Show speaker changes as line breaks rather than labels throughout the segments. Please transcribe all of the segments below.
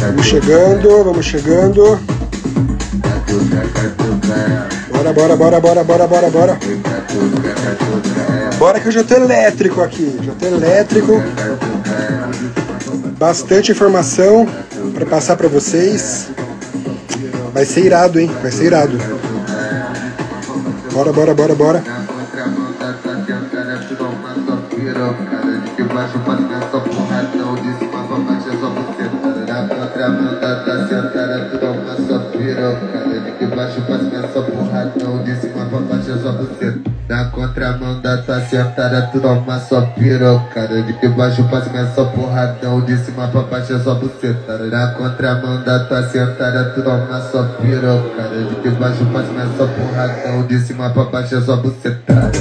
Vamos chegando, vamos chegando. Bora, bora, bora, bora, bora, bora, bora. Bora que eu já tô elétrico aqui. Já tô elétrico. Bastante informação para passar para vocês. Vai ser irado, hein? Vai ser irado. Bora, bora, bora, bora.
Bucetada. Na contramão da tua sentada, tu uma só pirocada. De baixo pra cima, é só porradão. De cima pra baixo, é só bucetada. Na contramão da tua sentada, tu uma só pirocada. De baixo pra cima, é só porradão. De cima pra baixo, é só bucetada.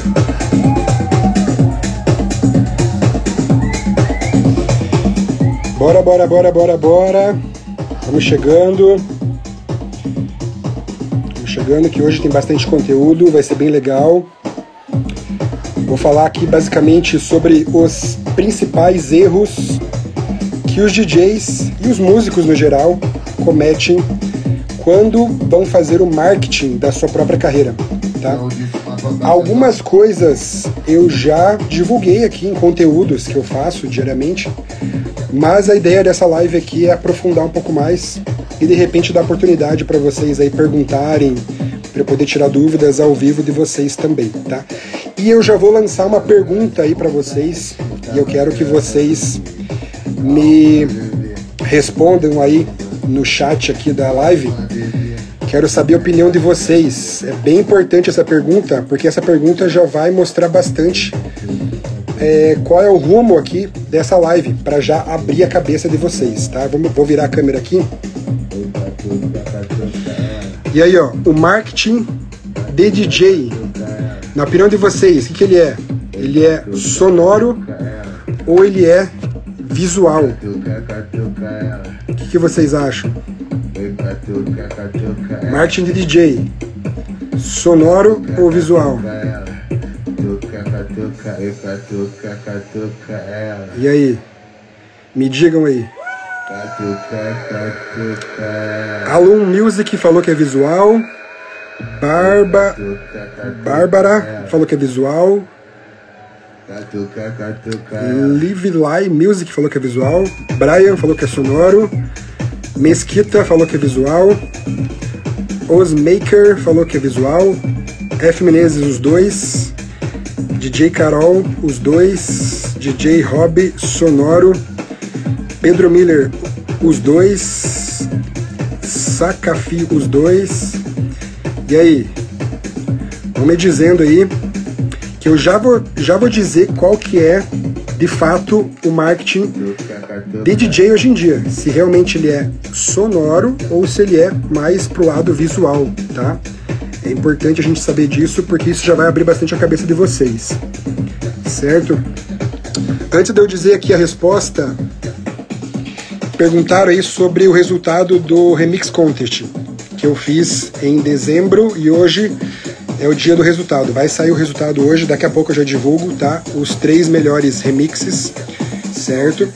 Bora, bora, bora, bora, bora. Vamos chegando. Chegando que hoje tem bastante conteúdo, vai ser bem legal. Vou falar aqui basicamente sobre os principais erros que os DJs e os músicos no geral cometem quando vão fazer o marketing da sua própria carreira, tá? Algumas coisas eu já divulguei aqui em conteúdos que eu faço diariamente, mas a ideia dessa live aqui é aprofundar um pouco mais e de repente dar oportunidade para vocês aí perguntarem, para poder tirar dúvidas ao vivo de vocês também, tá? E eu já vou lançar uma pergunta aí para vocês e eu quero que vocês me respondam aí no chat aqui da live. Quero saber a opinião de vocês. É bem importante essa pergunta, porque essa pergunta já vai mostrar bastante é, qual é o rumo aqui dessa live, para já abrir a cabeça de vocês, tá? Vamos, vou virar a câmera aqui. E aí, ó, o marketing de DJ. Na opinião de vocês, o que, que ele é? Ele é sonoro ou ele é visual? O que, que vocês acham? Marketing de DJ. Sonoro ou visual? E aí? Me digam aí. Alum Music falou que é visual. Barba, Bárbara falou que é visual. Live Lie Music falou que é visual. Brian falou que é sonoro. Mesquita falou que é visual. Osmaker falou que é visual. F Menezes, os dois. DJ Carol, os dois. DJ Rob, sonoro. Pedro Miller, os dois. Sacafi, os dois. E aí? Vão me dizendo aí que eu já vou, já vou dizer qual que é de fato o marketing de DJ hoje em dia. Se realmente ele é sonoro ou se ele é mais pro lado visual, tá? É importante a gente saber disso porque isso já vai abrir bastante a cabeça de vocês, certo? Antes de eu dizer aqui a resposta, perguntaram aí sobre o resultado do Remix Contest que eu fiz em dezembro e hoje é o dia do resultado. Vai sair o resultado hoje, daqui a pouco eu já divulgo, tá? Os três melhores remixes, certo?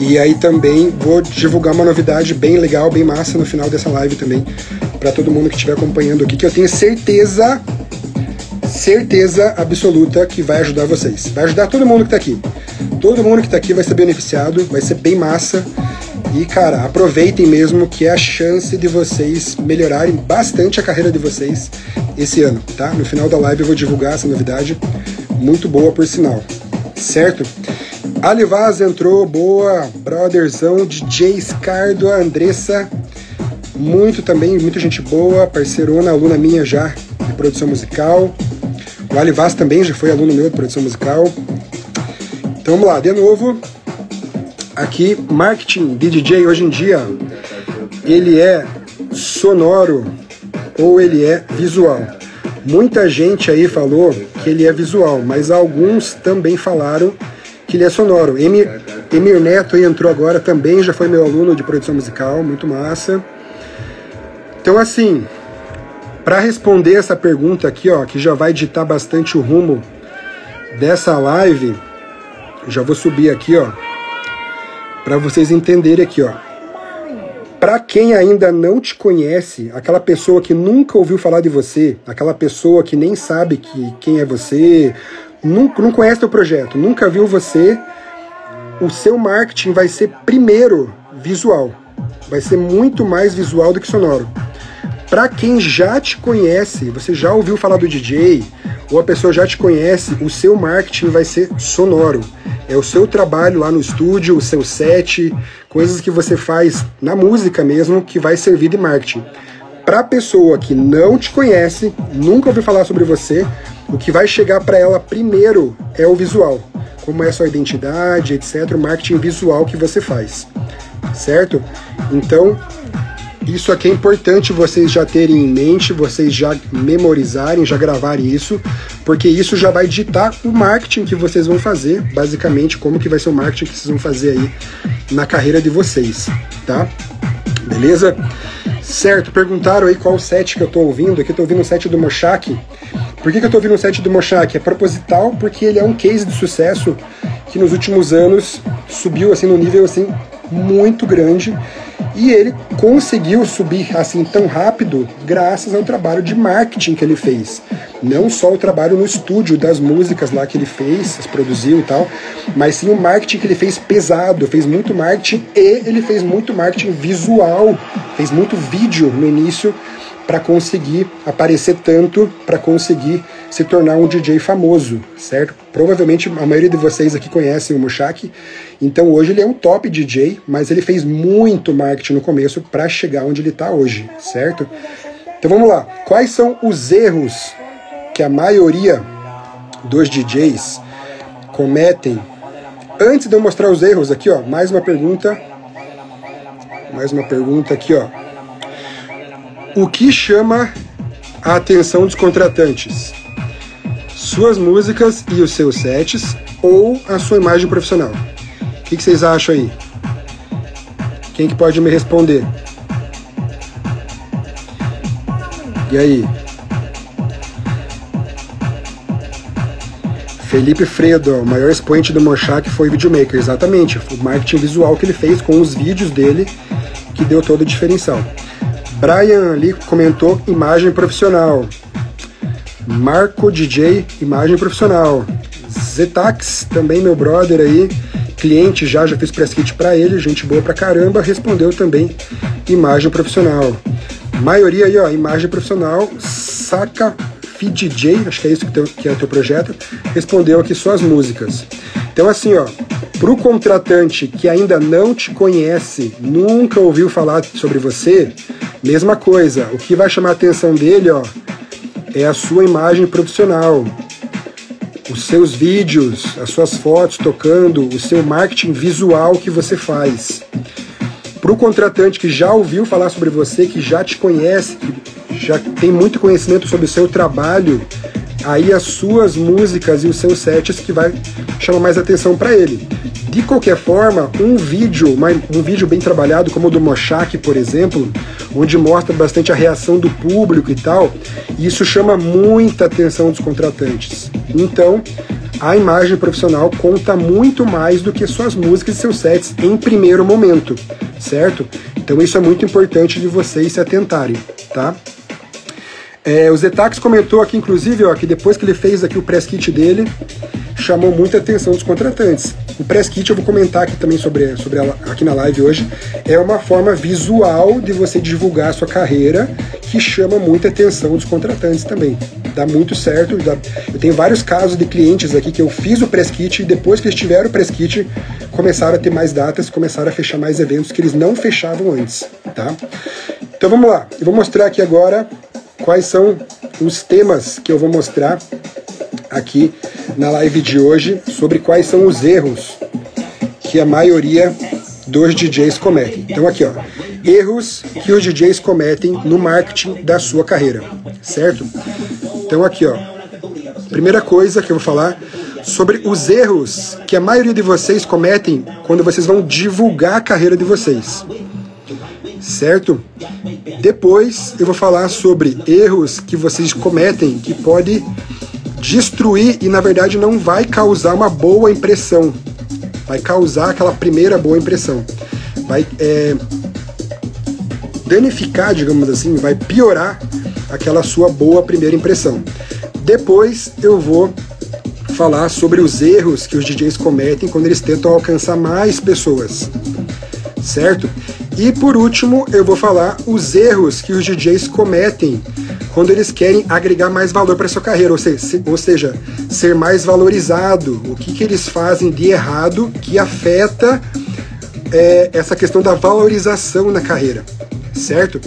E aí também vou divulgar uma novidade bem legal, bem massa no final dessa live também, para todo mundo que estiver acompanhando aqui, que eu tenho certeza, certeza absoluta que vai ajudar vocês. Vai ajudar todo mundo que tá aqui. Todo mundo que tá aqui vai ser beneficiado, vai ser bem massa. E, cara, aproveitem mesmo que é a chance de vocês melhorarem bastante a carreira de vocês esse ano, tá? No final da live eu vou divulgar essa novidade, muito boa por sinal, certo? Alivaz entrou, boa, brotherzão, DJ Scardo, Andressa, muito também, muita gente boa, parceirona, aluna minha já de produção musical. O Alivaz também já foi aluno meu de produção musical. Então vamos lá, de novo, aqui, marketing de DJ hoje em dia, ele é sonoro ou ele é visual. Muita gente aí falou que ele é visual, mas alguns também falaram que ele é sonoro. Emir, Emir Neto entrou agora também, já foi meu aluno de produção musical, muito massa. Então assim, para responder essa pergunta aqui, ó, que já vai ditar bastante o rumo dessa live, já vou subir aqui, ó, para vocês entenderem aqui, ó. Para quem ainda não te conhece, aquela pessoa que nunca ouviu falar de você, aquela pessoa que nem sabe que, quem é você, nunca, não conhece teu projeto, nunca viu você, o seu marketing vai ser primeiro visual. Vai ser muito mais visual do que sonoro. Para quem já te conhece, você já ouviu falar do DJ, ou a pessoa já te conhece, o seu marketing vai ser sonoro. É o seu trabalho lá no estúdio, o seu set, coisas que você faz na música mesmo que vai servir de marketing. Para pessoa que não te conhece, nunca ouviu falar sobre você, o que vai chegar para ela primeiro é o visual. Como é a sua identidade, etc, o marketing visual que você faz. Certo? Então, isso aqui é importante vocês já terem em mente, vocês já memorizarem, já gravarem isso, porque isso já vai ditar o marketing que vocês vão fazer, basicamente como que vai ser o marketing que vocês vão fazer aí na carreira de vocês, tá? Beleza? Certo, perguntaram aí qual set que eu tô ouvindo, aqui eu tô ouvindo o set do Moshak. Por que, que eu tô ouvindo o set do Moshak? É proposital porque ele é um case de sucesso que nos últimos anos subiu assim no nível assim muito grande e ele conseguiu subir assim tão rápido graças ao trabalho de marketing que ele fez. Não só o trabalho no estúdio das músicas lá que ele fez, produziu e tal, mas sim o marketing que ele fez pesado, fez muito marketing e ele fez muito marketing visual, fez muito vídeo no início para conseguir aparecer tanto, para conseguir se tornar um DJ famoso, certo? Provavelmente a maioria de vocês aqui conhecem o Mushak, então hoje ele é um top DJ, mas ele fez muito marketing no começo para chegar onde ele está hoje, certo? Então vamos lá, quais são os erros que a maioria dos DJs cometem? Antes de eu mostrar os erros aqui, ó, mais uma pergunta, mais uma pergunta aqui, ó. O que chama a atenção dos contratantes? Suas músicas e os seus sets ou a sua imagem profissional? O que, vocês acham aí? Quem que pode me responder? E aí? Felipe Fredo, o maior expoente do Mochak foi videomaker, exatamente. O marketing visual que ele fez com os vídeos dele que deu todo o diferencial. Brian ali comentou imagem profissional. Marco DJ, imagem profissional. Zetax, também meu brother aí, cliente já, já fiz press kit para ele, gente boa pra caramba, respondeu também imagem profissional. Maioria aí, ó, imagem profissional, saca DJ, acho que é isso que, teu, que é o teu projeto, respondeu aqui só as músicas. Então assim, ó, pro contratante que ainda não te conhece, nunca ouviu falar sobre você, Mesma coisa, o que vai chamar a atenção dele, ó, é a sua imagem profissional, os seus vídeos, as suas fotos tocando, o seu marketing visual que você faz. Para o contratante que já ouviu falar sobre você, que já te conhece, que já tem muito conhecimento sobre o seu trabalho, aí as suas músicas e os seus sets que vai chamar mais atenção para ele. De qualquer forma, um vídeo, um vídeo bem trabalhado, como o do Moshak, por exemplo, onde mostra bastante a reação do público e tal, isso chama muita atenção dos contratantes. Então, a imagem profissional conta muito mais do que suas músicas e seus sets em primeiro momento, certo? Então isso é muito importante de vocês se atentarem, tá? É, o Zetax comentou aqui, inclusive, ó, que depois que ele fez aqui o press kit dele, chamou muita atenção dos contratantes. O press kit eu vou comentar aqui também sobre, sobre ela aqui na live hoje. É uma forma visual de você divulgar a sua carreira que chama muita atenção dos contratantes também. Dá muito certo. Dá... Eu tenho vários casos de clientes aqui que eu fiz o press kit e depois que eles tiveram o press kit, começaram a ter mais datas, começaram a fechar mais eventos que eles não fechavam antes, tá? Então vamos lá. Eu vou mostrar aqui agora quais são os temas que eu vou mostrar aqui na live de hoje sobre quais são os erros que a maioria dos DJs cometem. Então aqui, ó, erros que os DJs cometem no marketing da sua carreira, certo? Então aqui, ó, primeira coisa que eu vou falar, sobre os erros que a maioria de vocês cometem quando vocês vão divulgar a carreira de vocês. Certo? Depois eu vou falar sobre erros que vocês cometem que pode destruir e na verdade não vai causar uma boa impressão. Vai causar aquela primeira boa impressão. Vai é, danificar, digamos assim, vai piorar aquela sua boa primeira impressão. Depois eu vou falar sobre os erros que os DJs cometem quando eles tentam alcançar mais pessoas, certo? E por último, eu vou falar os erros que os DJs cometem quando eles querem agregar mais valor para sua carreira, ou seja, ou seja, ser mais valorizado. O que, que eles fazem de errado que afeta é, essa questão da valorização na carreira, certo?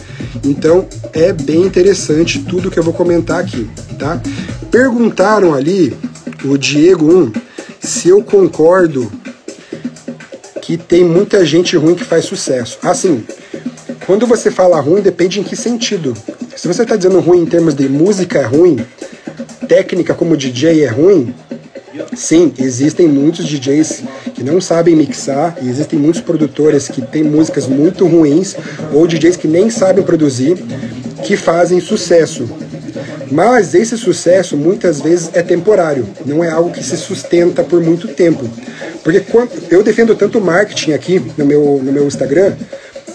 Então é bem interessante tudo que eu vou comentar aqui, tá? Perguntaram ali o Diego 1 se eu concordo que tem muita gente ruim que faz sucesso. Assim, quando você fala ruim, depende em que sentido. Se você está dizendo ruim em termos de música é ruim, técnica como DJ é ruim, sim, existem muitos DJs que não sabem mixar, e existem muitos produtores que têm músicas muito ruins, ou DJs que nem sabem produzir, que fazem sucesso. Mas esse sucesso muitas vezes é temporário, não é algo que se sustenta por muito tempo. Porque quando, eu defendo tanto marketing aqui no meu, no meu Instagram,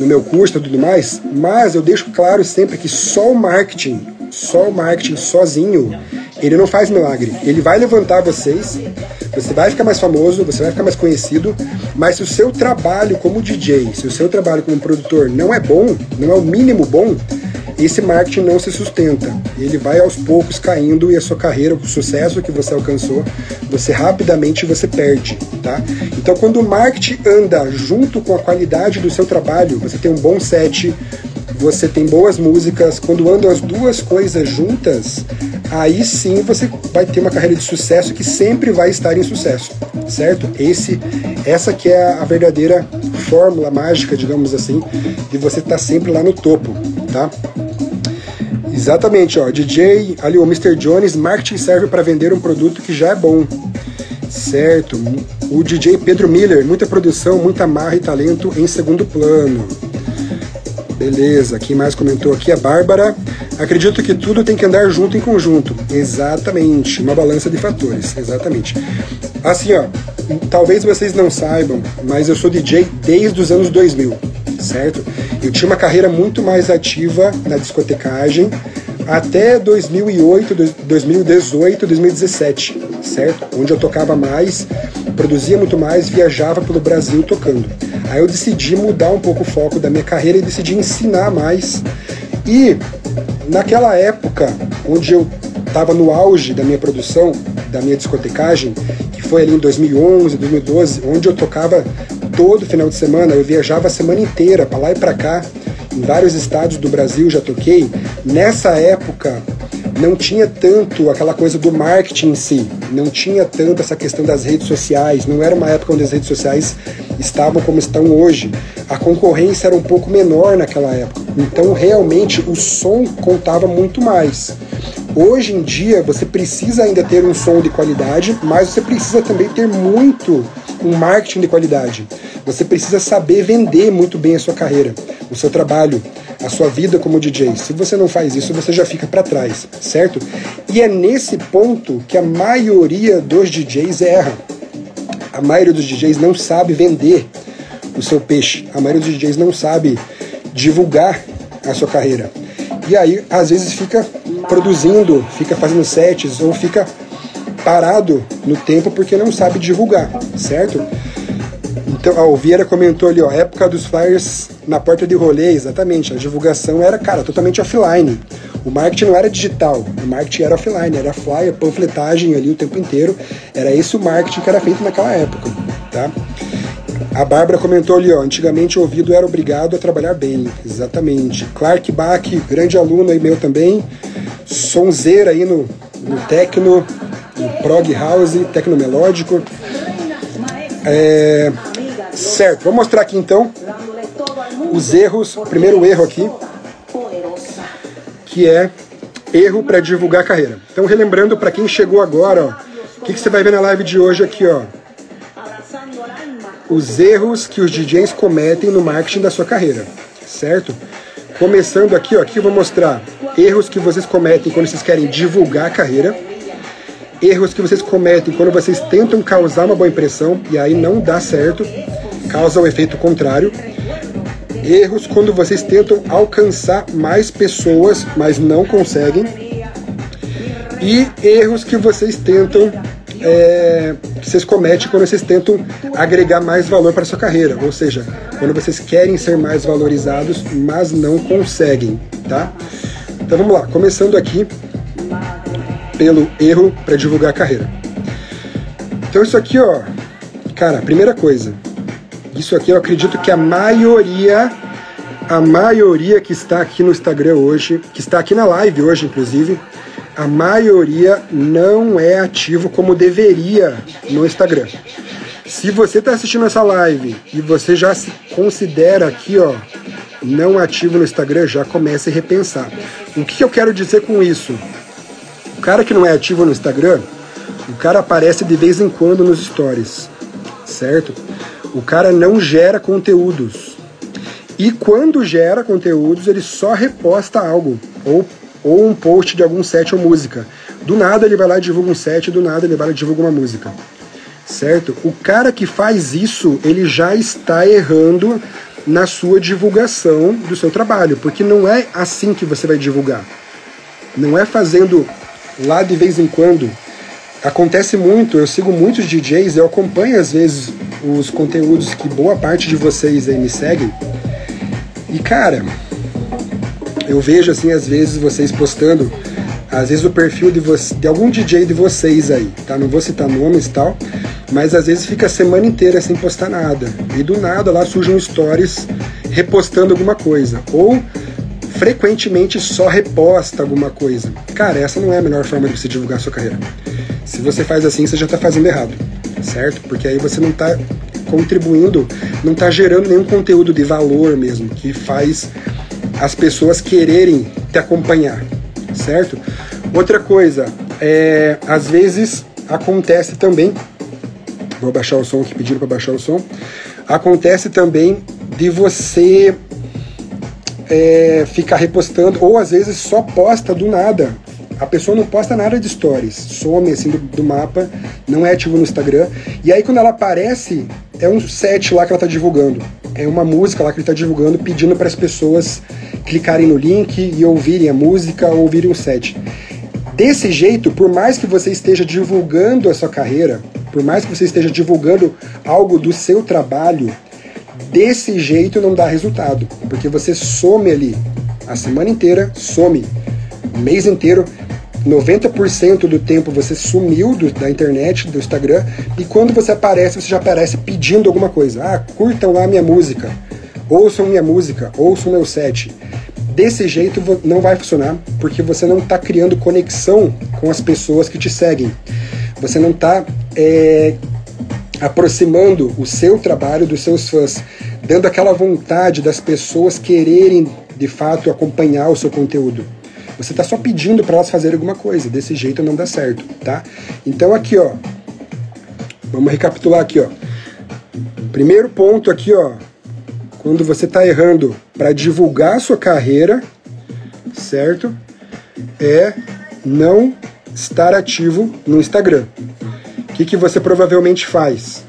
no meu curso e tudo mais, mas eu deixo claro sempre que só o marketing, só o marketing sozinho, ele não faz milagre. Ele vai levantar vocês, você vai ficar mais famoso, você vai ficar mais conhecido, mas se o seu trabalho como DJ, se o seu trabalho como produtor não é bom, não é o mínimo bom, esse marketing não se sustenta. Ele vai aos poucos caindo e a sua carreira, o sucesso que você alcançou, você rapidamente você perde, tá? Então quando o marketing anda junto com a qualidade do seu trabalho, você tem um bom set, você tem boas músicas, quando andam as duas coisas juntas, aí sim você vai ter uma carreira de sucesso que sempre vai estar em sucesso, certo? Esse, essa que é a verdadeira fórmula mágica, digamos assim, de você estar sempre lá no topo, tá? Exatamente, ó, DJ, ali o Mr. Jones, marketing serve para vender um produto que já é bom. Certo. O DJ Pedro Miller, muita produção, muita marra e talento em segundo plano. Beleza, quem mais comentou aqui? A Bárbara. Acredito que tudo tem que andar junto em conjunto. Exatamente, uma balança de fatores. Exatamente. Assim, ó, talvez vocês não saibam, mas eu sou DJ desde os anos 2000, certo? Eu tinha uma carreira muito mais ativa na discotecagem até 2008, 2018, 2017, certo? Onde eu tocava mais, produzia muito mais, viajava pelo Brasil tocando. Aí eu decidi mudar um pouco o foco da minha carreira e decidi ensinar mais. E naquela época, onde eu estava no auge da minha produção, da minha discotecagem, que foi ali em 2011, 2012, onde eu tocava todo final de semana, eu viajava a semana inteira para lá e para cá, em vários estados do Brasil já toquei. Nessa época não tinha tanto aquela coisa do marketing em si, não tinha tanto essa questão das redes sociais, não era uma época onde as redes sociais estavam como estão hoje. A concorrência era um pouco menor naquela época, então realmente o som contava muito mais. Hoje em dia você precisa ainda ter um som de qualidade, mas você precisa também ter muito um marketing de qualidade. Você precisa saber vender muito bem a sua carreira, o seu trabalho, a sua vida como DJ. Se você não faz isso, você já fica para trás, certo? E é nesse ponto que a maioria dos DJs erra. A maioria dos DJs não sabe vender o seu peixe. A maioria dos DJs não sabe divulgar a sua carreira. E aí, às vezes, fica produzindo, fica fazendo sets ou fica parado no tempo porque não sabe divulgar, certo? Então, ó, o Vieira comentou ali, ó, época dos flyers na porta de rolê, exatamente. A divulgação era, cara, totalmente offline. O marketing não era digital, o marketing era offline, era flyer, panfletagem ali o tempo inteiro. Era esse o marketing que era feito naquela época, tá? A Bárbara comentou ali, ó, antigamente o ouvido era obrigado a trabalhar bem, exatamente. Clark Bach, grande aluno aí meu também, sonzeira aí no, no techno, no prog house, techno melódico. É, certo, vou mostrar aqui então os erros, primeiro erro aqui, que é erro para divulgar a carreira. Então, relembrando para quem chegou agora, O que, que você vai ver na live de hoje aqui, ó? Os erros que os DJs cometem no marketing da sua carreira, certo? Começando aqui, ó, aqui eu vou mostrar erros que vocês cometem quando vocês querem divulgar a carreira, erros que vocês cometem quando vocês tentam causar uma boa impressão e aí não dá certo, causa o efeito contrário. Erros quando vocês tentam alcançar mais pessoas, mas não conseguem. E erros que vocês tentam é, que vocês cometem quando vocês tentam agregar mais valor para sua carreira, ou seja, quando vocês querem ser mais valorizados, mas não conseguem, tá? Então vamos lá, começando aqui pelo erro para divulgar a carreira. Então isso aqui, ó, cara, primeira coisa, isso aqui eu acredito que a maioria, a maioria que está aqui no Instagram hoje, que está aqui na live hoje, inclusive, a maioria não é ativo como deveria no Instagram. Se você está assistindo essa live e você já se considera aqui, ó, não ativo no Instagram, já comece a repensar. O que eu quero dizer com isso? Cara que não é ativo no Instagram, o cara aparece de vez em quando nos stories, certo? O cara não gera conteúdos. E quando gera conteúdos, ele só reposta algo ou ou um post de algum set ou música. Do nada ele vai lá e divulga um set, do nada ele vai lá e divulga uma música. Certo? O cara que faz isso, ele já está errando na sua divulgação do seu trabalho, porque não é assim que você vai divulgar. Não é fazendo lá de vez em quando. Acontece muito, eu sigo muitos DJs, eu acompanho às vezes os conteúdos que boa parte de vocês aí me seguem. E cara, eu vejo assim, às vezes, vocês postando, às vezes o perfil de, de algum DJ de vocês aí, tá? Não vou citar nomes e tal, mas às vezes fica a semana inteira sem postar nada. E do nada lá surgem stories repostando alguma coisa. Ou frequentemente só reposta alguma coisa. Cara, essa não é a melhor forma de você divulgar a sua carreira. Se você faz assim, você já está fazendo errado, certo? Porque aí você não está contribuindo, não está gerando nenhum conteúdo de valor mesmo, que faz as pessoas quererem te acompanhar, certo? Outra coisa, é, às vezes acontece também, vou baixar o som aqui, pediram para baixar o som, acontece também de você é, ficar repostando, ou às vezes só posta do nada. A pessoa não posta nada de stories, some assim do, do mapa, não é ativo no Instagram. E aí quando ela aparece, é um set lá que ela está divulgando. É uma música lá que ele está divulgando, pedindo para as pessoas clicarem no link e ouvirem a música ou ouvirem o set. Desse jeito, por mais que você esteja divulgando a sua carreira, por mais que você esteja divulgando algo do seu trabalho, desse jeito não dá resultado, porque você some ali a semana inteira, some o mês inteiro, 90% do tempo você sumiu do, da internet, do Instagram, e quando você aparece, você já aparece pedindo alguma coisa. Ah, curtam lá minha música, ouçam minha música, ouçam meu set. Desse jeito não vai funcionar, porque você não está criando conexão com as pessoas que te seguem. Você não está é, aproximando o seu trabalho dos seus fãs, dando aquela vontade das pessoas quererem de fato acompanhar o seu conteúdo. Você está só pedindo para elas fazerem alguma coisa. Desse jeito não dá certo, tá? Então aqui, ó, vamos recapitular aqui, ó. Primeiro ponto aqui, ó, quando você está errando para divulgar a sua carreira, certo? É não estar ativo no Instagram. O que, que você provavelmente faz?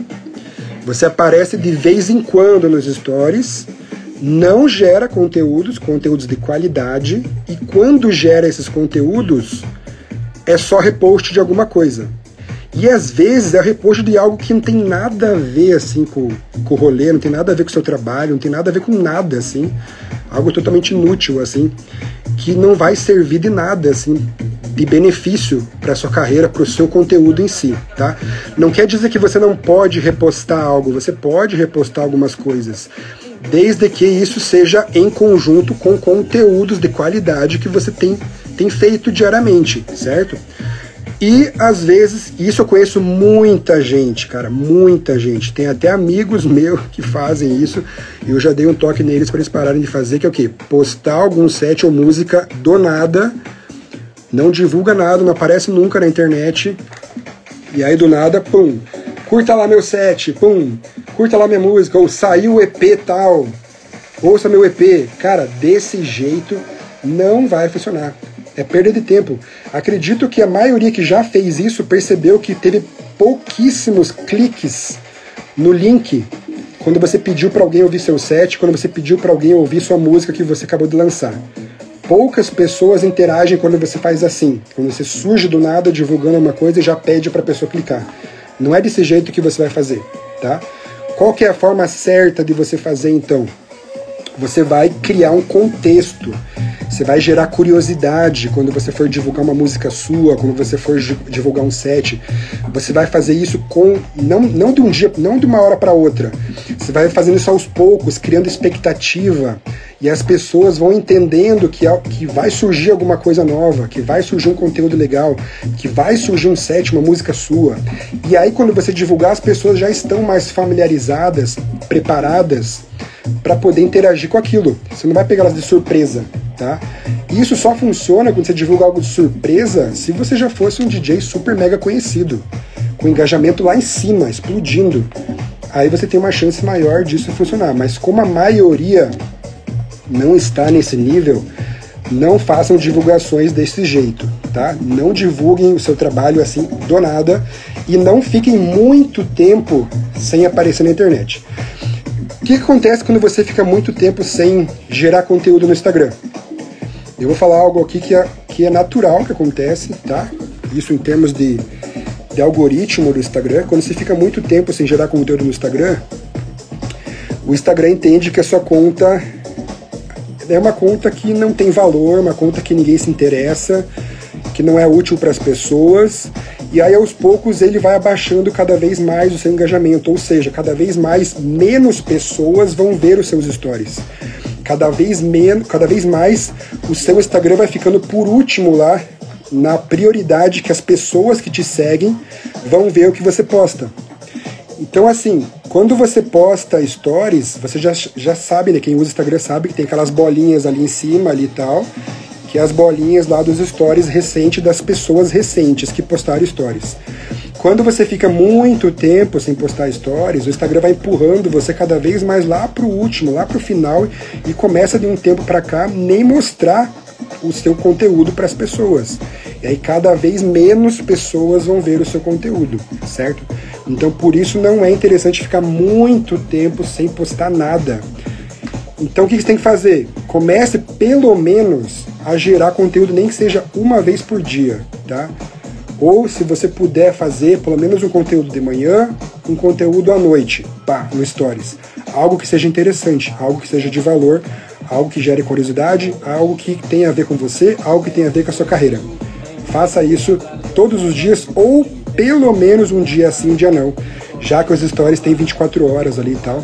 Você aparece de vez em quando nos stories, não gera conteúdos, conteúdos de qualidade, e quando gera esses conteúdos, é só repost de alguma coisa. E às vezes é o reposto de algo que não tem nada a ver assim com, com o rolê, não tem nada a ver com o seu trabalho, não tem nada a ver com nada assim. Algo totalmente inútil assim, que não vai servir de nada assim, de benefício para sua carreira, para o seu conteúdo em si, tá? Não quer dizer que você não pode repostar algo, você pode repostar algumas coisas, desde que isso seja em conjunto com conteúdos de qualidade que você tem, tem feito diariamente, certo? E às vezes, isso eu conheço muita gente, cara, muita gente. Tem até amigos meus que fazem isso. E eu já dei um toque neles para eles pararem de fazer, que é o quê? Postar algum set ou música do nada, não divulga nada, não aparece nunca na internet. E aí do nada, pum, curta lá meu set, pum, curta lá minha música, ou saiu o EP tal, ouça meu EP. Cara, desse jeito não vai funcionar. É perda de tempo. Acredito que a maioria que já fez isso percebeu que teve pouquíssimos cliques no link quando você pediu para alguém ouvir seu set, quando você pediu para alguém ouvir sua música que você acabou de lançar. Poucas pessoas interagem quando você faz assim, quando você surge do nada divulgando uma coisa e já pede para a pessoa clicar. Não é desse jeito que você vai fazer, tá? Qual que é a forma certa de você fazer então? Você vai criar um contexto você vai gerar curiosidade quando você for divulgar uma música sua, quando você for divulgar um set. Você vai fazer isso com não, não de um dia, não de uma hora para outra. Você vai fazendo isso aos poucos, criando expectativa. E as pessoas vão entendendo que, que vai surgir alguma coisa nova, que vai surgir um conteúdo legal, que vai surgir um set, uma música sua. E aí, quando você divulgar, as pessoas já estão mais familiarizadas, preparadas para poder interagir com aquilo. Você não vai pegar elas de surpresa tá? E isso só funciona quando você divulga algo de surpresa se você já fosse um DJ super mega conhecido, com engajamento lá em cima, explodindo. Aí você tem uma chance maior disso funcionar. Mas como a maioria não está nesse nível, não façam divulgações desse jeito, tá? Não divulguem o seu trabalho assim do nada e não fiquem muito tempo sem aparecer na internet. O que acontece quando você fica muito tempo sem gerar conteúdo no Instagram? Eu vou falar algo aqui que é, que é natural que acontece, tá? Isso em termos de, de algoritmo do Instagram. Quando você fica muito tempo sem gerar conteúdo no Instagram, o Instagram entende que a sua conta é uma conta que não tem valor, uma conta que ninguém se interessa, que não é útil para as pessoas. E aí aos poucos ele vai abaixando cada vez mais o seu engajamento, ou seja, cada vez mais menos pessoas vão ver os seus stories cada vez menos, cada vez mais o seu Instagram vai ficando por último lá na prioridade que as pessoas que te seguem vão ver o que você posta. Então assim, quando você posta stories, você já, já sabe, né? Quem usa Instagram sabe que tem aquelas bolinhas ali em cima ali e tal, que é as bolinhas lá dos stories recentes das pessoas recentes que postaram stories. Quando você fica muito tempo sem postar stories, o Instagram vai empurrando você cada vez mais lá pro último, lá pro final e começa de um tempo para cá nem mostrar o seu conteúdo para as pessoas. E aí cada vez menos pessoas vão ver o seu conteúdo, certo? Então por isso não é interessante ficar muito tempo sem postar nada. Então o que você tem que fazer? Comece pelo menos a gerar conteúdo nem que seja uma vez por dia, tá? Ou se você puder fazer pelo menos um conteúdo de manhã, um conteúdo à noite, pá, no Stories. Algo que seja interessante, algo que seja de valor, algo que gere curiosidade, algo que tenha a ver com você, algo que tenha a ver com a sua carreira. Faça isso todos os dias ou pelo menos um dia sim, um dia não. Já que os stories têm 24 horas ali e tal,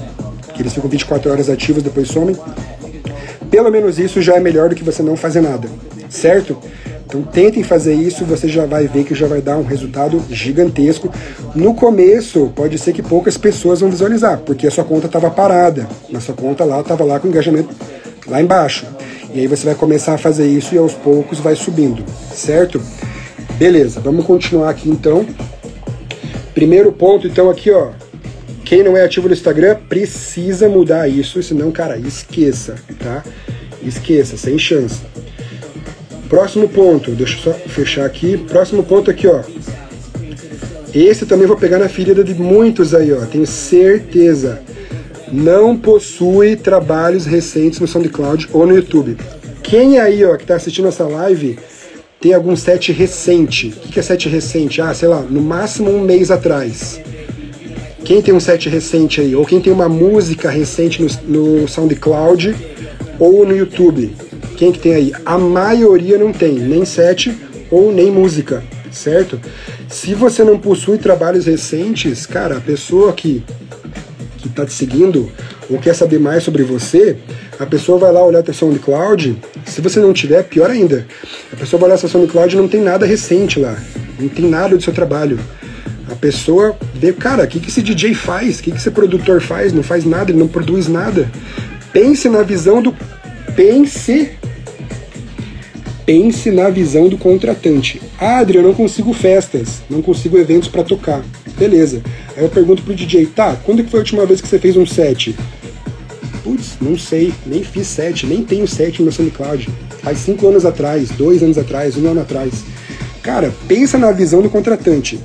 que eles ficam 24 horas ativos depois somem. Pelo menos isso já é melhor do que você não fazer nada, certo? Então tentem fazer isso, você já vai ver que já vai dar um resultado gigantesco. No começo, pode ser que poucas pessoas vão visualizar, porque a sua conta estava parada, na sua conta lá estava lá com engajamento lá embaixo. E aí você vai começar a fazer isso e aos poucos vai subindo, certo? Beleza, vamos continuar aqui então. Primeiro ponto, então aqui ó, quem não é ativo no Instagram precisa mudar isso, senão, cara, esqueça, tá? Esqueça, sem chance. Próximo ponto, deixa eu só fechar aqui. Próximo ponto aqui, ó. Esse também vou pegar na ferida de muitos aí, ó. Tenho certeza. Não possui trabalhos recentes no SoundCloud ou no YouTube. Quem aí, ó, que tá assistindo essa live, tem algum set recente? O que é set recente? Ah, sei lá, no máximo um mês atrás. Quem tem um set recente aí? Ou quem tem uma música recente no, no SoundCloud ou no YouTube? Quem que tem aí? A maioria não tem, nem set ou nem música, certo? Se você não possui trabalhos recentes, cara, a pessoa que que tá te seguindo ou quer saber mais sobre você, a pessoa vai lá olhar teu SoundCloud, se você não tiver, pior ainda. A pessoa vai olhar seu SoundCloud e não tem nada recente lá, não tem nada do seu trabalho. Pessoa vê, cara, o que, que esse DJ faz? O que, que esse produtor faz? Não faz nada, ele não produz nada. Pense na visão do. Pense pense na visão do contratante. Ah, Adri, eu não consigo festas, não consigo eventos para tocar. Beleza. Aí eu pergunto pro DJ, tá, quando que foi a última vez que você fez um set? Putz, não sei, nem fiz set, nem tenho set no meu SoundCloud. Faz cinco anos atrás, dois anos atrás, um ano atrás. Cara, pensa na visão do contratante.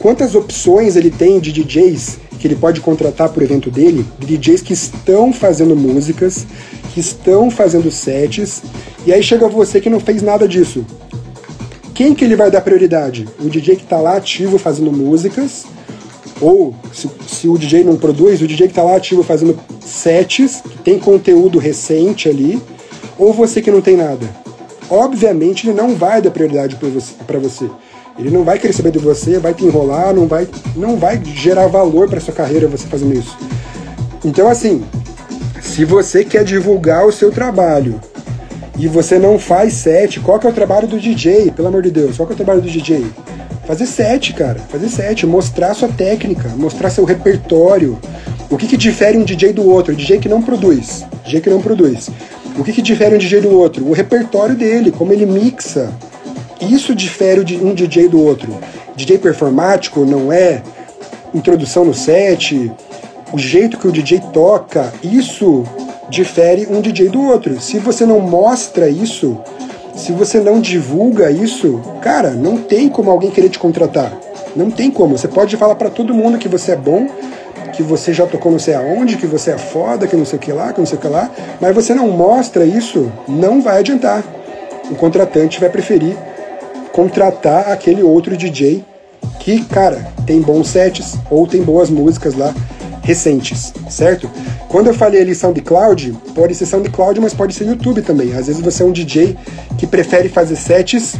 Quantas opções ele tem de DJs que ele pode contratar para o evento dele? De DJs que estão fazendo músicas, que estão fazendo sets, e aí chega você que não fez nada disso. Quem que ele vai dar prioridade? O DJ que está lá ativo fazendo músicas, ou se, se, o DJ não produz, o DJ que está lá ativo fazendo sets, que tem conteúdo recente ali, ou você que não tem nada. Obviamente ele não vai dar prioridade para você, você. Ele não vai querer saber de você, vai te enrolar, não vai, não vai gerar valor para sua carreira você fazendo isso. Então assim, se você quer divulgar o seu trabalho e você não faz set, qual que é o trabalho do DJ? Pelo amor de Deus, qual que é o trabalho do DJ? Fazer set, cara, fazer set, mostrar sua técnica, mostrar seu repertório. O que, que difere um DJ do outro? DJ que não produz, DJ que não produz. O que, que difere um DJ do outro? O repertório dele, como ele mixa. Isso difere um DJ do outro. DJ performático não é introdução no set, o jeito que o DJ toca, isso difere um DJ do outro. Se você não mostra isso, se você não divulga isso, cara, não tem como alguém querer te contratar. Não tem como. Você pode falar para todo mundo que você é bom, que você já tocou não sei aonde, que você é foda, que não sei o que lá, que não sei o que lá, mas você não mostra isso, não vai adiantar. O contratante vai preferir contratar aquele outro DJ que, cara, tem bons sets ou tem boas músicas lá recentes, certo? Quando eu falei ali SoundCloud, pode ser SoundCloud, mas pode ser YouTube também. Às vezes você é um DJ que prefere fazer sets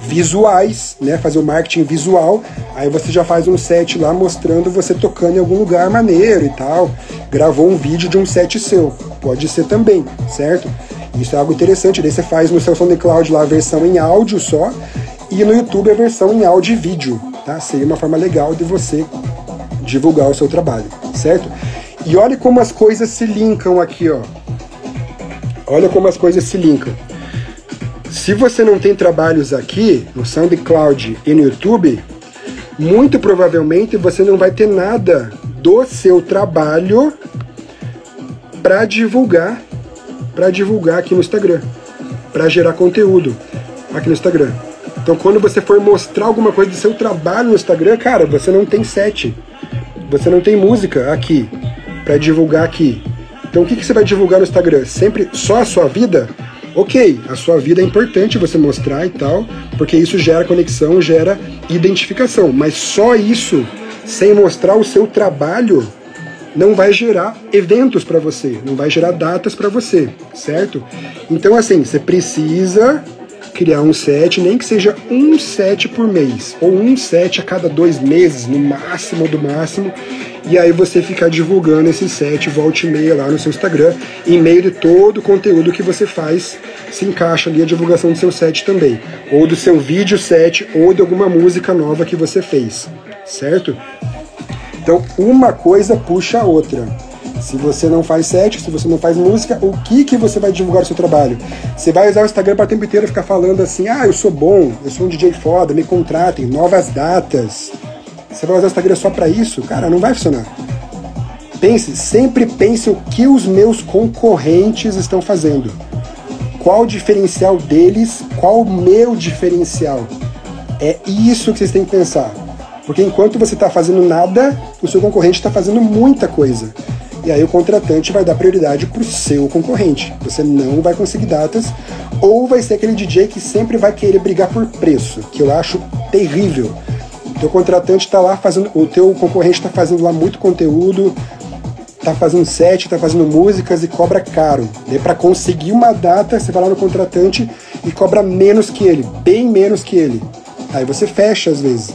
visuais, né? Fazer o marketing visual. Aí você já faz um set lá mostrando você tocando em algum lugar maneiro e tal. Gravou um vídeo de um set seu. Pode ser também, certo? Isso é algo interessante. Daí você faz no seu SoundCloud lá a versão em áudio só e no YouTube a versão em áudio e vídeo, tá? Seria uma forma legal de você divulgar o seu trabalho, certo? E olha como as coisas se linkam aqui, ó. Olha como as coisas se linkam. Se você não tem trabalhos aqui no SoundCloud e no YouTube, muito provavelmente você não vai ter nada do seu trabalho para divulgar, para divulgar aqui no Instagram, para gerar conteúdo aqui no Instagram. Então, quando você for mostrar alguma coisa do seu trabalho no Instagram, cara, você não tem set, você não tem música aqui para divulgar aqui. Então o que, que você vai divulgar no Instagram? Sempre só a sua vida? Ok, a sua vida é importante você mostrar e tal, porque isso gera conexão, gera identificação. Mas só isso, sem mostrar o seu trabalho, não vai gerar eventos para você, não vai gerar datas para você, certo? Então assim, você precisa criar um set, nem que seja um set por mês, ou um set a cada dois meses, no máximo do máximo, e aí você ficar divulgando esse set volta e meia lá no seu Instagram, em meio de todo o conteúdo que você faz, se encaixa ali a divulgação do seu set também, ou do seu vídeo set, ou de alguma música nova que você fez, certo? Então, uma coisa puxa a outra. Se você não faz set, se você não faz música, o que que você vai divulgar o seu trabalho? Você vai usar o Instagram para o tempo inteiro ficar falando assim: "Ah, eu sou bom, eu sou um DJ foda, me contratem, novas datas". Você vai usar o Instagram só para isso? Cara, não vai funcionar. Pense, sempre pense o que os meus concorrentes estão fazendo. Qual o diferencial deles? Qual o meu diferencial? É isso que vocês têm que pensar. Porque enquanto você está fazendo nada, o seu concorrente está fazendo muita coisa. E aí o contratante vai dar prioridade para o seu concorrente. Você não vai conseguir datas, ou vai ser aquele DJ que sempre vai querer brigar por preço, que eu acho terrível teu contratante está lá fazendo, o teu concorrente está fazendo lá muito conteúdo, está fazendo set, está fazendo músicas e cobra caro. E para conseguir uma data, você vai lá no contratante e cobra menos que ele, bem menos que ele. Aí você fecha às vezes.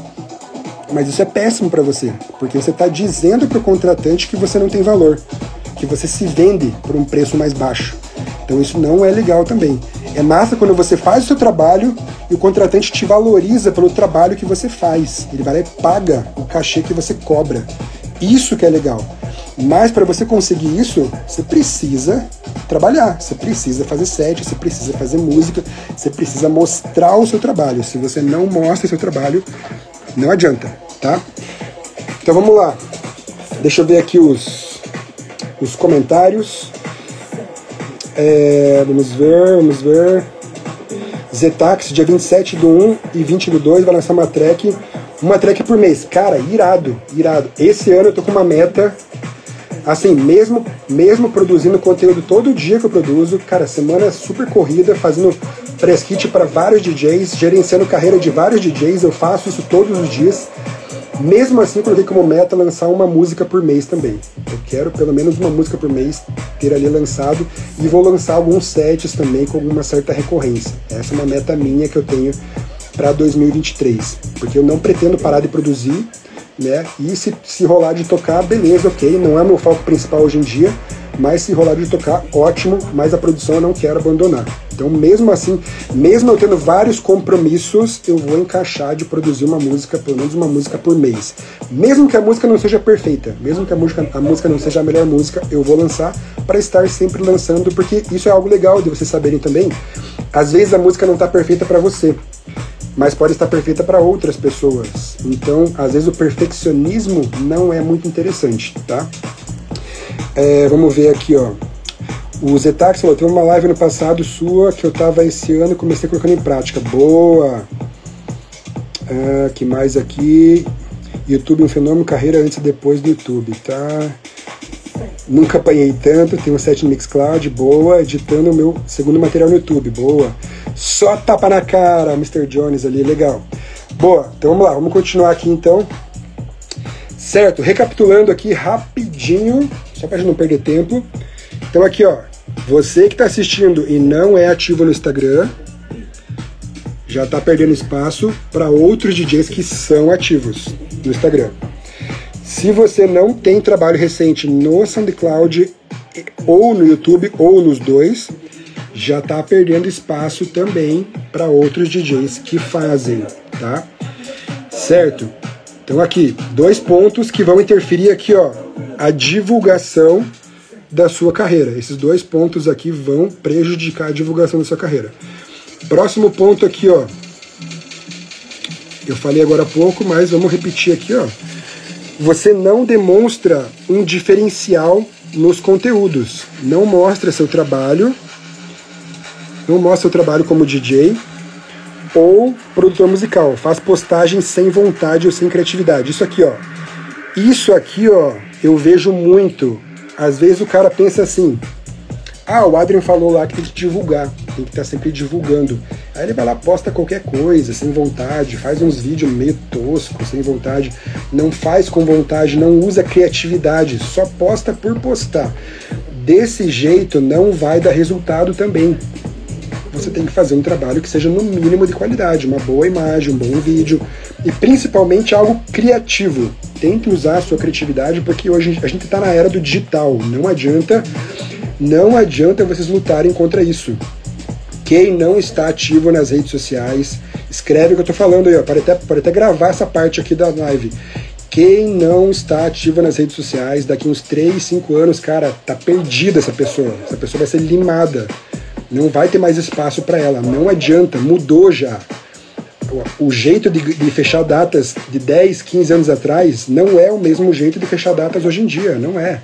Mas isso é péssimo para você, porque você está dizendo para o contratante que você não tem valor, que você se vende por um preço mais baixo. Então isso não é legal também. É massa quando você faz o seu trabalho e o contratante te valoriza pelo trabalho que você faz. Ele vai lá e paga o cachê que você cobra. Isso que é legal. Mas para você conseguir isso, você precisa trabalhar, você precisa fazer set, você precisa fazer música, você precisa mostrar o seu trabalho. Se você não mostra o seu trabalho, não adianta, tá? Então vamos lá. Deixa eu ver aqui os, os comentários. É, vamos ver, vamos ver. Zetax, dia 27 do 1 e 20 do 2, vai lançar uma track, uma track por mês. Cara, irado, irado. Esse ano eu tô com uma meta, assim, mesmo, mesmo produzindo conteúdo todo dia que eu produzo, cara, semana super corrida, fazendo press kit para vários DJs, gerenciando carreira de vários DJs, eu faço isso todos os dias. Mesmo assim, coloquei como meta lançar uma música por mês também. Eu quero pelo menos uma música por mês ter ali lançado e vou lançar alguns sets também com alguma certa recorrência. Essa é uma meta minha que eu tenho para 2023, porque eu não pretendo parar de produzir, né? E se, se rolar de tocar, beleza, ok. Não é meu foco principal hoje em dia, mas se rolar de tocar, ótimo, mas a produção eu não quero abandonar. Então, mesmo assim, mesmo eu tendo vários compromissos, eu vou encaixar de produzir uma música, pelo menos uma música por mês. Mesmo que a música não seja perfeita, mesmo que a música, a música não seja a melhor música, eu vou lançar para estar sempre lançando, porque isso é algo legal de vocês saberem também. Às vezes a música não está perfeita para você, mas pode estar perfeita para outras pessoas. Então, às vezes o perfeccionismo não é muito interessante, tá? É, vamos ver aqui, ó. O Zetax falou, teve uma live no passado sua que eu tava esse ano e comecei colocando em prática. Boa! Ah, que mais aqui? YouTube um fenômeno, carreira antes e depois do YouTube, tá? Nunca apanhei tanto, tenho um set no Mixcloud, boa, editando o meu segundo material no YouTube, boa. Só tapa na cara, Mr. Jones ali, legal. Boa, então vamos lá, vamos continuar aqui então. Certo, recapitulando aqui rapidinho, só para gente não perder tempo. Então aqui, ó, você que está assistindo e não é ativo no Instagram, já está perdendo espaço para outros DJs que são ativos no Instagram. Se você não tem trabalho recente no SoundCloud ou no YouTube ou nos dois, já está perdendo espaço também para outros DJs que fazem, tá? Certo? Então aqui, dois pontos que vão interferir aqui, ó, a divulgação da sua carreira. Esses dois pontos aqui vão prejudicar a divulgação da sua carreira. Próximo ponto aqui, ó. Eu falei agora há pouco, mas vamos repetir aqui, ó. Você não demonstra um diferencial nos conteúdos. Não mostra seu trabalho. Não mostra seu trabalho como DJ, ou produtor musical, faz postagem sem vontade ou sem criatividade. Isso aqui, ó. Isso aqui, ó, eu vejo muito. Às vezes o cara pensa assim: "Ah, o Adrian falou lá que tem que divulgar, tem que estar tá sempre divulgando". Aí ele vai lá, posta qualquer coisa, sem vontade, faz uns vídeos meio toscos, sem vontade, não faz com vontade, não usa criatividade, só posta por postar. Desse jeito não vai dar resultado também você tem que fazer um trabalho que seja no mínimo de qualidade, uma boa imagem, um bom vídeo e principalmente algo criativo. Tente usar a sua criatividade porque hoje a gente está na era do digital. Não adianta, não adianta vocês lutarem contra isso. Quem não está ativo nas redes sociais, escreve o que eu estou falando aí. Pode até, pode até gravar essa parte aqui da live. Quem não está ativo nas redes sociais, daqui uns 3, 5 anos, cara, tá perdida essa pessoa. Essa pessoa vai ser limada. Não vai ter mais espaço para ela. Não adianta, mudou já. O jeito de, de, fechar datas de 10, 15 anos atrás não é o mesmo jeito de fechar datas hoje em dia, não é.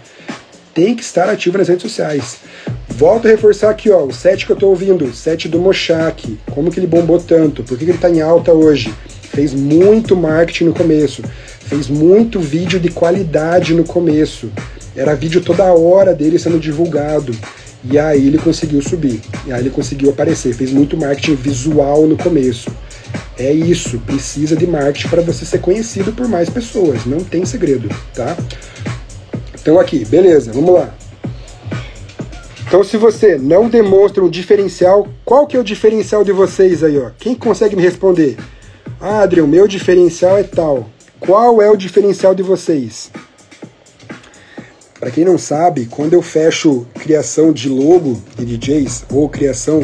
Tem que estar ativo nas redes sociais. Volto a reforçar aqui, ó, o set que eu tô ouvindo, set do Mochak, como que ele bombou tanto, por que, que ele tá em alta hoje? Fez muito marketing no começo, fez muito vídeo de qualidade no começo. Era vídeo toda hora dele sendo divulgado. E aí ele conseguiu subir, e aí ele conseguiu aparecer, fez muito marketing visual no começo. É isso, precisa de marketing para você ser conhecido por mais pessoas, não tem segredo, tá? Então aqui, beleza, vamos lá. Então se você não demonstra um diferencial, qual que é o diferencial de vocês aí, ó? Quem consegue me responder? Ah, meu diferencial é tal. Qual é o diferencial de vocês? Para quem não sabe, quando eu fecho criação de logo de DJs ou criação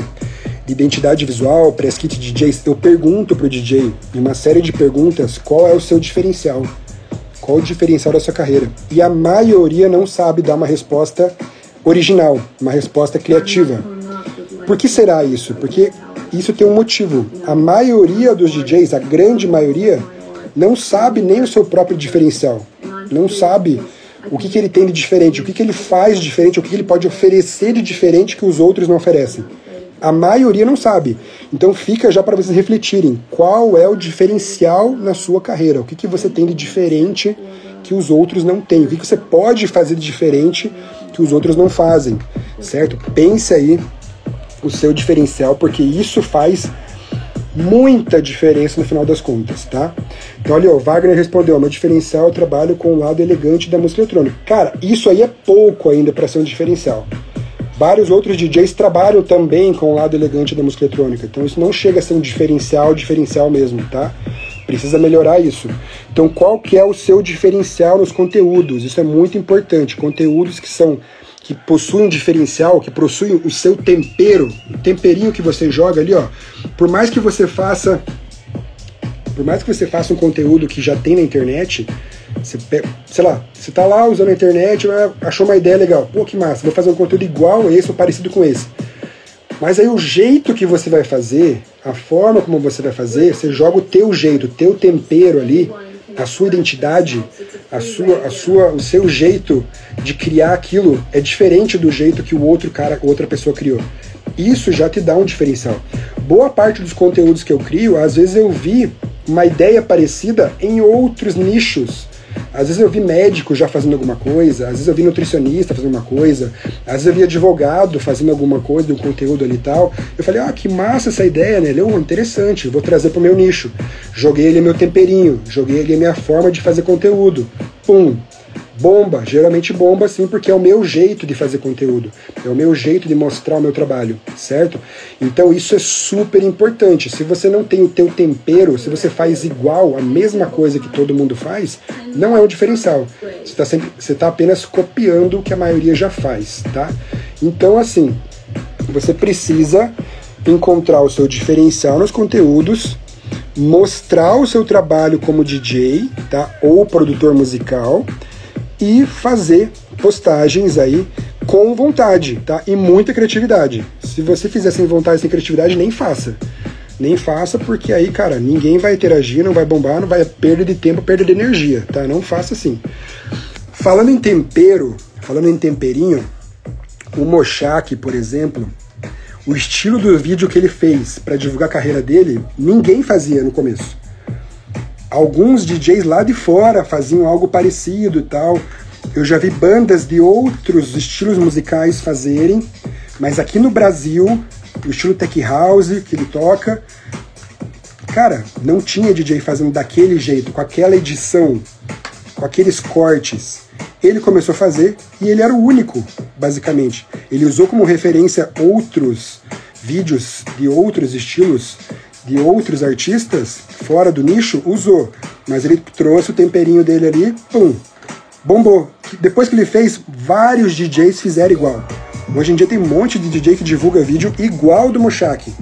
de identidade visual, press kit de DJs, eu pergunto pro DJ em uma série de perguntas qual é o seu diferencial. Qual o diferencial da sua carreira? E a maioria não sabe dar uma resposta original, uma resposta criativa. Por que será isso? Porque isso tem um motivo. A maioria dos DJs, a grande maioria, não sabe nem o seu próprio diferencial. Não sabe o que, que ele tem de diferente, o que, que ele faz de diferente, o que, que ele pode oferecer de diferente que os outros não oferecem. A maioria não sabe. Então fica já para vocês refletirem qual é o diferencial na sua carreira, o que, que você tem de diferente que os outros não têm, o que, que você pode fazer de diferente que os outros não fazem, certo? Pense aí o seu diferencial, porque isso faz muita diferença no final das contas, tá? Então, olha, o Wagner respondeu: meu diferencial é o trabalho com o lado elegante da música eletrônica. Cara, isso aí é pouco ainda para ser um diferencial. Vários outros DJs trabalham também com o lado elegante da música eletrônica, então isso não chega a ser um diferencial, diferencial mesmo, tá? Precisa melhorar isso. Então, qual que é o seu diferencial nos conteúdos? Isso é muito importante. Conteúdos que são que possuem um diferencial, que possuem o seu tempero, o temperinho que você joga ali, ó. Por mais que você faça por mais que você faça um conteúdo que já tem na internet, você, sei lá, você tá lá usando a internet, achou uma ideia legal, pô, que massa, vou fazer um conteúdo igual a esse ou parecido com esse. Mas aí o jeito que você vai fazer, a forma como você vai fazer, você joga o teu jeito, o teu tempero ali, a sua identidade, a sua, a sua, o seu jeito de criar aquilo é diferente do jeito que o outro cara, outra pessoa criou. Isso já te dá um diferencial. Boa parte dos conteúdos que eu crio, às vezes eu vi uma ideia parecida em outros nichos. Às vezes eu vi médico já fazendo alguma coisa, às vezes eu vi nutricionista fazendo uma coisa, às vezes eu vi advogado fazendo alguma coisa, um conteúdo ali e tal. Eu falei, ah, que massa essa ideia, né? Oh, interessante, vou trazer para o meu nicho. Joguei ele meu temperinho, joguei ele minha forma de fazer conteúdo. Pum, Bomba, geralmente bomba sim, porque é o meu jeito de fazer conteúdo, é o meu jeito de mostrar o meu trabalho, certo? Então isso é super importante. Se você não tem o teu tempero, se você faz igual, a mesma coisa que todo mundo faz, não é um diferencial. Você está você tá apenas copiando o que a maioria já faz, tá? Então assim, você precisa encontrar o seu diferencial nos conteúdos, mostrar o seu trabalho como DJ, tá? Ou produtor musical e fazer postagens aí com vontade, tá? E muita criatividade. Se você fizer sem vontade, sem criatividade, nem faça. Nem faça, porque aí, cara, ninguém vai interagir, não vai bombar, não vai perder de tempo, perda de energia, tá? Não faça assim. Falando em tempero, falando em temperinho, o Mochak, por exemplo, o estilo do vídeo que ele fez para divulgar a carreira dele, ninguém fazia no começo alguns DJs lá de fora faziam algo parecido e tal. Eu já vi bandas de outros estilos musicais fazerem, mas aqui no Brasil, o estilo tech house que ele toca, cara, não tinha DJ fazendo daquele jeito, com aquela edição, com aqueles cortes. Ele começou a fazer e ele era o único, basicamente. Ele usou como referência outros vídeos de outros estilos de outros artistas fora do nicho, usou. Mas ele trouxe o temperinho dele ali, pum, bombou. Depois que ele fez, vários DJs fizeram igual. Hoje em dia tem um monte de DJ que divulga vídeo igual do Moshak,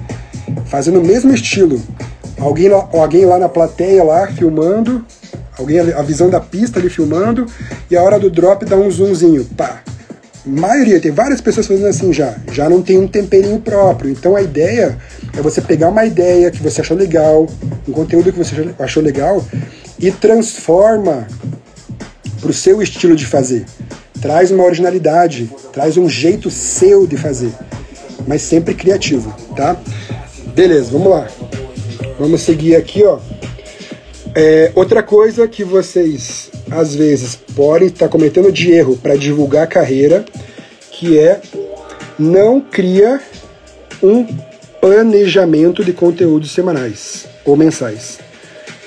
fazendo o mesmo estilo. Alguém lá, alguém lá na plateia lá filmando, alguém a visão da pista ali filmando, e a hora do drop dá um zoomzinho, pá. Maioria, tem várias pessoas fazendo assim já, já não tem um temperinho próprio. Então a ideia é você pegar uma ideia que você achou legal, um conteúdo que você achou legal e transforma para o seu estilo de fazer. Traz uma originalidade, traz um jeito seu de fazer, mas sempre criativo, tá? Beleza, vamos lá. Vamos seguir aqui, ó. É, outra coisa que vocês às vezes podem estar cometendo de erro para divulgar a carreira, que é não cria um planejamento de conteúdos semanais ou mensais.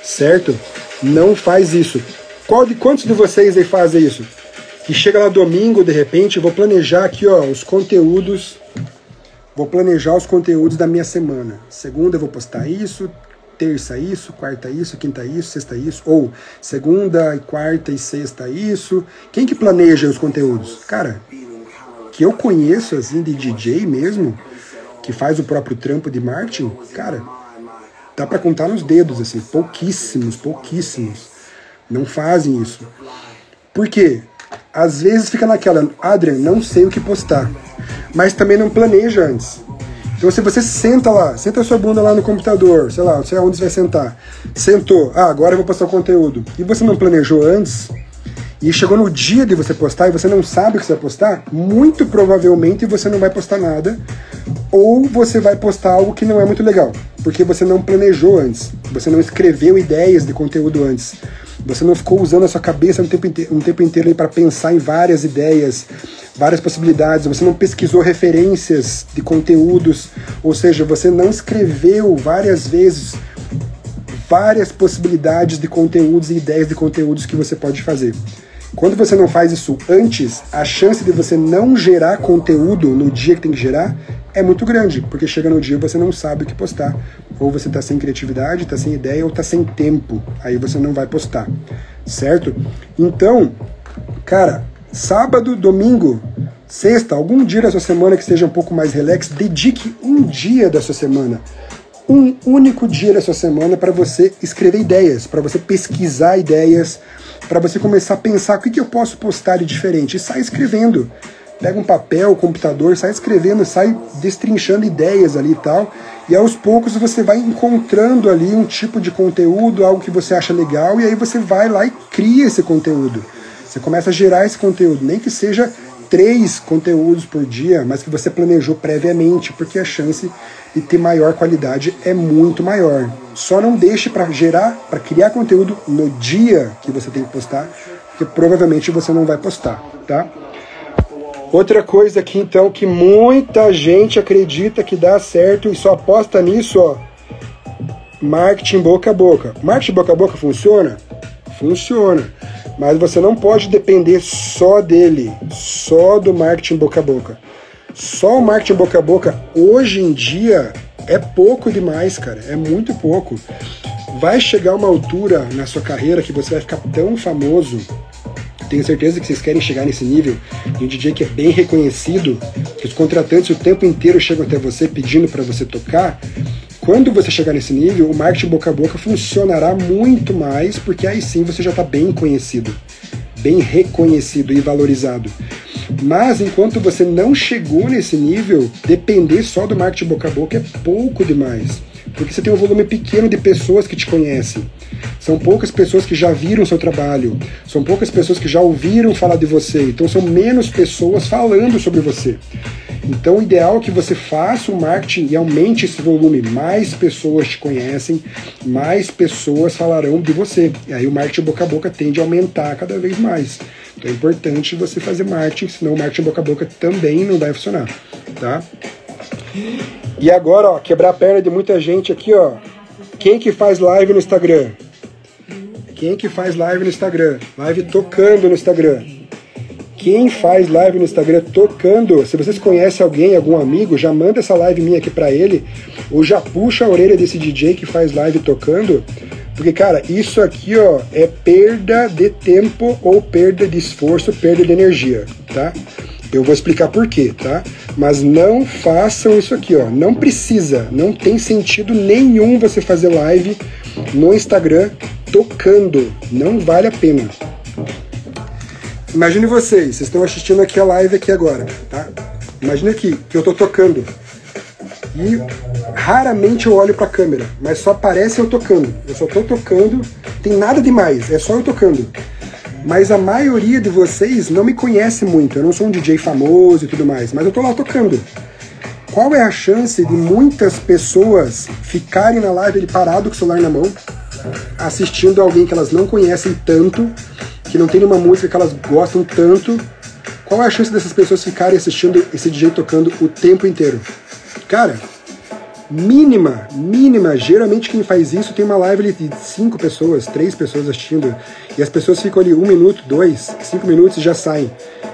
Certo? Não faz isso. Qual de quantos de vocês aí fazem isso? Que chega lá domingo, de repente, vou planejar aqui, ó, os conteúdos. Vou planejar os conteúdos da minha semana. Segunda eu vou postar isso, terça isso, quarta isso, quinta isso, sexta isso, ou segunda e quarta e sexta isso. Quem que planeja os conteúdos? Cara, que eu conheço assim de DJ mesmo, que faz o próprio trampo de marketing, cara, dá para contar nos dedos, assim, pouquíssimos, pouquíssimos não fazem isso. Por quê? às vezes fica naquela, Adrian, não sei o que postar, mas também não planeja antes. Então se você senta lá, senta a sua bunda lá no computador, sei lá, não sei aonde você vai sentar, sentou, ah, agora eu vou postar o conteúdo, e você não planejou antes, e chegou no dia de você postar e você não sabe o que você vai postar, muito provavelmente você não vai postar nada, ou você vai postar algo que não é muito legal, porque você não planejou antes, você não escreveu ideias de conteúdo antes, você não ficou usando a sua cabeça um tempo inteiro, um tempo inteiro para pensar em várias ideias, várias possibilidades, você não pesquisou referências de conteúdos, ou seja, você não escreveu várias vezes várias possibilidades de conteúdos e ideias de conteúdos que você pode fazer. Quando você não faz isso antes, a chance de você não gerar conteúdo no dia que tem que gerar é muito grande, porque chega no dia você não sabe o que postar. Ou você está sem criatividade, está sem ideia, ou está sem tempo. Aí você não vai postar, certo? Então, cara, sábado, domingo, sexta, algum dia da sua semana que seja um pouco mais relax, dedique um dia da sua semana um único dia da sua semana para você escrever ideias, para você pesquisar ideias, para você começar a pensar o que, que eu posso postar de diferente. E sai escrevendo. Pega um papel, um computador, sai escrevendo, sai destrinchando ideias ali e tal. E aos poucos você vai encontrando ali um tipo de conteúdo, algo que você acha legal, e aí você vai lá e cria esse conteúdo. Você começa a gerar esse conteúdo, nem que seja três conteúdos por dia, mas que você planejou previamente, porque a chance de ter maior qualidade é muito maior. Só não deixe para gerar, para criar conteúdo no dia que você tem que postar, porque provavelmente você não vai postar, tá? Outra coisa aqui então que muita gente acredita que dá certo e só aposta nisso, ó. Marketing boca a boca. Marketing boca a boca funciona? Funciona. Mas você não pode depender só dele, só do marketing boca a boca. Só o marketing boca a boca hoje em dia é pouco demais, cara. É muito pouco. Vai chegar uma altura na sua carreira que você vai ficar tão famoso. Tenho certeza que vocês querem chegar nesse nível de um DJ que é bem reconhecido, que os contratantes o tempo inteiro chegam até você pedindo para você tocar. Quando você chegar nesse nível, o marketing boca a boca funcionará muito mais, porque aí sim você já está bem conhecido, bem reconhecido e valorizado. Mas enquanto você não chegou nesse nível, depender só do marketing boca a boca é pouco demais. Porque você tem um volume pequeno de pessoas que te conhecem. São poucas pessoas que já viram seu trabalho. São poucas pessoas que já ouviram falar de você. Então são menos pessoas falando sobre você. Então, o ideal é que você faça o marketing e aumente esse volume. Mais pessoas te conhecem, mais pessoas falarão de você. E aí o marketing boca a boca tende a aumentar cada vez mais. Então é importante você fazer marketing, senão o marketing boca a boca também não vai funcionar, tá? E agora, ó, quebrar a perna de muita gente aqui, ó. Quem que faz live no Instagram? Quem que faz live no Instagram? Live tocando no Instagram. Quem faz live no Instagram tocando, se vocês conhecem alguém, algum amigo, já manda essa live minha aqui para ele, ou já puxa a orelha desse DJ que faz live tocando, porque cara, isso aqui, ó, é perda de tempo ou perda de esforço, perda de energia, tá? Eu vou explicar por quê, tá? Mas não façam isso aqui, ó. Não precisa, não tem sentido nenhum você fazer live no Instagram tocando. Não vale a pena. Imagine vocês, vocês estão assistindo aqui a live aqui agora, tá? Imagine aqui que eu tô tocando. E raramente eu olho para a câmera, mas só aparece eu tocando. Eu só tô tocando, tem nada demais, é só eu tocando. Mas a maioria de vocês não me conhece muito. Eu não sou um DJ famoso e tudo mais, mas eu tô lá tocando. Qual é a chance de muitas pessoas ficarem na live ele parado com o celular na mão, assistindo alguém que elas não conhecem tanto que não tem nenhuma música que elas gostam tanto, qual é a chance dessas pessoas ficarem assistindo esse DJ tocando o tempo inteiro? Cara, mínima, mínima. Geralmente quem faz isso tem uma live de cinco pessoas, três pessoas assistindo, e as pessoas ficam ali um minuto, dois, cinco minutos e já saem.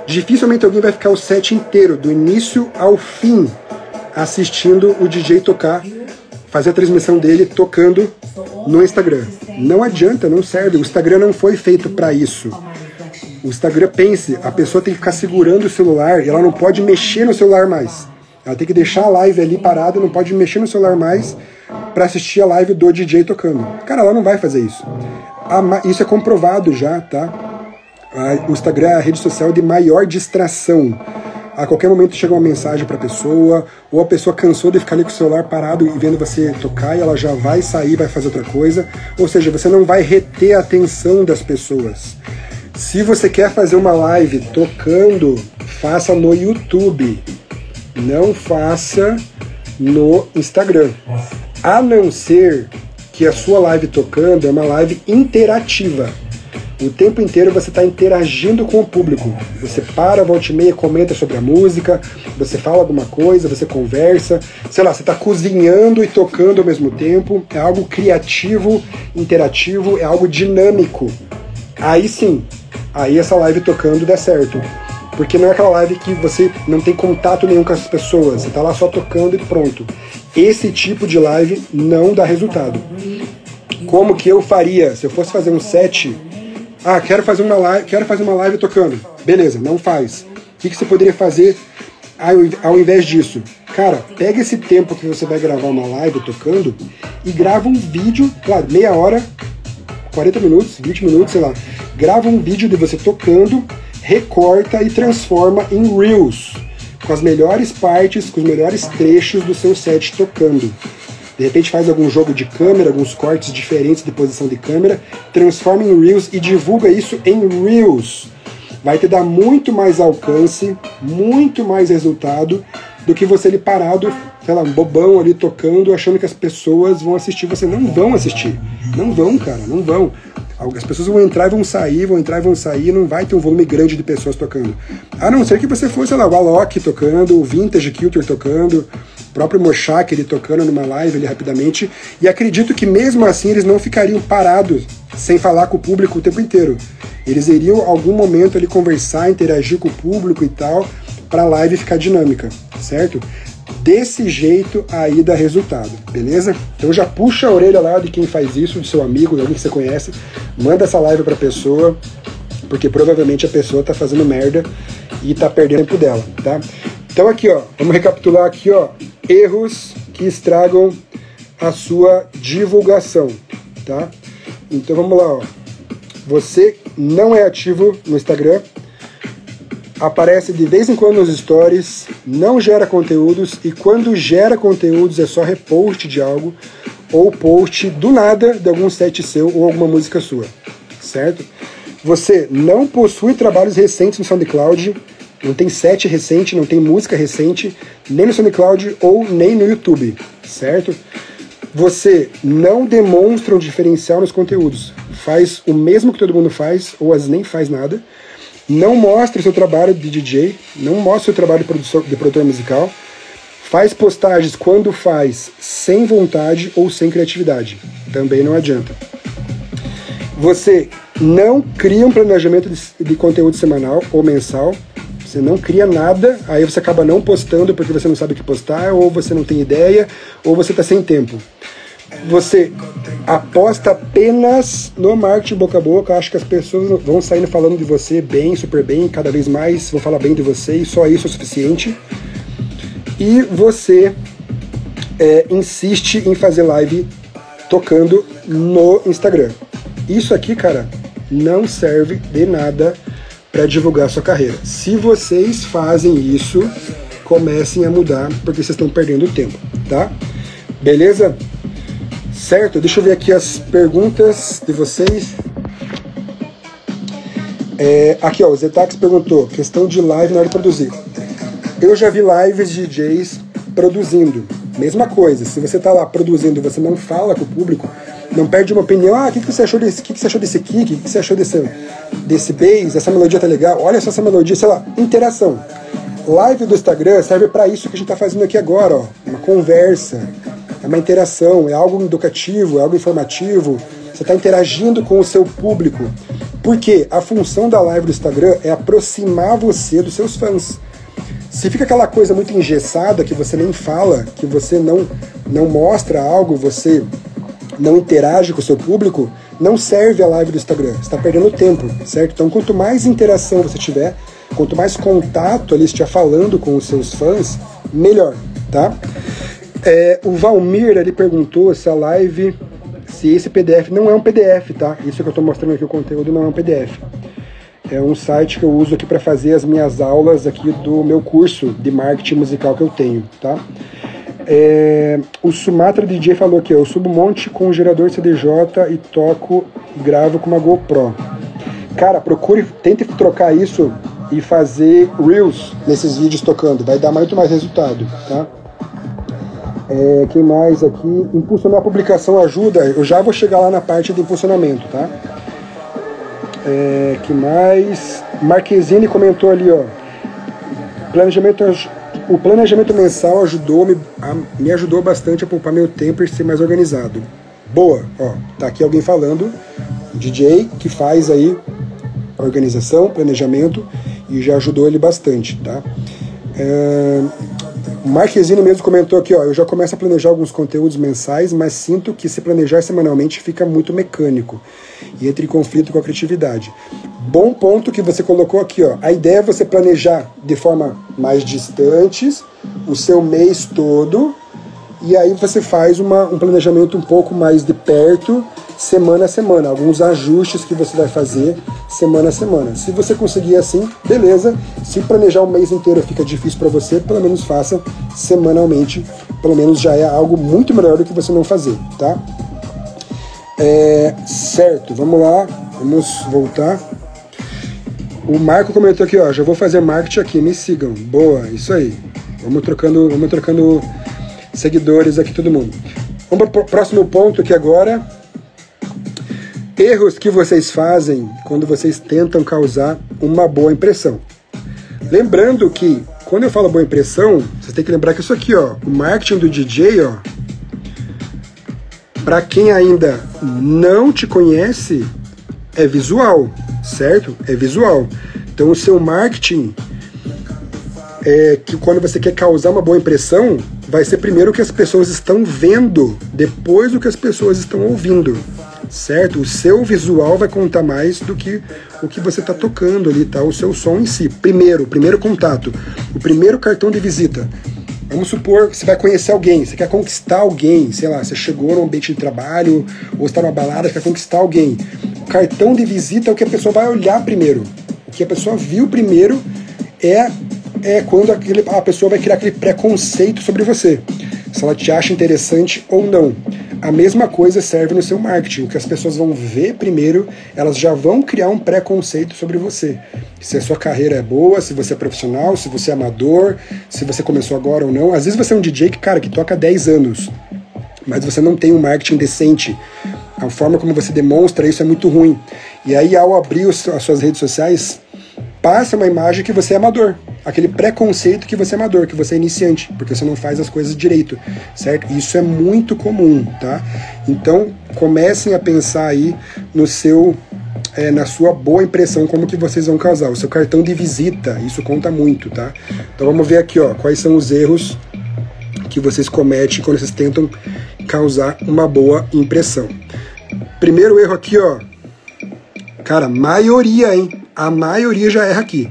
Dificilmente alguém vai ficar o set inteiro, do início ao fim, assistindo o DJ tocar, fazer a transmissão dele tocando no Instagram. Não adianta, não serve. O Instagram não foi feito para isso. O Instagram pense, a pessoa tem que ficar segurando o celular e ela não pode mexer no celular mais. Ela tem que deixar a live ali parada, não pode mexer no celular mais para assistir a live do DJ tocando. Cara, ela não vai fazer isso. Isso é comprovado já, tá? o Instagram é a rede social de maior distração. A qualquer momento chega uma mensagem para a pessoa, ou a pessoa cansou de ficar ali com o celular parado e vendo você tocar e ela já vai sair, vai fazer outra coisa. Ou seja, você não vai reter a atenção das pessoas. Se você quer fazer uma live tocando, faça no YouTube. Não faça no Instagram. A não ser que a sua live tocando é uma live interativa. O tempo inteiro você está interagindo com o público. Você para, volta e meia, comenta sobre a música, você fala alguma coisa, você conversa. Sei lá, você está cozinhando e tocando ao mesmo tempo. É algo criativo, interativo, é algo dinâmico. Aí sim, aí essa live tocando dá certo. Porque não é aquela live que você não tem contato nenhum com as pessoas, você está lá só tocando e pronto. Esse tipo de live não dá resultado. Como que eu faria se eu fosse fazer um set? Ah, quero fazer uma live, quero fazer uma live tocando. Beleza, não faz. O que, que você poderia fazer ao invés disso? Cara, pega esse tempo que você vai gravar uma live tocando e grava um vídeo, claro, meia hora, 40 minutos, 20 minutos, sei lá. Grava um vídeo de você tocando, recorta e transforma em Reels com as melhores partes, com os melhores trechos do seu set tocando. De repente faz algum jogo de câmera, alguns cortes diferentes de posição de câmera, transforma em Reels e divulga isso em Reels. Vai te dar muito mais alcance, muito mais resultado do que você ali parado, sei lá, um bobão ali tocando, achando que as pessoas vão assistir. Você não vão assistir. Não vão, cara, não vão. As pessoas vão entrar e vão sair, vão entrar e vão sair, não vai ter um volume grande de pessoas tocando. A não ser que você fosse, sei lá, o Alok tocando, o Vintage Kilter tocando, próprio Moshak ele tocando numa live ali rapidamente. E acredito que mesmo assim eles não ficariam parados sem falar com o público o tempo inteiro. Eles iriam algum momento ali conversar, interagir com o público e tal, para a live ficar dinâmica, certo? desse jeito aí dá resultado, beleza? Então já puxa a orelha lá de quem faz isso, do seu amigo, de alguém que você conhece, manda essa live pra pessoa, porque provavelmente a pessoa tá fazendo merda e tá perdendo tempo dela, tá? Então aqui, ó, vamos recapitular aqui, ó, erros que estragam a sua divulgação, tá? Então vamos lá, ó. Você não é ativo no Instagram, aparece de vez em quando nos stories, não gera conteúdos e quando gera conteúdos é só repost de algo ou post do nada de algum set seu ou alguma música sua, certo? Você não possui trabalhos recentes no SoundCloud, não tem set recente, não tem música recente, nem no SoundCloud ou nem no YouTube, certo? Você não demonstra um diferencial nos conteúdos, faz o mesmo que todo mundo faz ou vezes nem faz nada. Não mostra o seu trabalho de DJ, não mostra o seu trabalho de, produtor, de produtor musical, faz postagens quando faz sem vontade ou sem criatividade, também não adianta. Você não cria um planejamento de, de conteúdo semanal ou mensal, você não cria nada, aí você acaba não postando porque você não sabe o que postar, ou você não tem ideia, ou você está sem tempo você aposta apenas no marketing boca a boca, acho que as pessoas vão saindo falando de você bem, super bem, cada vez mais vão falar bem de você e só isso é o suficiente. E você é, insiste em fazer live tocando no Instagram. Isso aqui, cara, não serve de nada para divulgar sua carreira. Se vocês fazem isso, comecem a mudar, porque vocês estão perdendo tempo, tá? Beleza? Certo? Deixa eu ver aqui as perguntas de vocês. É, aqui, ó, o Zetax perguntou: questão de live na hora de produzir. Eu já vi lives de DJs produzindo. Mesma coisa, se você está lá produzindo e você não fala com o público, não perde uma opinião, ah, o que, que você achou desse, que, que você achou desse kick, o que, que você achou desse, desse bass, essa melodia tá legal, olha só essa melodia, sei lá, interação. Live do Instagram serve para isso que a gente está fazendo aqui agora, ó, uma conversa, é uma interação, é algo educativo, é algo informativo. Você está interagindo com o seu público. Porque a função da live do Instagram é aproximar você dos seus fãs. Se fica aquela coisa muito engessada que você nem fala, que você não, não mostra algo, você não interage com o seu público, não serve a live do Instagram. Você está perdendo tempo, certo? Então, quanto mais interação você tiver, quanto mais contato ali estiver falando com os seus fãs, melhor, tá? É, o Valmir ele perguntou se a live, se esse PDF não é um PDF, tá? Isso que eu estou mostrando aqui o conteúdo não é um PDF. é um site que eu uso aqui para fazer as minhas aulas aqui do meu curso de marketing musical que eu tenho, tá? É, o Sumatra DJ falou aqui, eu subo um monte com um gerador CDJ e toco e gravo com uma GoPro. Cara, procure, tente trocar isso e fazer Reels nesses vídeos tocando, vai dar muito mais resultado, tá? É, quem mais aqui? Impulsionar a publicação ajuda, eu já vou chegar lá na parte de impulsionamento, tá? É, que mais? Marquezine comentou ali, ó. Planejamento o planejamento mensal ajudou me, a, me ajudou bastante a poupar meu tempo e ser mais organizado. Boa, ó, tá aqui alguém falando, DJ que faz aí organização, planejamento e já ajudou ele bastante, tá? É, o Marquezine mesmo comentou aqui, ó, eu já começo a planejar alguns conteúdos mensais, mas sinto que se planejar semanalmente fica muito mecânico e entra em conflito com a criatividade. Bom ponto que você colocou aqui, ó. A ideia é você planejar de forma mais distantes o seu mês todo e aí você faz uma, um planejamento um pouco mais de perto, semana a semana, alguns ajustes que você vai fazer semana a semana. Se você conseguir assim, beleza. Se planejar o mês inteiro fica difícil para você, pelo menos faça semanalmente. Pelo menos já é algo muito melhor do que você não fazer, tá? É, certo, vamos lá, vamos voltar. O Marco comentou aqui, ó, já vou fazer marketing aqui, me sigam. Boa, isso aí. Vamos trocando, vamos trocando seguidores aqui todo mundo. Vamos para o próximo ponto aqui agora. Erros que vocês fazem quando vocês tentam causar uma boa impressão. Lembrando que quando eu falo boa impressão, você tem que lembrar que isso aqui, ó, o marketing do DJ, ó, para quem ainda não te conhece, é visual certo? É visual. Então o seu marketing é que quando você quer causar uma boa impressão, vai ser primeiro o que as pessoas estão vendo, depois o que as pessoas estão ouvindo, certo? O seu visual vai contar mais do que o que você está tocando ali, tá? O seu som em si. Primeiro, primeiro contato, o primeiro cartão de visita. Vamos supor que você vai conhecer alguém, você quer conquistar alguém, sei lá, você chegou no ambiente de trabalho ou está numa balada, quer conquistar alguém. O cartão de visita é o que a pessoa vai olhar primeiro. O que a pessoa viu primeiro é, é quando aquele, a pessoa vai criar aquele preconceito sobre você. Se ela te acha interessante ou não. A mesma coisa serve no seu marketing. O que as pessoas vão ver primeiro, elas já vão criar um preconceito sobre você. Se a sua carreira é boa, se você é profissional, se você é amador, se você começou agora ou não. Às vezes você é um DJ que, cara, que toca há 10 anos, mas você não tem um marketing decente. A forma como você demonstra isso é muito ruim. E aí, ao abrir as suas redes sociais, passa uma imagem que você é amador. Aquele preconceito que você é amador, que você é iniciante, porque você não faz as coisas direito, certo? Isso é muito comum, tá? Então, comecem a pensar aí no seu é, na sua boa impressão, como que vocês vão causar. O seu cartão de visita, isso conta muito, tá? Então vamos ver aqui, ó, quais são os erros que vocês cometem quando vocês tentam causar uma boa impressão. Primeiro erro aqui, ó. Cara, maioria, hein? A maioria já erra aqui.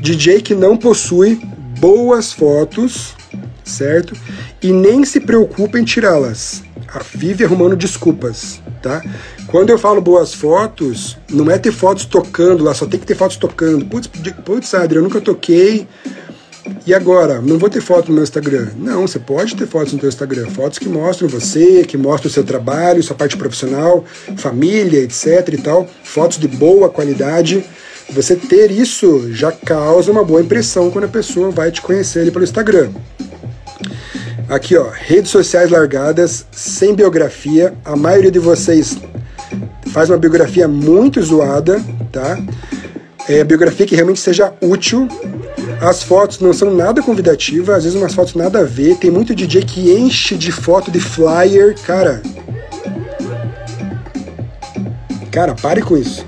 DJ que não possui boas fotos, certo? E nem se preocupa em tirá-las. Vive arrumando desculpas, tá? Quando eu falo boas fotos, não é ter fotos tocando lá, só tem que ter fotos tocando. Putz, putz Adri, eu nunca toquei e agora, não vou ter foto no meu Instagram. Não, você pode ter fotos no seu Instagram. Fotos que mostram você, que mostram o seu trabalho, sua parte profissional, família, etc e tal. Fotos de boa qualidade. Você ter isso já causa uma boa impressão quando a pessoa vai te conhecer ali pelo Instagram. Aqui, ó, redes sociais largadas, sem biografia. A maioria de vocês faz uma biografia muito zoada, tá? É, biografia que realmente seja útil as fotos não são nada convidativas, às vezes umas fotos nada a ver. Tem muito DJ que enche de foto de flyer, cara. Cara, pare com isso.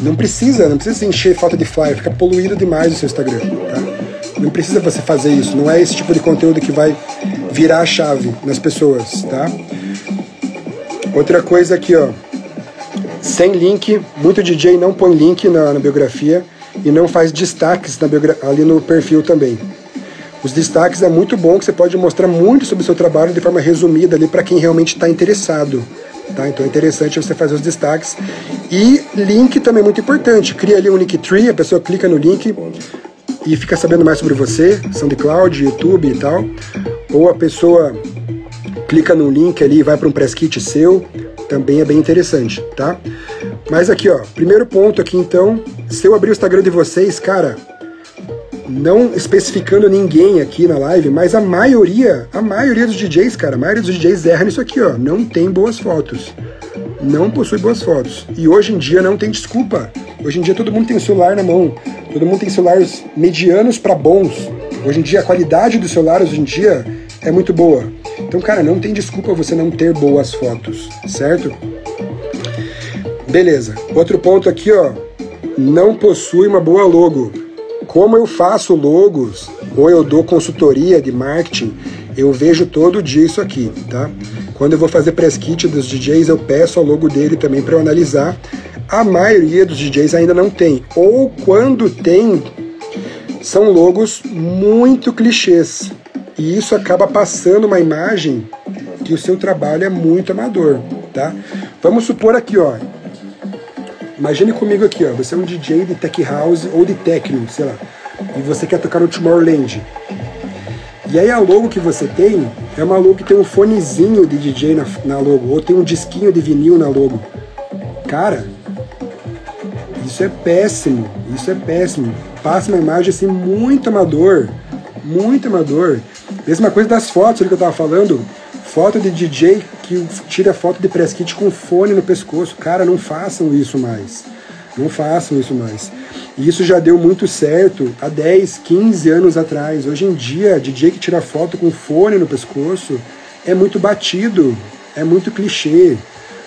Não precisa, não precisa encher foto de flyer, fica poluído demais o seu Instagram, tá? Não precisa você fazer isso, não é esse tipo de conteúdo que vai virar a chave nas pessoas, tá? Outra coisa aqui, ó. Sem link, muito DJ não põe link na, na biografia e não faz destaques ali no perfil também. Os destaques é muito bom que você pode mostrar muito sobre o seu trabalho de forma resumida ali para quem realmente está interessado. Tá? Então é interessante você fazer os destaques E link também é muito importante. Cria ali um Linktree, a pessoa clica no link e fica sabendo mais sobre você, SoundCloud, YouTube e tal. Ou a pessoa clica no link ali e vai para um press kit seu, também é bem interessante, tá? Mas aqui, ó, primeiro ponto aqui então, se eu abrir o Instagram de vocês, cara, não especificando ninguém aqui na live, mas a maioria, a maioria dos DJs, cara, a maioria dos DJs erra nisso aqui, ó, não tem boas fotos. Não possui boas fotos. E hoje em dia não tem desculpa. Hoje em dia todo mundo tem celular na mão. Todo mundo tem celulares medianos para bons. Hoje em dia a qualidade dos celulares hoje em dia é muito boa. Então, cara, não tem desculpa você não ter boas fotos, certo? Beleza. Outro ponto aqui, ó, não possui uma boa logo. Como eu faço logos ou eu dou consultoria de marketing, eu vejo todo dia isso aqui, tá? Quando eu vou fazer press kit dos DJs, eu peço a logo dele também para eu analisar. A maioria dos DJs ainda não tem, ou quando tem, são logos muito clichês. E isso acaba passando uma imagem que o seu trabalho é muito amador, tá? Vamos supor aqui, ó, Imagine comigo aqui, ó, você é um DJ de tech house ou de techno, sei lá, e você quer tocar no Tomorrowland. E aí a logo que você tem é uma logo que tem um fonezinho de DJ na, na logo, ou tem um disquinho de vinil na logo. Cara, isso é péssimo, isso é péssimo. Passa uma imagem assim muito amador, muito amador. Mesma coisa das fotos que eu tava falando, foto de DJ que tira foto de press kit com fone no pescoço. Cara, não façam isso mais. Não façam isso mais. E isso já deu muito certo há 10, 15 anos atrás. Hoje em dia, DJ que tira foto com fone no pescoço é muito batido, é muito clichê.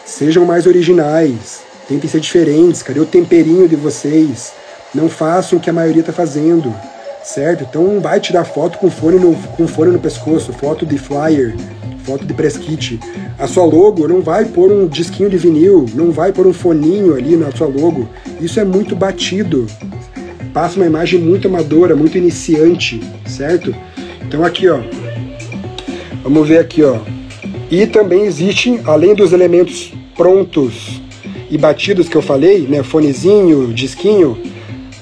Sejam mais originais, tentem ser diferentes. Cadê o temperinho de vocês? Não façam o que a maioria está fazendo, certo? Então vai tirar foto com fone no, com fone no pescoço, foto de flyer foto de press kit. A sua logo não vai pôr um disquinho de vinil, não vai pôr um foninho ali na sua logo. Isso é muito batido. Passa uma imagem muito amadora, muito iniciante, certo? Então aqui, ó. Vamos ver aqui, ó. E também existe, além dos elementos prontos e batidos que eu falei, né, fonezinho, disquinho,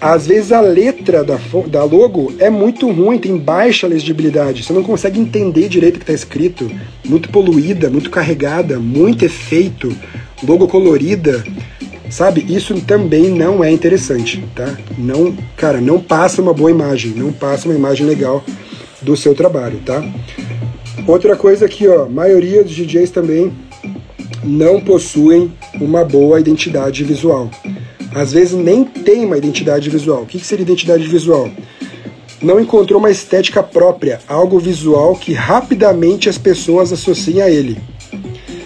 às vezes a letra da, da logo é muito ruim, tem baixa legibilidade, você não consegue entender direito o que está escrito, muito poluída, muito carregada, muito efeito, logo colorida, sabe? Isso também não é interessante, tá? Não, cara, não passa uma boa imagem, não passa uma imagem legal do seu trabalho, tá? Outra coisa aqui, ó, maioria dos DJs também não possuem uma boa identidade visual às vezes nem tem uma identidade visual. O que seria identidade visual? Não encontrou uma estética própria, algo visual que rapidamente as pessoas associem a ele.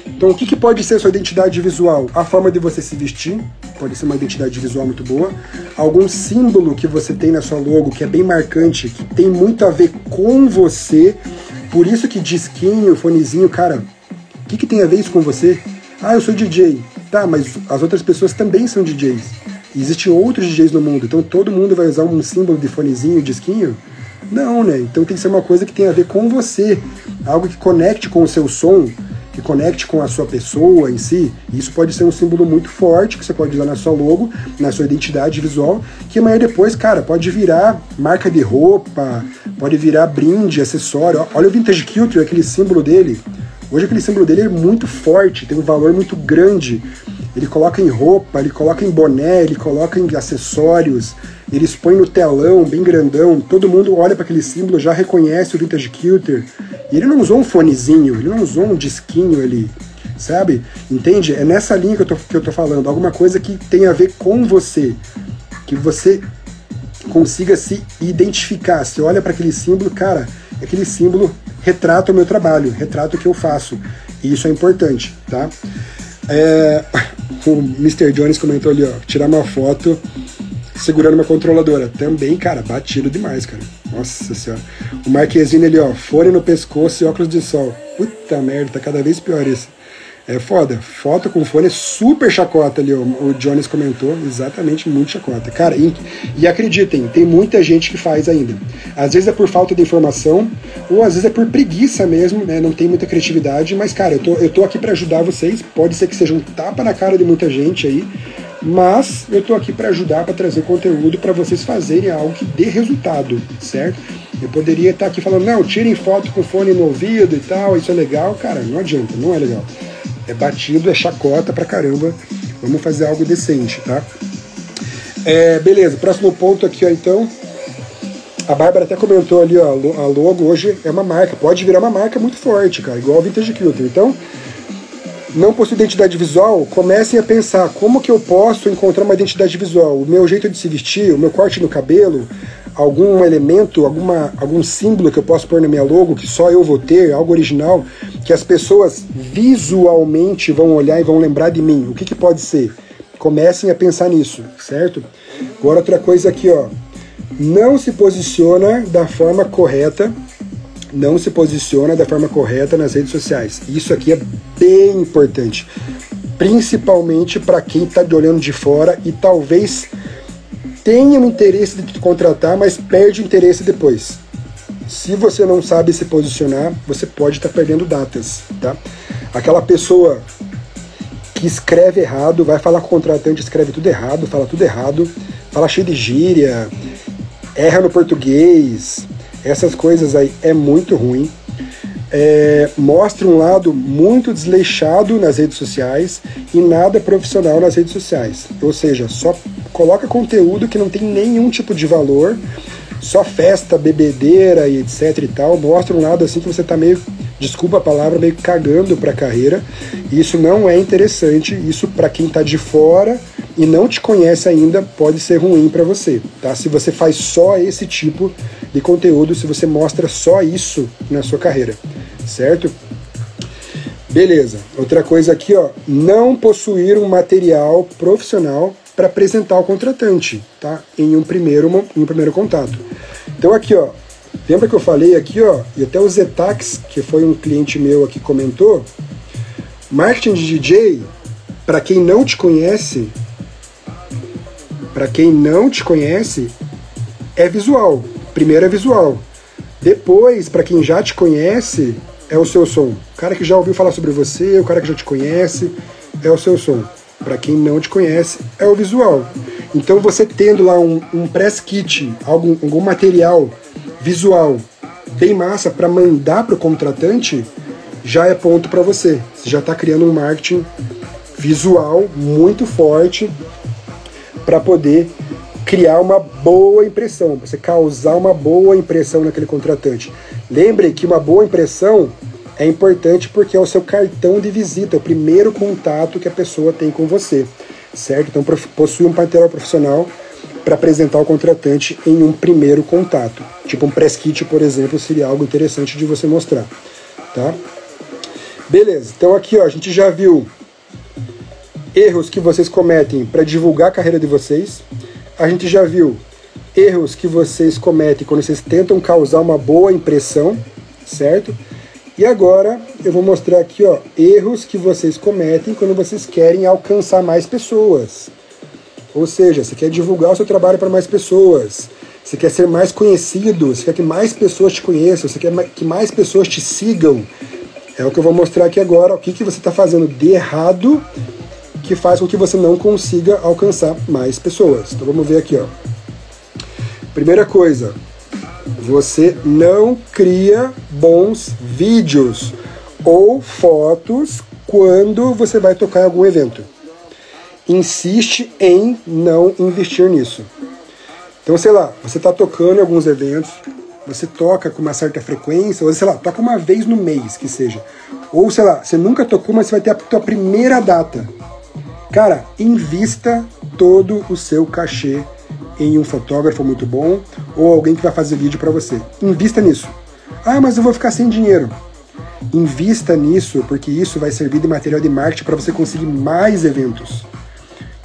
Então, o que, que pode ser sua identidade visual? A forma de você se vestir, pode ser uma identidade visual muito boa. Algum símbolo que você tem na sua logo que é bem marcante, que tem muito a ver com você. Por isso que disquinho, fonezinho, cara, o que, que tem a ver isso com você? Ah, eu sou DJ. Tá, mas as outras pessoas também são DJs. Existem outros DJs no mundo, então todo mundo vai usar um símbolo de fonezinho, disquinho? Não, né? Então tem que ser uma coisa que tenha a ver com você, algo que conecte com o seu som, que conecte com a sua pessoa em si. Isso pode ser um símbolo muito forte que você pode usar na sua logo, na sua identidade visual, que amanhã depois, cara, pode virar marca de roupa, pode virar brinde, acessório. Olha o Vintage Culture, aquele símbolo dele. Hoje aquele símbolo dele é muito forte, tem um valor muito grande. Ele coloca em roupa, ele coloca em boné, ele coloca em acessórios, ele expõe no telão, bem grandão. Todo mundo olha para aquele símbolo, já reconhece o Vintage Kilter. E ele não usou um fonezinho, ele não usou um disquinho ali, sabe? Entende? É nessa linha que eu tô, que eu tô falando. Alguma coisa que tem a ver com você. Que você consiga se identificar. Você olha para aquele símbolo, cara, aquele símbolo retrata o meu trabalho, retrata o que eu faço. E isso é importante, tá? É, o Mr. Jones comentou ali, ó, tirar uma foto segurando uma controladora. Também, cara, batido demais, cara. Nossa senhora. O Marquezine ali, ó, fone no pescoço e óculos de sol. Puta merda, tá cada vez pior isso. É foda. Foto com fone é super chacota ali, o Jones comentou. Exatamente, muito chacota. Cara, e, e, acreditem, tem muita gente que faz ainda. Às vezes é por falta de informação, ou às vezes é por preguiça mesmo, né? Não tem muita criatividade, mas, cara, eu tô, eu tô aqui para ajudar vocês. Pode ser que seja um tapa na cara de muita gente aí, mas eu tô aqui para ajudar, para trazer conteúdo para vocês fazerem algo que dê resultado, certo? Eu poderia estar aqui falando, não, tirem foto com fone no ouvido e tal, isso é legal. Cara, não adianta, não é legal. É batido, é chacota pra caramba. Vamos fazer algo decente, tá? É, beleza, próximo ponto aqui, ó, então. A Bárbara até comentou ali, ó, a logo hoje é uma marca, pode virar uma marca muito forte, cara, igual a Vintage Culture. Então, não possui identidade visual, comecem a pensar como que eu posso encontrar uma identidade visual. O meu jeito de se vestir, o meu corte no cabelo, algum elemento, alguma, algum símbolo que eu posso pôr na minha logo que só eu vou ter, algo original, que as pessoas visualmente vão olhar e vão lembrar de mim. O que, que pode ser? Comecem a pensar nisso, certo? Agora outra coisa aqui, ó. Não se posiciona da forma correta, não se posiciona da forma correta nas redes sociais. Isso aqui é bem importante, principalmente para quem está olhando de fora e talvez tenha o interesse de te contratar, mas perde o interesse depois. Se você não sabe se posicionar, você pode estar tá perdendo datas, tá? Aquela pessoa que escreve errado, vai falar com o contratante, escreve tudo errado, fala tudo errado, fala cheio de gíria, erra no português, essas coisas aí é muito ruim. É, mostra um lado muito desleixado nas redes sociais e nada profissional nas redes sociais. Ou seja, só coloca conteúdo que não tem nenhum tipo de valor, só festa, bebedeira e etc e tal, mostra um lado assim que você tá meio, desculpa a palavra, meio cagando para a carreira. E isso não é interessante, isso para quem tá de fora e não te conhece ainda pode ser ruim para você, tá? Se você faz só esse tipo de conteúdo, se você mostra só isso na sua carreira, certo? Beleza. Outra coisa aqui, ó, não possuir um material profissional para apresentar ao contratante, tá? Em um primeiro, em um primeiro contato. Então aqui, ó, lembra que eu falei aqui, ó, e até o Zetax, que foi um cliente meu aqui comentou, marketing de DJ, para quem não te conhece, para quem não te conhece, é visual. Primeiro é visual. Depois, para quem já te conhece, é o seu som. O cara que já ouviu falar sobre você, o cara que já te conhece, é o seu som. Para quem não te conhece, é o visual. Então você tendo lá um, um press kit, algum, algum material visual bem massa para mandar para o contratante, já é ponto para você. Você já está criando um marketing visual muito forte para poder criar uma boa impressão, você causar uma boa impressão naquele contratante. Lembre que uma boa impressão é importante porque é o seu cartão de visita, é o primeiro contato que a pessoa tem com você, certo? Então possui um material profissional para apresentar ao contratante em um primeiro contato. Tipo um press kit, por exemplo, seria algo interessante de você mostrar, tá? Beleza, então aqui ó, a gente já viu erros que vocês cometem para divulgar a carreira de vocês. A gente já viu erros que vocês cometem quando vocês tentam causar uma boa impressão, certo? E agora eu vou mostrar aqui, ó, erros que vocês cometem quando vocês querem alcançar mais pessoas. Ou seja, você quer divulgar o seu trabalho para mais pessoas, você quer ser mais conhecido, você quer que mais pessoas te conheçam, você quer que mais pessoas te sigam. É o que eu vou mostrar aqui agora, o que, que você está fazendo de errado que faz com que você não consiga alcançar mais pessoas. Então vamos ver aqui, ó. Primeira coisa, você não cria bons vídeos ou fotos quando você vai tocar em algum evento. Insiste em não investir nisso. Então, sei lá, você está tocando em alguns eventos, você toca com uma certa frequência, ou sei lá, toca uma vez no mês, que seja. Ou sei lá, você nunca tocou, mas você vai ter a tua primeira data. Cara, invista todo o seu cachê em um fotógrafo muito bom ou alguém que vai fazer vídeo para você. Invista nisso. Ah, mas eu vou ficar sem dinheiro. Invista nisso, porque isso vai servir de material de marketing para você conseguir mais eventos.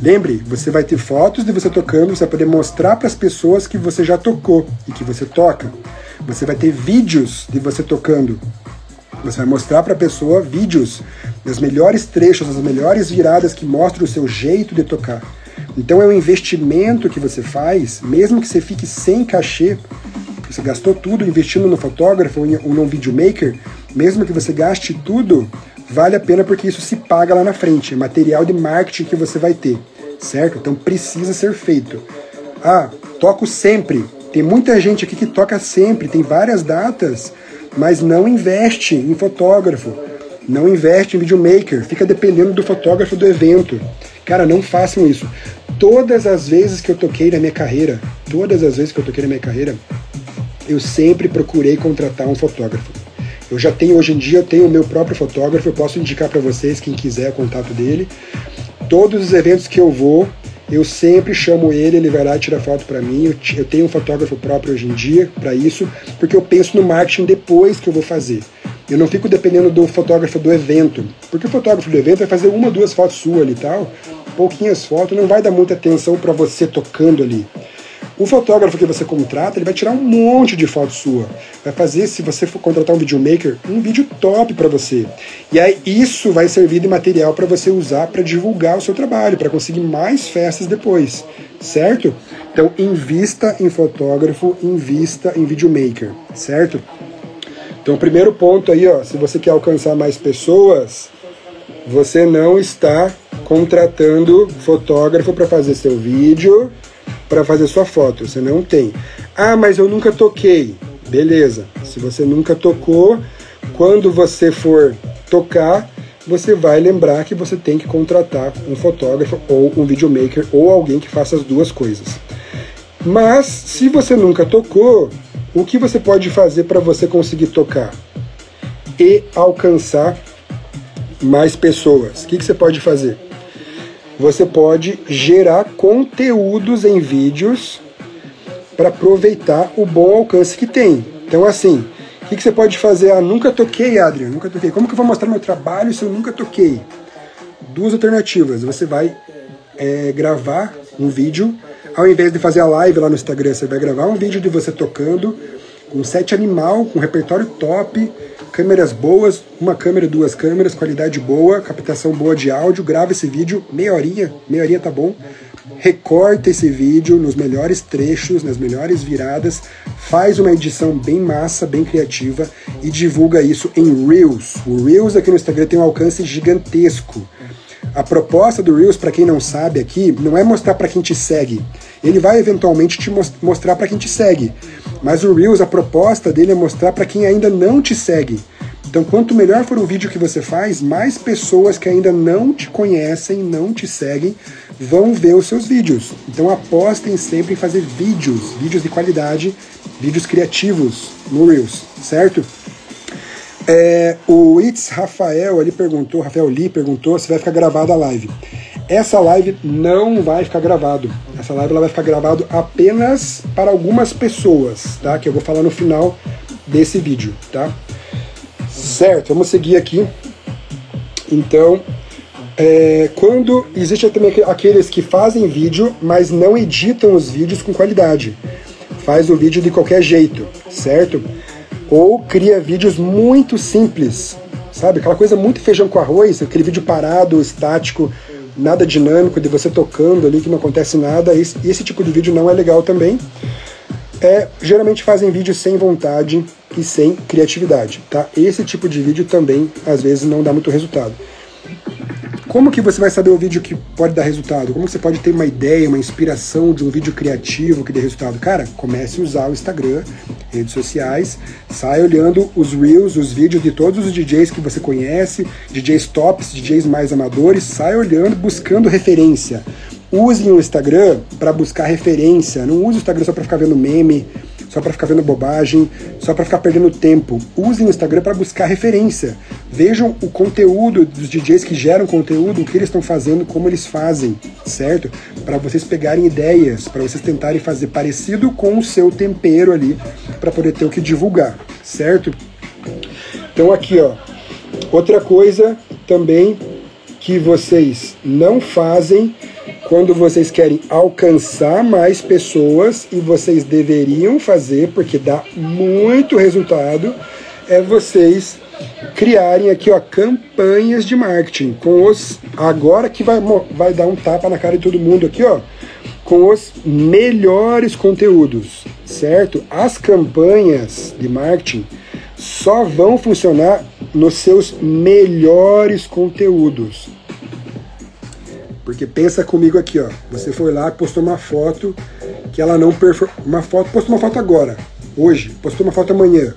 Lembre, você vai ter fotos de você tocando, você vai poder mostrar para as pessoas que você já tocou e que você toca. Você vai ter vídeos de você tocando. Você vai mostrar para a pessoa vídeos nas melhores trechos, nas melhores viradas que mostram o seu jeito de tocar. Então é um investimento que você faz, mesmo que você fique sem cachê, você gastou tudo investindo no fotógrafo ou num videomaker, mesmo que você gaste tudo, vale a pena porque isso se paga lá na frente, é material de marketing que você vai ter, certo? Então precisa ser feito. Ah, toco sempre. Tem muita gente aqui que toca sempre, tem várias datas, mas não investe em fotógrafo, não investe em videomaker, fica dependendo do fotógrafo do evento. Cara, não façam isso. Todas as vezes que eu toquei na minha carreira, todas as vezes que eu toquei na minha carreira, eu sempre procurei contratar um fotógrafo. Eu já tenho, hoje em dia, eu tenho o meu próprio fotógrafo, eu posso indicar para vocês, quem quiser, o contato dele. Todos os eventos que eu vou, eu sempre chamo ele, ele vai lá e tira foto para mim. Eu, tenho um fotógrafo próprio hoje em dia para isso, porque eu penso no marketing depois que eu vou fazer. Eu não fico dependendo do fotógrafo do evento, porque o fotógrafo do evento vai fazer uma, duas fotos suas ali e tal, pouquinhas fotos, não vai dar muita atenção para você tocando ali. O fotógrafo que você contrata, ele vai tirar um monte de fotos sua. Vai fazer, se você for contratar um videomaker, um vídeo top para você. E aí isso vai servir de material para você usar para divulgar o seu trabalho, para conseguir mais festas depois, certo? Então, invista em fotógrafo, invista em videomaker, certo? Então, primeiro ponto aí, ó, se você quer alcançar mais pessoas, você não está contratando fotógrafo para fazer seu vídeo, para fazer sua foto. Você não tem. Ah, mas eu nunca toquei. Beleza. Se você nunca tocou, quando você for tocar, você vai lembrar que você tem que contratar um fotógrafo ou um videomaker ou alguém que faça as duas coisas. Mas se você nunca tocou, o que você pode fazer para você conseguir tocar e alcançar mais pessoas? O que, que você pode fazer? Você pode gerar conteúdos em vídeos para aproveitar o bom alcance que tem. Então, assim, o que, que você pode fazer? Ah, nunca toquei, Adrian, nunca toquei. Como que eu vou mostrar meu trabalho se eu nunca toquei? Duas alternativas. Você vai é, gravar um vídeo, ao invés de fazer a live lá no Instagram, você vai gravar um vídeo de você tocando com set animal, com repertório top, câmeras boas, uma câmera, duas câmeras, qualidade boa, captação boa de áudio, grava esse vídeo, meia horinha, meia horinha tá bom. Recorta esse vídeo nos melhores trechos, nas melhores viradas, faz uma edição bem massa, bem criativa e divulga isso em Reels. O Reels aqui no Instagram tem um alcance gigantesco. A proposta do Reels, para quem não sabe aqui, não é mostrar para quem te segue. Ele vai eventualmente te mostrar para quem te segue. Mas o Reels, a proposta dele é mostrar para quem ainda não te segue. Então, quanto melhor for o vídeo que você faz, mais pessoas que ainda não te conhecem, não te seguem, vão ver os seus vídeos. Então, apostem sempre em fazer vídeos, vídeos de qualidade, vídeos criativos no Reels, certo? É, o Itz Rafael ali perguntou, Rafael Lee perguntou se vai ficar gravada a live. Essa live não vai ficar gravado. Essa live ela vai ficar gravado apenas para algumas pessoas, tá? Que eu vou falar no final desse vídeo, tá? Certo, vamos seguir aqui. Então, é, quando existe também aqueles que fazem vídeo, mas não editam os vídeos com qualidade. Faz o vídeo de qualquer jeito, certo? Ou cria vídeos muito simples, sabe? Aquela coisa muito feijão com arroz, aquele vídeo parado, estático, nada dinâmico, de você tocando ali que não acontece nada. Esse, esse tipo de vídeo não é legal também. É, geralmente fazem vídeos sem vontade e sem criatividade, tá? Esse tipo de vídeo também às vezes não dá muito resultado. Como que você vai saber o vídeo que pode dar resultado? Como você pode ter uma ideia, uma inspiração de um vídeo criativo que dê resultado? Cara, comece a usar o Instagram, redes sociais, sai olhando os reels, os vídeos de todos os DJs que você conhece, DJs tops, DJs mais amadores, sai olhando, buscando referência. Usem o Instagram para buscar referência, não use o Instagram só para ficar vendo meme, só para ficar vendo bobagem, só para ficar perdendo tempo. Usem o Instagram para buscar referência. Vejam o conteúdo dos DJs que geram conteúdo, o que eles estão fazendo, como eles fazem, certo? Para vocês pegarem ideias, para vocês tentarem fazer parecido com o seu tempero ali, para poder ter o que divulgar, certo? Então aqui, ó, outra coisa também que vocês não fazem quando vocês querem alcançar mais pessoas e vocês deveriam fazer porque dá muito resultado, é vocês criarem aqui, ó, campanhas de marketing com os agora que vai vai dar um tapa na cara de todo mundo aqui, ó, com os melhores conteúdos, certo? As campanhas de marketing só vão funcionar nos seus melhores conteúdos. Porque pensa comigo aqui, ó. Você foi lá, postou uma foto que ela não performou. Uma foto, postou uma foto agora, hoje, postou uma foto amanhã.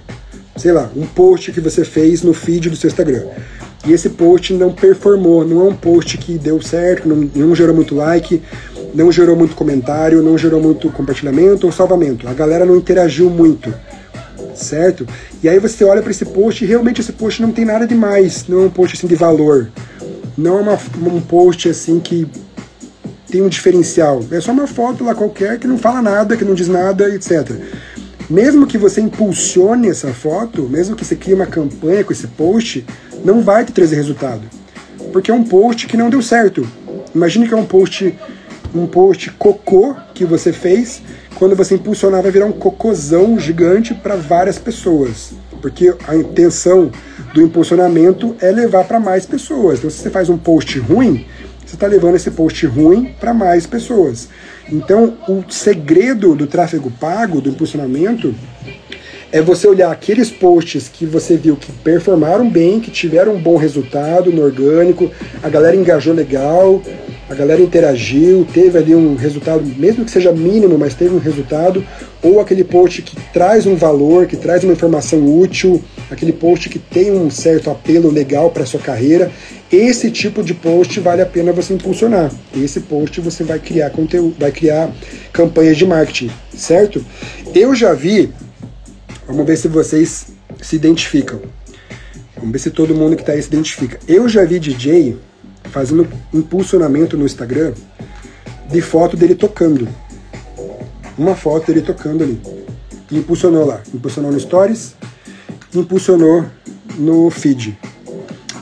Sei lá, um post que você fez no feed do seu Instagram. E esse post não performou, não é um post que deu certo, não, não gerou muito like, não gerou muito comentário, não gerou muito compartilhamento ou salvamento. A galera não interagiu muito, certo? E aí você olha para esse post e realmente esse post não tem nada demais, não é um post assim de valor, não é uma, um post assim que tem um diferencial. É só uma foto lá qualquer que não fala nada, que não diz nada, etc. Mesmo que você impulsione essa foto, mesmo que você crie uma campanha com esse post, não vai te trazer resultado. Porque é um post que não deu certo. Imagine que é um post um post cocô que você fez, quando você impulsionar vai virar um cocôzão gigante para várias pessoas. Porque a intenção do impulsionamento é levar para mais pessoas. Então, se você faz um post ruim, você está levando esse post ruim para mais pessoas. Então, o segredo do tráfego pago, do impulsionamento, é você olhar aqueles posts que você viu que performaram bem, que tiveram um bom resultado no orgânico, a galera engajou legal, a galera interagiu, teve ali um resultado, mesmo que seja mínimo, mas teve um resultado, ou aquele post que traz um valor, que traz uma informação útil, aquele post que tem um certo apelo legal para sua carreira. Esse tipo de post vale a pena você impulsionar. Esse post você vai criar conteúdo, vai criar campanhas de marketing, certo? Eu já vi, vamos ver se vocês se identificam. Vamos ver se todo mundo que está aí se identifica. Eu já vi DJ fazendo impulsionamento no Instagram de foto dele tocando. Uma foto dele tocando ali. E impulsionou lá. Impulsionou no Stories, impulsionou no feed.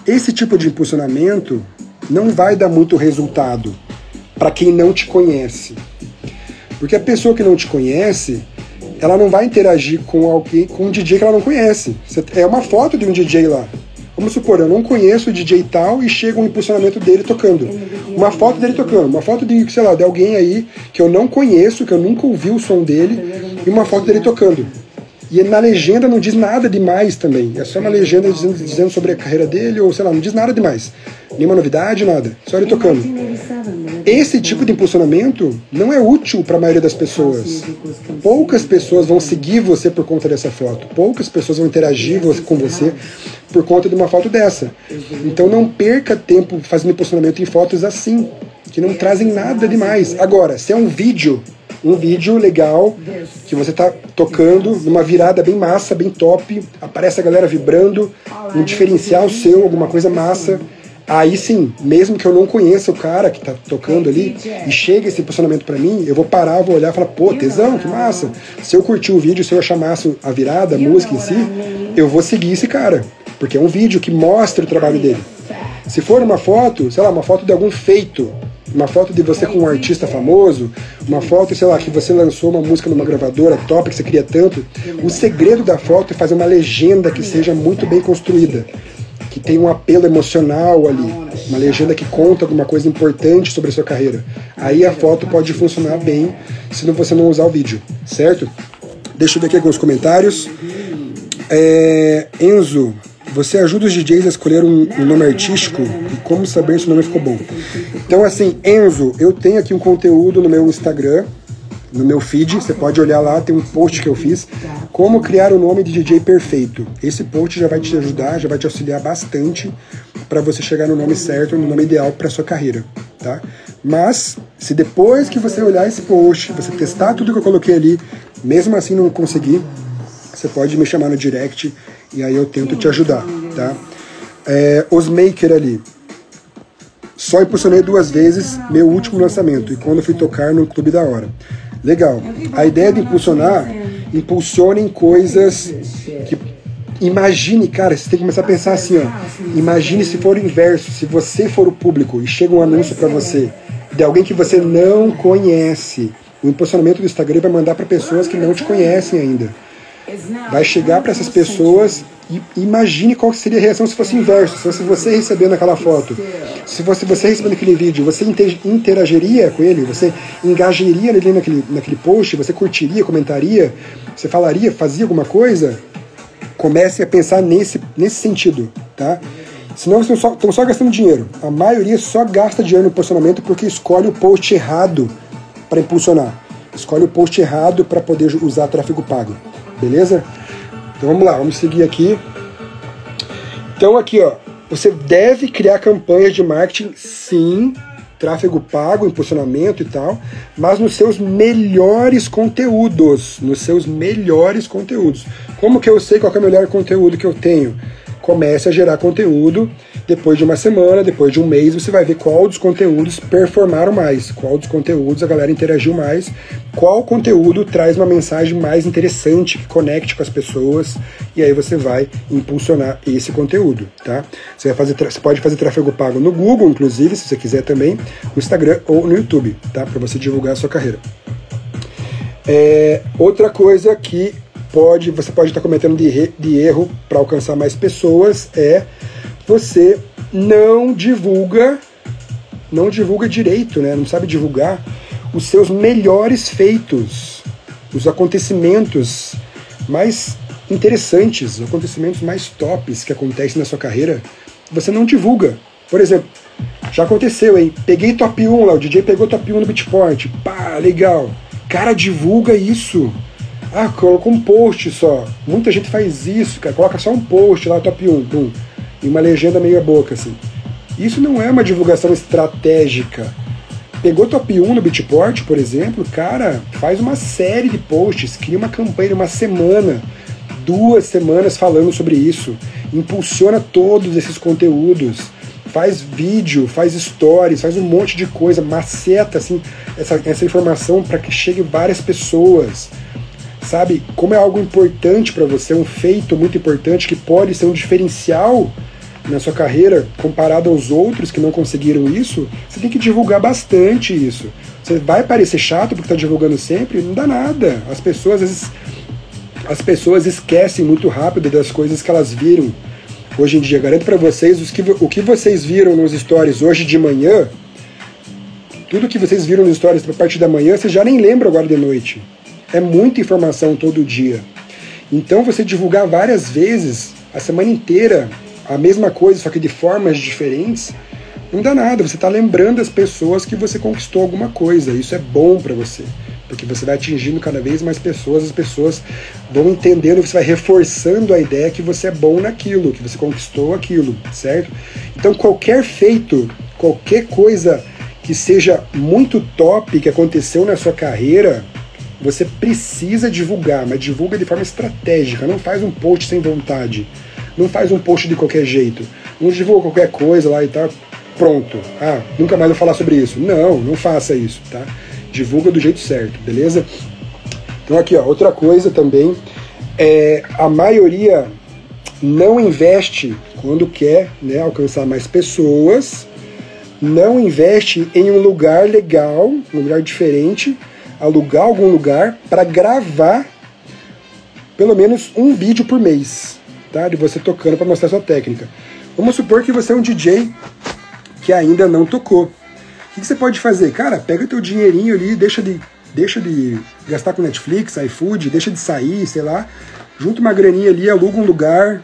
Esse tipo de impulsionamento não vai dar muito resultado para quem não te conhece. Porque a pessoa que não te conhece, ela não vai interagir com alguém, com um DJ que ela não conhece. É uma foto de um DJ lá. Vamos supor, eu não conheço o DJ tal e chega um impulsionamento dele tocando. Uma foto dele tocando, uma foto de, sei lá, de alguém aí que eu não conheço, que eu nunca ouvi o som dele, e uma foto dele tocando. E na legenda não diz nada demais também. É só uma legenda dizendo, dizendo sobre a carreira dele, ou sei lá, não diz nada demais. Nenhuma novidade, nada. Só ele tocando. Esse tipo de impulsionamento não é útil para a maioria das pessoas. Poucas pessoas vão seguir você por conta dessa foto. Poucas pessoas vão interagir com você por conta de uma foto dessa. Então não perca tempo fazendo impulsionamento em fotos assim, que não trazem nada demais. Agora, se é um vídeo um vídeo legal que você tá tocando numa virada bem massa, bem top, aparece a galera vibrando, um diferencial seu, alguma coisa massa. Aí sim, mesmo que eu não conheça o cara que tá tocando ali e chega esse posicionamento para mim, eu vou parar, vou olhar e falar, pô, tesão, que massa. Se eu curtir o vídeo, se eu achar massa a virada, a música em si, eu vou seguir esse cara, porque é um vídeo que mostra o trabalho dele. Se for uma foto, sei lá, uma foto de algum feito, uma foto de você com um artista famoso, uma foto, sei lá, que você lançou uma música numa gravadora top que você queria tanto. O segredo da foto é fazer uma legenda que seja muito bem construída, que tenha um apelo emocional ali, uma legenda que conta alguma coisa importante sobre a sua carreira. Aí a foto pode funcionar bem se você não usar o vídeo, certo? Deixa eu ver aqui alguns comentários. É, Enzo, você ajuda os DJs a escolher um, um, nome artístico e como saber se o nome ficou bom. Então, assim, Enzo, eu tenho aqui um conteúdo no meu Instagram, no meu feed, você pode olhar lá, tem um post que eu fiz, como criar o nome de DJ perfeito. Esse post já vai te ajudar, já vai te auxiliar bastante para você chegar no nome certo, no nome ideal para sua carreira, tá? Mas se depois que você olhar esse post, você testar tudo que eu coloquei ali, mesmo assim não conseguir, você pode me chamar no direct e aí eu tento te ajudar, tá? É, os Maker ali. Só impulsionei duas vezes meu último lançamento e quando fui tocar no Clube da Hora. Legal. A ideia de impulsionar, impulsionem coisas que. Imagine, cara, você tem que começar a pensar assim, ó. Imagine se for o inverso, se você for o público e chega um anúncio para você de alguém que você não conhece. O impulsionamento do Instagram vai mandar para pessoas que não te conhecem ainda vai chegar para essas pessoas E imagine qual seria a reação se fosse inverso, se fosse você recebendo aquela foto. Se fosse você recebendo aquele vídeo, você interagiria com ele, você engajaria ali naquele, naquele post, você curtiria, comentaria, você falaria, fazia alguma coisa? Comece a pensar nesse, nesse sentido, tá? Senão vocês estão só, só gastando dinheiro. A maioria só gasta dinheiro no posicionamento porque escolhe o post errado para impulsionar. Escolhe o post errado para poder usar tráfego pago. Beleza? Então vamos lá, vamos seguir aqui. Então aqui, ó, você deve criar campanhas de marketing, sim, tráfego pago, impulsionamento e tal, mas nos seus melhores conteúdos, nos seus melhores conteúdos. Como que eu sei qual é o melhor conteúdo que eu tenho? Comece a gerar conteúdo depois de uma semana, depois de um mês, você vai ver qual dos conteúdos performaram mais, qual dos conteúdos a galera interagiu mais, qual conteúdo traz uma mensagem mais interessante, que conecte com as pessoas, e aí você vai impulsionar esse conteúdo, tá? Você, vai fazer, você pode fazer tráfego pago no Google, inclusive, se você quiser também, no Instagram ou no YouTube, tá? Para você divulgar a sua carreira. É, outra coisa que pode, você pode estar cometendo de, de erro para alcançar mais pessoas é você não divulga, não divulga direito, né? Não sabe divulgar os seus melhores feitos, os acontecimentos mais interessantes, os acontecimentos mais tops que acontecem na sua carreira, você não divulga. Por exemplo, já aconteceu, hein? Peguei top 1 lá, o DJ pegou top 1 no Beatport. Pá, legal. Cara, divulga isso. Ah, colocou um post só. Muita gente faz isso, cara. Coloca só um post lá, top 1. Pum e uma legenda meia boca, assim. Isso não é uma divulgação estratégica. Pegou top 1 no Beatport, por exemplo, cara, faz uma série de posts, cria uma campanha, uma semana, duas semanas falando sobre isso, impulsiona todos esses conteúdos, faz vídeo, faz stories, faz um monte de coisa, maceta assim, essa, essa informação para que chegue várias pessoas. Sabe, como é algo importante para você, um feito muito importante que pode ser um diferencial na sua carreira, comparado aos outros que não conseguiram isso, você tem que divulgar bastante isso. Você vai parecer chato porque está divulgando sempre? Não dá nada. As pessoas, às vezes, as pessoas esquecem muito rápido das coisas que elas viram. Hoje em dia, garanto para vocês, os que, o que vocês viram nos stories hoje de manhã, tudo que vocês viram nos stories a partir da manhã, você já nem lembra agora de noite. É muita informação todo dia. Então, você divulgar várias vezes, a semana inteira, a mesma coisa, só que de formas diferentes, não dá nada. Você está lembrando as pessoas que você conquistou alguma coisa. Isso é bom para você, porque você vai atingindo cada vez mais pessoas, as pessoas vão entendendo, você vai reforçando a ideia que você é bom naquilo, que você conquistou aquilo, certo? Então, qualquer feito, qualquer coisa que seja muito top que aconteceu na sua carreira, você precisa divulgar, mas divulga de forma estratégica, não faz um post sem vontade. Não faz um post de qualquer jeito. Não divulga qualquer coisa lá e tal. Pronto. Ah, nunca mais vou falar sobre isso. Não, não faça isso, tá? Divulga do jeito certo, beleza? Então aqui, ó, outra coisa também é a maioria não investe quando quer né, alcançar mais pessoas, não investe em um lugar legal, um lugar diferente, alugar algum lugar para gravar pelo menos um vídeo por mês tá? de você tocando para mostrar sua técnica. Vamos supor que você é um DJ que ainda não tocou. O que, você pode fazer? Cara, pega teu dinheirinho ali, deixa de, deixa de gastar com Netflix, iFood, deixa de sair, sei lá, junta uma graninha ali, aluga um lugar,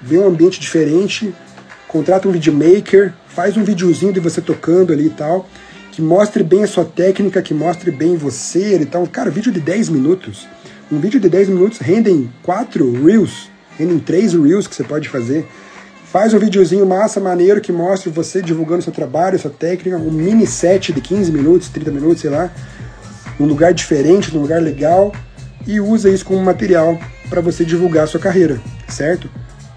vê um ambiente diferente, contrata um videomaker, faz um videozinho de você tocando ali e tal, que mostre bem a sua técnica, que mostre bem você e tal. Cara, vídeo de 10 minutos. Um vídeo de 10 minutos rendem 4 Reels em três Reels que você pode fazer. Faz um videozinho massa, maneiro, que mostre você divulgando seu trabalho, sua técnica, um mini set de 15 minutos, 30 minutos, sei lá, um lugar diferente, num lugar legal, e usa isso como material para você divulgar a sua carreira, certo?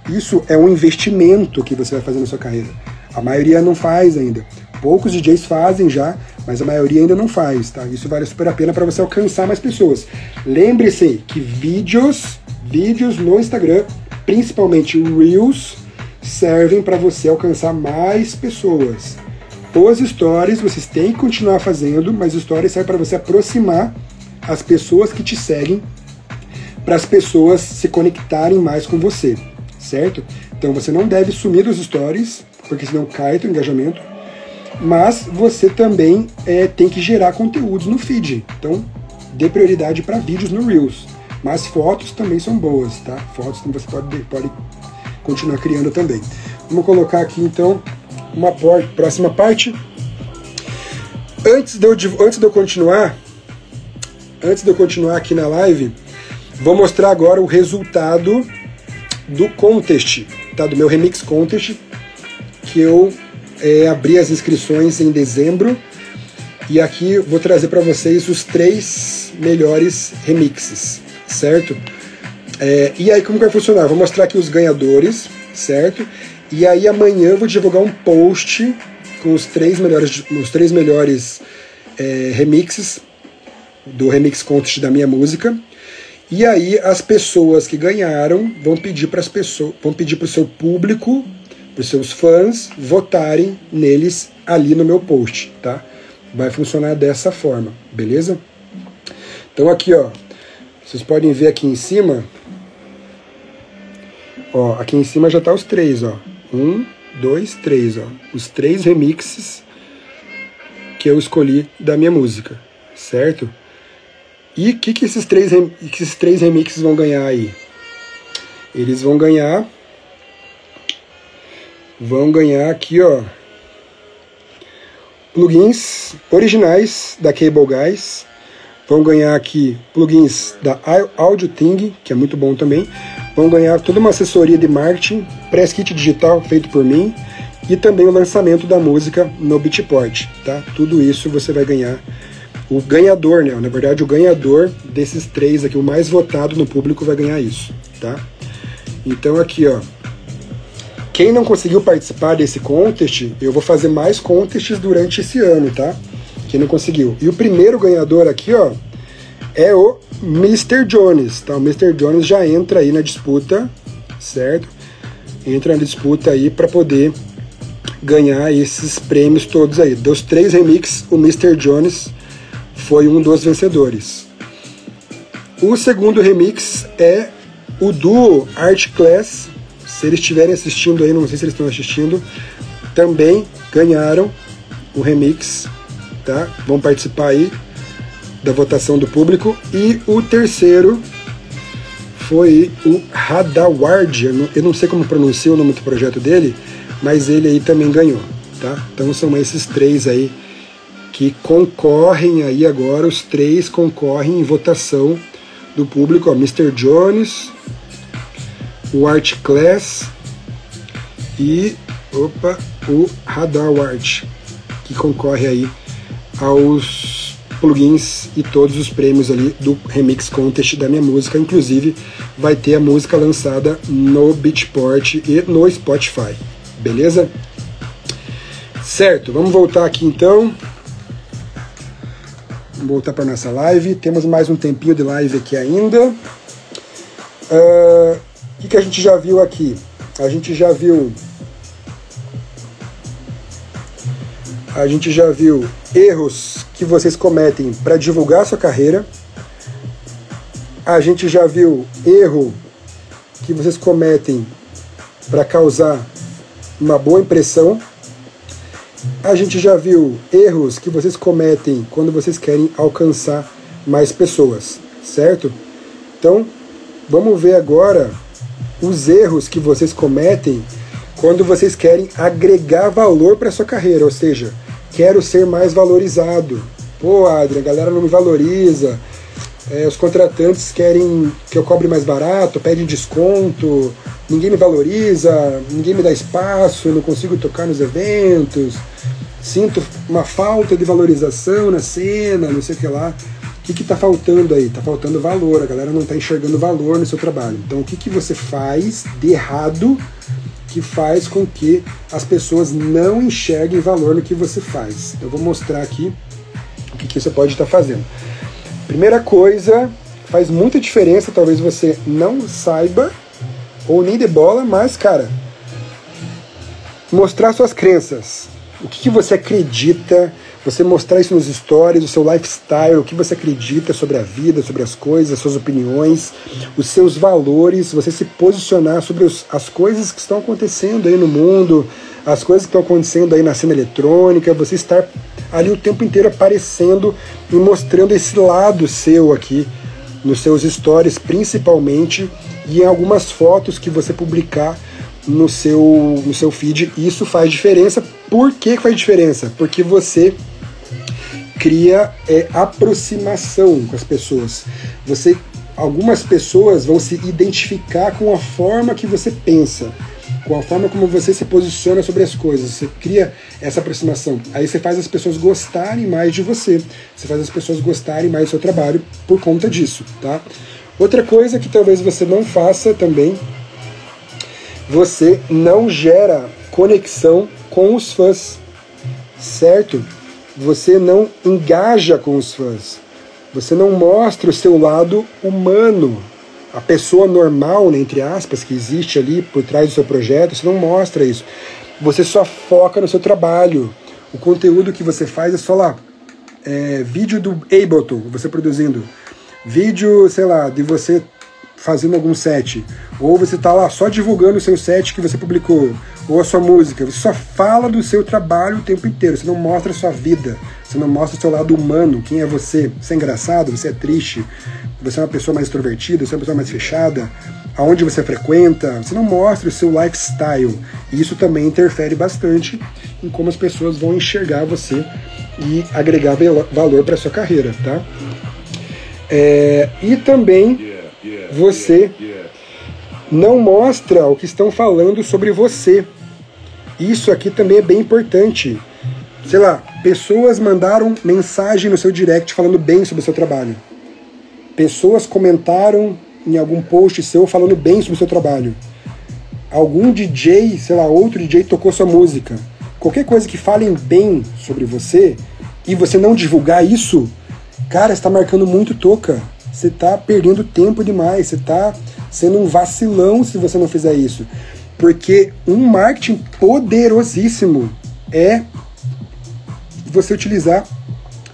Isso é um investimento que você vai fazer na sua carreira. A maioria não faz ainda. Poucos DJs fazem já, mas a maioria ainda não faz, tá? Isso vale super a pena para você alcançar mais pessoas. Lembre-se que vídeos Vídeos no Instagram, principalmente Reels, servem para você alcançar mais pessoas. Os stories vocês têm que continuar fazendo, mas stories servem para você aproximar as pessoas que te seguem, para as pessoas se conectarem mais com você, certo? Então você não deve sumir dos stories, porque senão cai o engajamento. Mas você também é, tem que gerar conteúdos no feed. Então dê prioridade para vídeos no Reels. Mas fotos também são boas, tá? Fotos você pode, pode continuar criando também. Vamos colocar aqui então uma próxima parte. Antes de, eu, antes de eu continuar, antes de eu continuar aqui na live, vou mostrar agora o resultado do contest, tá? Do meu remix contest, que eu é, abri as inscrições em dezembro. E aqui vou trazer para vocês os três melhores remixes, certo? É, e aí como vai funcionar? Vou mostrar aqui os ganhadores, certo? E aí amanhã eu vou divulgar um post com os três melhores, os três melhores é, remixes do remix contest da minha música. E aí as pessoas que ganharam vão pedir para as pessoas, vão pedir para o seu público, para os seus fãs votarem neles ali no meu post, tá? Vai funcionar dessa forma, beleza? Então aqui, ó, vocês podem ver aqui em cima, ó, aqui em cima já tá os três, ó, um, dois, três, ó, os três remixes que eu escolhi da minha música, certo? E o que, que, esses três, que esses três remixes vão ganhar aí? Eles vão ganhar. Vão ganhar aqui, ó. Plugins originais da Cable Guys. Vão ganhar aqui plugins da Audio Ting, que é muito bom também. Vão ganhar toda uma assessoria de marketing, press kit digital feito por mim e também o lançamento da música no Beatport, tá? Tudo isso você vai ganhar o ganhador, né? Na verdade, o ganhador desses três aqui, o mais votado no público, vai ganhar isso, tá? Então aqui, ó. Quem não conseguiu participar desse contest, eu vou fazer mais contests durante esse ano, tá? Quem não conseguiu. E o primeiro ganhador aqui, ó, é o Mr. Jones, tá? O Mr. Jones já entra aí na disputa, certo? Entra na disputa aí para poder ganhar esses prêmios todos aí. Dos três remixes, o Mr. Jones foi um dos vencedores. O segundo remix é o duo Art Class. Se eles estiverem assistindo aí, não sei se eles estão assistindo, também ganharam o remix, tá? Vão participar aí da votação do público. E o terceiro foi o Hadaward, eu não sei como pronuncia o nome do projeto dele, mas ele aí também ganhou, tá? Então são esses três aí que concorrem aí agora, os três concorrem em votação do público, ó, Mr. Jones, o Art Class e opa, o Radar Art, que concorre aí aos plugins e todos os prêmios ali do Remix Contest da minha música, inclusive vai ter a música lançada no Beatport e no Spotify, beleza? Certo, vamos voltar aqui então. Vamos voltar para nossa live. Temos mais um tempinho de live aqui ainda. O que, que a gente já viu aqui? A gente já viu. A gente já viu erros que vocês cometem para divulgar sua carreira. A gente já viu erro que vocês cometem para causar uma boa impressão a gente já viu erros que vocês cometem quando vocês querem alcançar mais pessoas, certo? Então, vamos ver agora os erros que vocês cometem quando vocês querem agregar valor para sua carreira, ou seja, quero ser mais valorizado. Pô, Adrian, a galera não me valoriza. É, os contratantes querem que eu cobre mais barato, pedem desconto, ninguém me valoriza, ninguém me dá espaço, não consigo tocar nos eventos sinto uma falta de valorização na cena, não sei o que lá. Que está faltando aí? Está faltando valor, a galera não está enxergando valor no seu trabalho. Então, o que, que você faz de errado que faz com que as pessoas não enxerguem valor no que você faz? Eu vou mostrar aqui o que, que você pode estar tá fazendo. Primeira coisa, faz muita diferença, talvez você não saiba ou nem de bola, mas, cara, mostrar suas crenças o que, que você acredita, você mostrar isso nos stories, o seu lifestyle, o que você acredita sobre a vida, sobre as coisas, as suas opiniões, os seus valores, você se posicionar sobre os, as coisas que estão acontecendo aí no mundo, as coisas que estão acontecendo aí na cena eletrônica, você estar ali o tempo inteiro aparecendo e mostrando esse lado seu aqui nos seus stories, principalmente, e em algumas fotos que você publicar no seu, no seu feed. Isso faz diferença. Por que faz diferença? Porque você cria é, aproximação com as pessoas. Você, algumas pessoas vão se identificar com a forma que você pensa, com a forma como você se posiciona sobre as coisas. Você cria essa aproximação. Aí você faz as pessoas gostarem mais de você. Você faz as pessoas gostarem mais do seu trabalho por conta disso, tá? Outra coisa que talvez você não faça também, você não gera conexão com os fãs, certo? Você não engaja com os fãs, você não mostra o seu lado humano, a pessoa normal, né, entre aspas, que existe ali por trás do seu projeto, você não mostra isso. Você só foca no seu trabalho. O conteúdo que você faz é só lá. É, vídeo do Ableton, você produzindo. Vídeo, sei lá, de você fazendo algum set. Ou você está lá só divulgando o seu set que você publicou ou a sua música. Você só fala do seu trabalho o tempo inteiro. Você não mostra a sua vida. Você não mostra o seu lado humano. Quem é você? Você é engraçado? Você é triste? Você é uma pessoa mais extrovertida? Você é uma pessoa mais fechada? Aonde você frequenta? Você não mostra o seu lifestyle. E isso também interfere bastante em como as pessoas vão enxergar você e agregar valor para sua carreira, tá? É, e também você não mostra o que estão falando sobre você. Isso aqui também é bem importante. Sei lá, pessoas mandaram mensagem no seu direct falando bem sobre o seu trabalho. Pessoas comentaram em algum post seu falando bem sobre o seu trabalho. Algum DJ, sei lá, outro DJ tocou sua música. Qualquer coisa que falem bem sobre você e você não divulgar isso, cara, está marcando muito toca. Você está perdendo tempo demais, você está sendo um vacilão se você não fizer isso. Porque um marketing poderosíssimo é você utilizar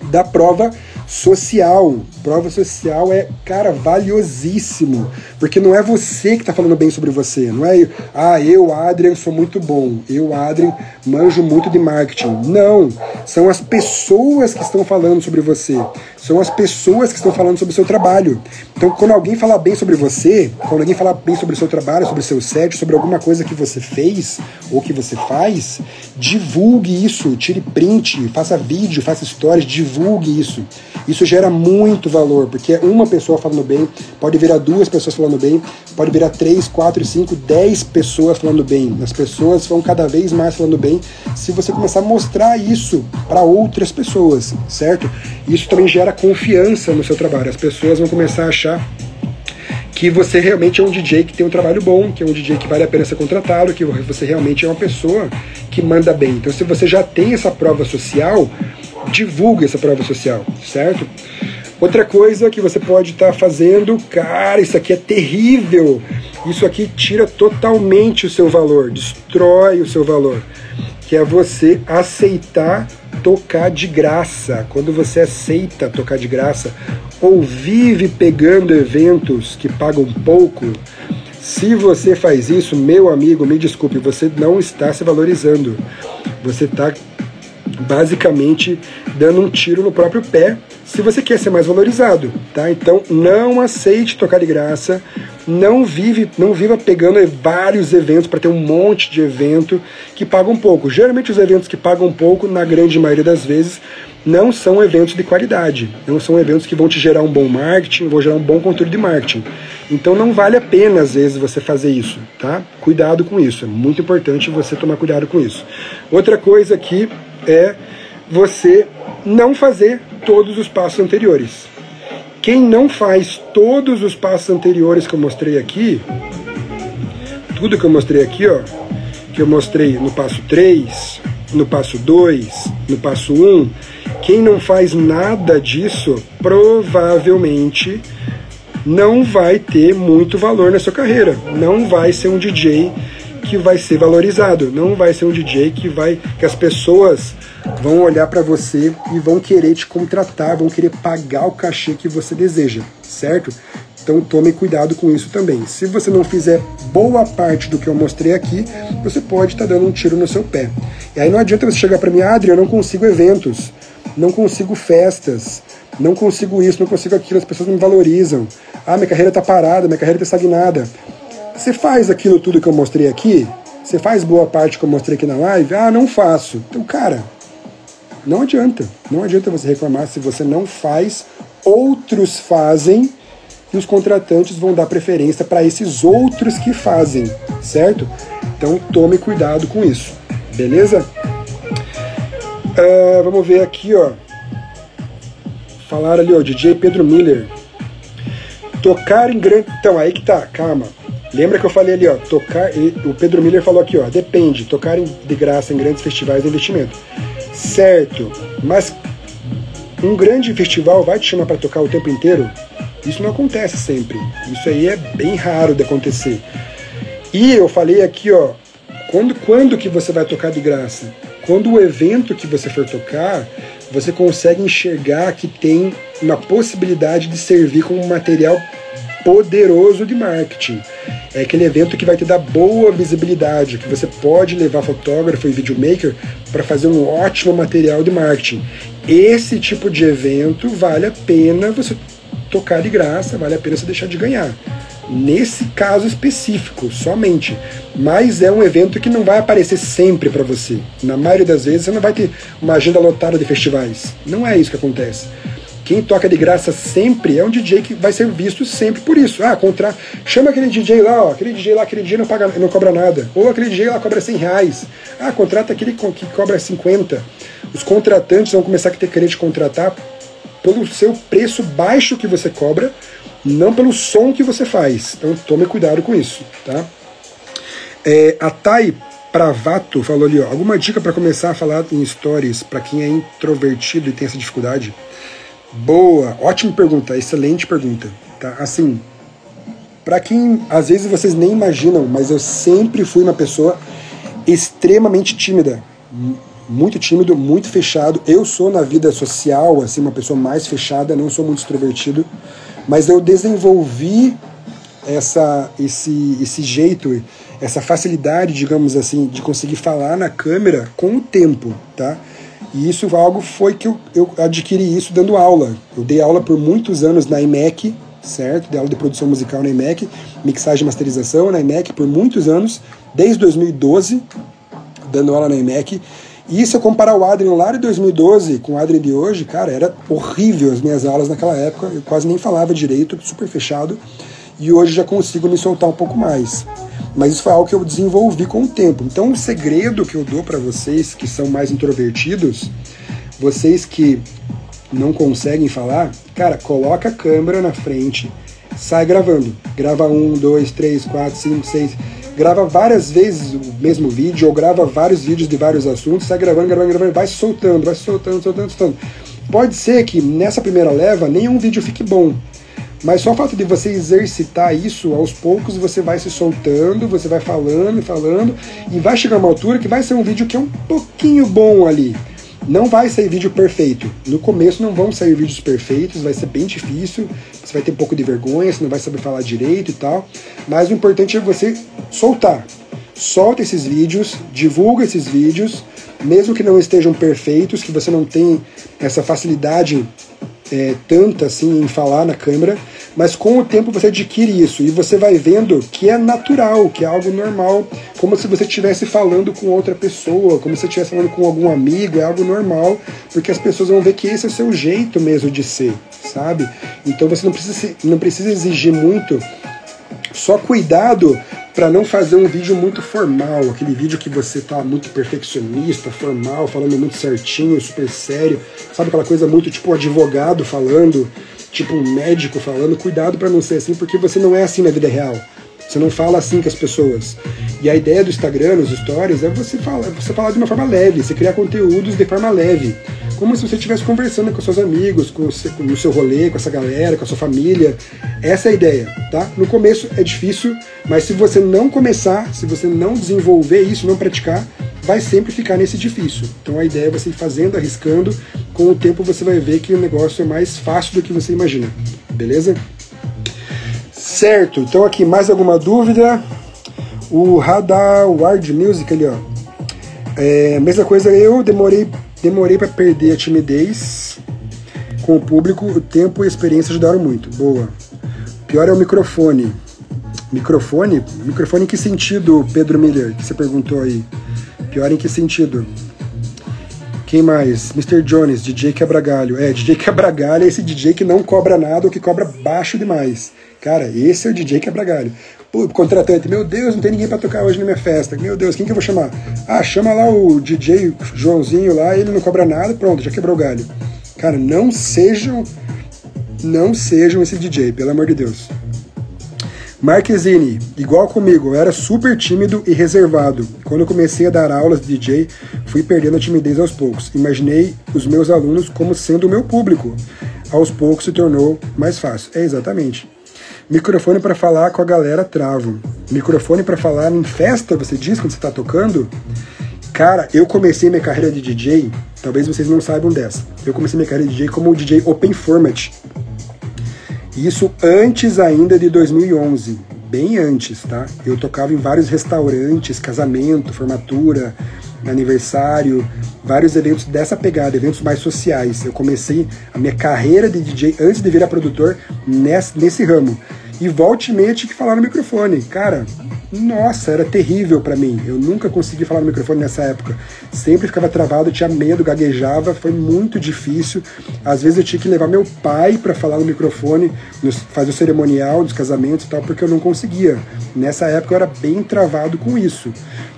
da prova social. Prova social é, cara, valiosíssimo. Porque não é você que está falando bem sobre você. Não é, ah, eu, Adrian, sou muito bom. Eu, Adrian, manjo muito de marketing. Não. São as pessoas que estão falando sobre você. São as pessoas que estão falando sobre o seu trabalho. Então, quando alguém falar bem sobre você, quando alguém falar bem sobre o seu trabalho, sobre o seu set, sobre alguma coisa que você fez ou que você faz, divulgue isso, tire print, faça vídeo, faça stories, divulgue isso. Isso gera muito valor, porque uma pessoa falando bem pode virar duas pessoas falando bem, pode virar três, quatro, cinco, dez pessoas falando bem. As pessoas vão cada vez mais falando bem se você começar a mostrar isso para outras pessoas, certo? Isso também gera confiança no seu trabalho. As pessoas vão começar a achar que você realmente é um DJ que tem um trabalho bom, que é um DJ que vale a pena ser contratado, que você realmente é uma pessoa que manda bem. Então, se você já tem essa prova social, divulgue essa prova social, certo? Outra coisa que você pode estar tá fazendo, cara, isso aqui é terrível. Isso aqui tira totalmente o seu valor, destrói o seu valor, que é você aceitar tocar de graça. Quando você aceita tocar de graça ou vive pegando eventos que pagam pouco, se você faz isso, meu amigo, me desculpe, você não está se valorizando. Você está basicamente dando um tiro no próprio pé se você quer ser mais valorizado, tá? Então não aceite tocar de graça, não vive, não viva pegando vários eventos para ter um monte de evento que pagam pouco. Geralmente os eventos que pagam pouco, na grande maioria das vezes, não são eventos de qualidade, não são eventos que vão te gerar um bom marketing, vão gerar um bom conteúdo de marketing. Então não vale a pena às vezes você fazer isso, tá? Cuidado com isso, é muito importante você tomar cuidado com isso. Outra coisa aqui é você não fazer todos os passos anteriores. Quem não faz todos os passos anteriores que eu mostrei aqui, tudo que eu mostrei aqui, ó, que eu mostrei no passo 3, no passo 2, no passo 1, quem não faz nada disso, provavelmente não vai ter muito valor na sua carreira. Não vai ser um DJ que vai ser valorizado, não vai ser um DJ que vai que as pessoas vão olhar para você e vão querer te contratar, vão querer pagar o cachê que você deseja, certo? Então tome cuidado com isso também. Se você não fizer boa parte do que eu mostrei aqui, você pode estar tá dando um tiro no seu pé. E aí não adianta você chegar para mim, Adri, eu não consigo eventos, não consigo festas, não consigo isso, não consigo aquilo, as pessoas não me valorizam. Ah, minha carreira está parada, minha carreira está estagnada. Você faz aquilo tudo que eu mostrei aqui? Você faz boa parte que eu mostrei aqui na live? Ah, não faço. Então, cara, não adianta. Não adianta você reclamar se você não faz, outros fazem e os contratantes vão dar preferência para esses outros que fazem, certo? Então tome cuidado com isso, beleza? Uh, vamos ver aqui, ó. Falaram ali, ó, DJ Pedro Miller. Tocar em grande. Então, aí que tá, calma. Lembra que eu falei ali, ó, tocar. O Pedro Miller falou aqui, ó, depende, tocar de graça em grandes festivais de investimento. Certo, mas um grande festival vai te chamar para tocar o tempo inteiro? Isso não acontece sempre. Isso aí é bem raro de acontecer. E eu falei aqui, ó, quando, quando que você vai tocar de graça? Quando o evento que você for tocar, você consegue enxergar que tem uma possibilidade de servir como material poderoso de marketing. É aquele evento que vai te dar boa visibilidade, que você pode levar fotógrafo e videomaker para fazer um ótimo material de marketing. Esse tipo de evento vale a pena você tocar de graça, vale a pena você deixar de ganhar. Nesse caso específico, somente. Mas é um evento que não vai aparecer sempre para você. Na maioria das vezes você não vai ter uma agenda lotada de festivais. Não é isso que acontece. Quem toca de graça sempre é um DJ que vai ser visto sempre por isso. Ah, contra... chama aquele DJ lá, ó, aquele DJ lá, aquele DJ não, paga, não cobra nada. Ou aquele DJ lá cobra 100 reais. Ah, contrata aquele que cobra 50. Os contratantes vão começar a ter querer te contratar pelo seu preço baixo que você cobra, não pelo som que você faz. Então tome cuidado com isso, tá? É, a Thay Pravato falou ali, ó, alguma dica para começar a falar em stories para quem é introvertido e tem essa dificuldade? Boa, ótima pergunta, excelente pergunta, tá? Assim, para quem às vezes vocês nem imaginam, mas eu sempre fui uma pessoa extremamente tímida muito tímido, muito fechado. Eu sou na vida social, assim, uma pessoa mais fechada, não sou muito extrovertido, mas eu desenvolvi essa, esse, esse jeito, essa facilidade, digamos assim, de conseguir falar na câmera com o tempo, tá? E isso algo foi que eu, eu adquiri isso dando aula. Eu dei aula por muitos anos na IMEC, certo? Dei aula de produção musical na IMEC, mixagem e masterização na IMEC por muitos anos, desde 2012, dando aula na IMEC. E se eu comparar o Adrien lá de 2012 com o Adrien de hoje, cara, era horrível as minhas aulas naquela época, eu quase nem falava direito, super fechado, e hoje já consigo me soltar um pouco mais. Mas isso foi algo que eu desenvolvi com o tempo. Então, o segredo que eu dou para vocês que são mais introvertidos, vocês que não conseguem falar, cara, coloca a câmera na frente, sai gravando. Grava um, dois, três, quatro, cinco, seis grava várias vezes o mesmo vídeo, ou grava vários vídeos de vários assuntos, sai gravando, gravando, gravando, vai soltando, vai soltando, soltando, soltando. Pode ser que nessa primeira leva nenhum vídeo fique bom, mas só o fato de você exercitar isso, aos poucos você vai se soltando, você vai falando, falando, e vai chegar uma altura que vai ser um vídeo que é um pouquinho bom ali. Não vai sair vídeo perfeito. No começo não vão sair vídeos perfeitos, vai ser bem difícil, você vai ter um pouco de vergonha, você não vai saber falar direito e tal. Mas o importante é você soltar. Solta esses vídeos, divulga esses vídeos, mesmo que não estejam perfeitos, que você não tem essa facilidade é, tanta assim em falar na câmera, mas com o tempo você adquire isso e você vai vendo que é natural, que é algo normal, como se você estivesse falando com outra pessoa, como se você estivesse falando com algum amigo, é algo normal, porque as pessoas vão ver que esse é o seu jeito mesmo de ser, sabe? Então você não precisa, não precisa exigir muito, só cuidado para não fazer um vídeo muito formal, aquele vídeo que você tá muito perfeccionista, formal, falando muito certinho, super sério, sabe aquela coisa muito tipo advogado falando, tipo um médico falando, cuidado para não ser assim, porque você não é assim na vida real. Você não fala assim com as pessoas. E a ideia do Instagram, nos stories, é você falar, você falar de uma forma leve, você criar conteúdos de forma leve. Como se você estivesse conversando com seus amigos, com o seu, no seu rolê, com essa galera, com a sua família. Essa é a ideia, tá? No começo é difícil, mas se você não começar, se você não desenvolver isso, não praticar, vai sempre ficar nesse difícil. Então a ideia é você ir fazendo, arriscando, com o tempo você vai ver que o negócio é mais fácil do que você imagina. Beleza? Certo, então aqui mais alguma dúvida? O Radar Ward Music ali, ó. É, mesma coisa, eu demorei, demorei para perder a timidez com o público, o tempo e a experiência ajudaram muito. Boa. Pior é o microfone. Microfone? Microfone em que sentido, Pedro Miller, que você perguntou aí? Pior em que sentido? Quem mais? Mr. Jones, DJ Quebragalho. É, DJ Quebragalho é esse DJ que não cobra nada ou que cobra baixo demais. Cara, esse é o DJ Quebragalho. Pô, contratante, meu Deus, não tem ninguém para tocar hoje na minha festa. Meu Deus, quem que eu vou chamar? Ah, chama lá o DJ Joãozinho lá, ele não cobra nada, pronto, já quebrou o galho. Cara, não sejam, não sejam esse DJ, pelo amor de Deus. Marquezine, igual comigo, eu era super tímido e reservado. Quando eu comecei a dar aulas de DJ, fui perdendo a timidez aos poucos. Imaginei os meus alunos como sendo o meu público. Aos poucos se tornou mais fácil. É exatamente. Microfone para falar com a galera travo. Microfone para falar em festa, você diz quando você está tocando? Cara, eu comecei minha carreira de DJ, talvez vocês não saibam dessa. Eu comecei minha carreira de DJ como DJ Open Format. Isso antes ainda de 2011, bem antes, tá? Eu tocava em vários restaurantes, casamento, formatura, aniversário, vários eventos dessa pegada, eventos mais sociais. Eu comecei a minha carreira de DJ antes de virar produtor nesse, nesse ramo. E volte e meia tinha que falar no microfone. Cara, nossa, era terrível para mim. Eu nunca consegui falar no microfone nessa época. Sempre ficava travado, tinha medo, gaguejava, foi muito difícil. Às vezes eu tinha que levar meu pai para falar no microfone, fazer o cerimonial dos casamentos e tal, porque eu não conseguia. Nessa época eu era bem travado com isso.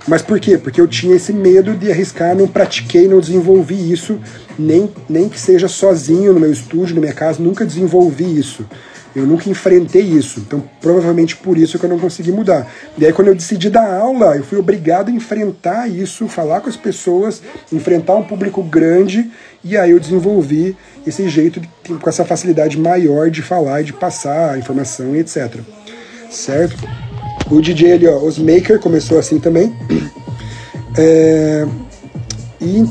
Mas por quê? Porque eu tinha esse medo de arriscar, não pratiquei, não desenvolvi isso, nem, nem que seja sozinho no meu estúdio, na minha casa, nunca desenvolvi isso. Eu nunca enfrentei isso, então provavelmente por isso que eu não consegui mudar. E aí quando eu decidi dar aula, eu fui obrigado a enfrentar isso, falar com as pessoas, enfrentar um público grande, e aí eu desenvolvi esse jeito, de, com essa facilidade maior de falar e de passar a informação e etc. Certo? O DJ ali, ó, os Maker começou assim também. É, e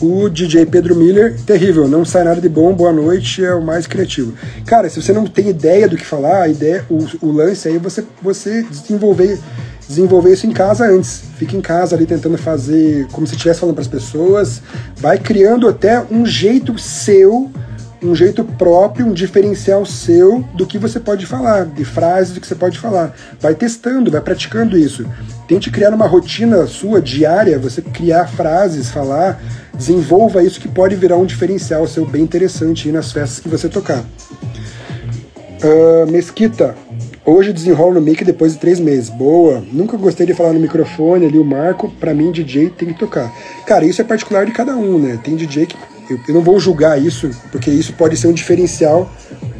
o DJ Pedro Miller, terrível, não sai nada de bom, boa noite, é o mais criativo. Cara, se você não tem ideia do que falar, a ideia, o, o lance aí é você, você desenvolver, desenvolver isso em casa antes. Fica em casa ali tentando fazer como se estivesse falando para as pessoas, vai criando até um jeito seu um jeito próprio, um diferencial seu do que você pode falar, de frases do que você pode falar. Vai testando, vai praticando isso. Tente criar uma rotina sua diária, você criar frases, falar, desenvolva isso que pode virar um diferencial seu bem interessante aí nas festas que você tocar. Uh, Mesquita, hoje desenrolo no mic depois de três meses. Boa. Nunca gostei de falar no microfone ali, o Marco. Para mim, DJ tem que tocar. Cara, isso é particular de cada um, né? Tem DJ que eu, eu não vou julgar isso, porque isso pode ser um diferencial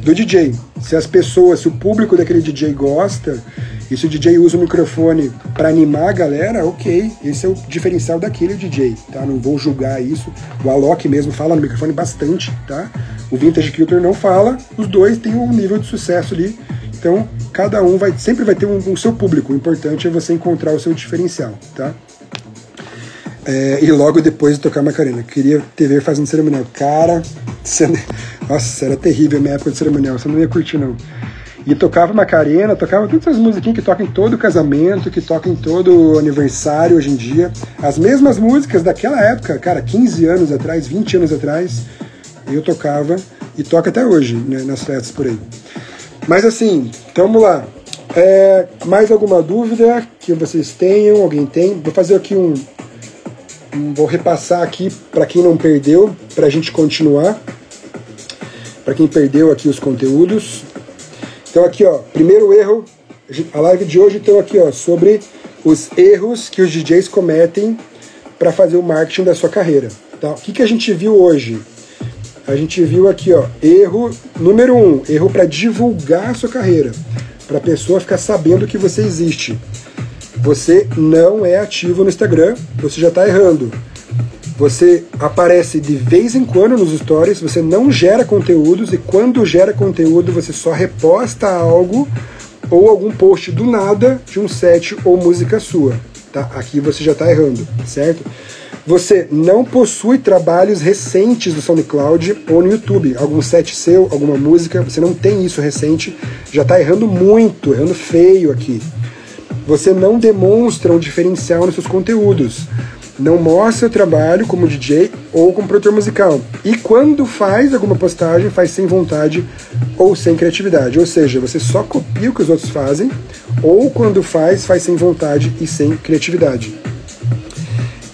do DJ. Se as pessoas, se o público daquele DJ gosta, e se o DJ usa o microfone para animar a galera, ok, esse é o diferencial daquele DJ, tá? Não vou julgar isso. O Alok mesmo fala no microfone bastante, tá? O Vintage Culture não fala, os dois têm um nível de sucesso ali. Então, cada um vai sempre vai ter um, um seu público. O importante é você encontrar o seu diferencial, tá? É, e logo depois de tocar Macarena. Queria te ver fazendo cerimonial. Cara, nossa, era terrível a minha época de cerimonial, você não ia curtir não. E tocava Macarena, tocava todas as musiquinhas que tocam em todo casamento, que tocam em todo aniversário hoje em dia. As mesmas músicas daquela época, cara, 15 anos atrás, 20 anos atrás, eu tocava e toca até hoje, né, nas festas por aí. Mas assim, vamos lá. É, mais alguma dúvida que vocês tenham? Alguém tem? Vou fazer aqui um, Vou repassar aqui para quem não perdeu, para a gente continuar. Para quem perdeu aqui os conteúdos. Então aqui, ó, primeiro erro, a live de hoje então aqui, ó, sobre os erros que os DJs cometem para fazer o marketing da sua carreira. Tá? O que, que a gente viu hoje? A gente viu aqui, ó, erro número um, erro para divulgar a sua carreira, para a pessoa ficar sabendo que você existe. Você não é ativo no Instagram, você já está errando. Você aparece de vez em quando nos stories, você não gera conteúdos e quando gera conteúdo você só reposta algo ou algum post do nada de um set ou música sua. tá? Aqui você já está errando, certo? Você não possui trabalhos recentes do SoundCloud ou no YouTube, algum set seu, alguma música, você não tem isso recente, já está errando muito, errando feio aqui. Você não demonstra um diferencial nos seus conteúdos não mostra o trabalho como DJ ou como produtor musical. E quando faz alguma postagem, faz sem vontade ou sem criatividade. Ou seja, você só copia o que os outros fazem, ou quando faz, faz sem vontade e sem criatividade.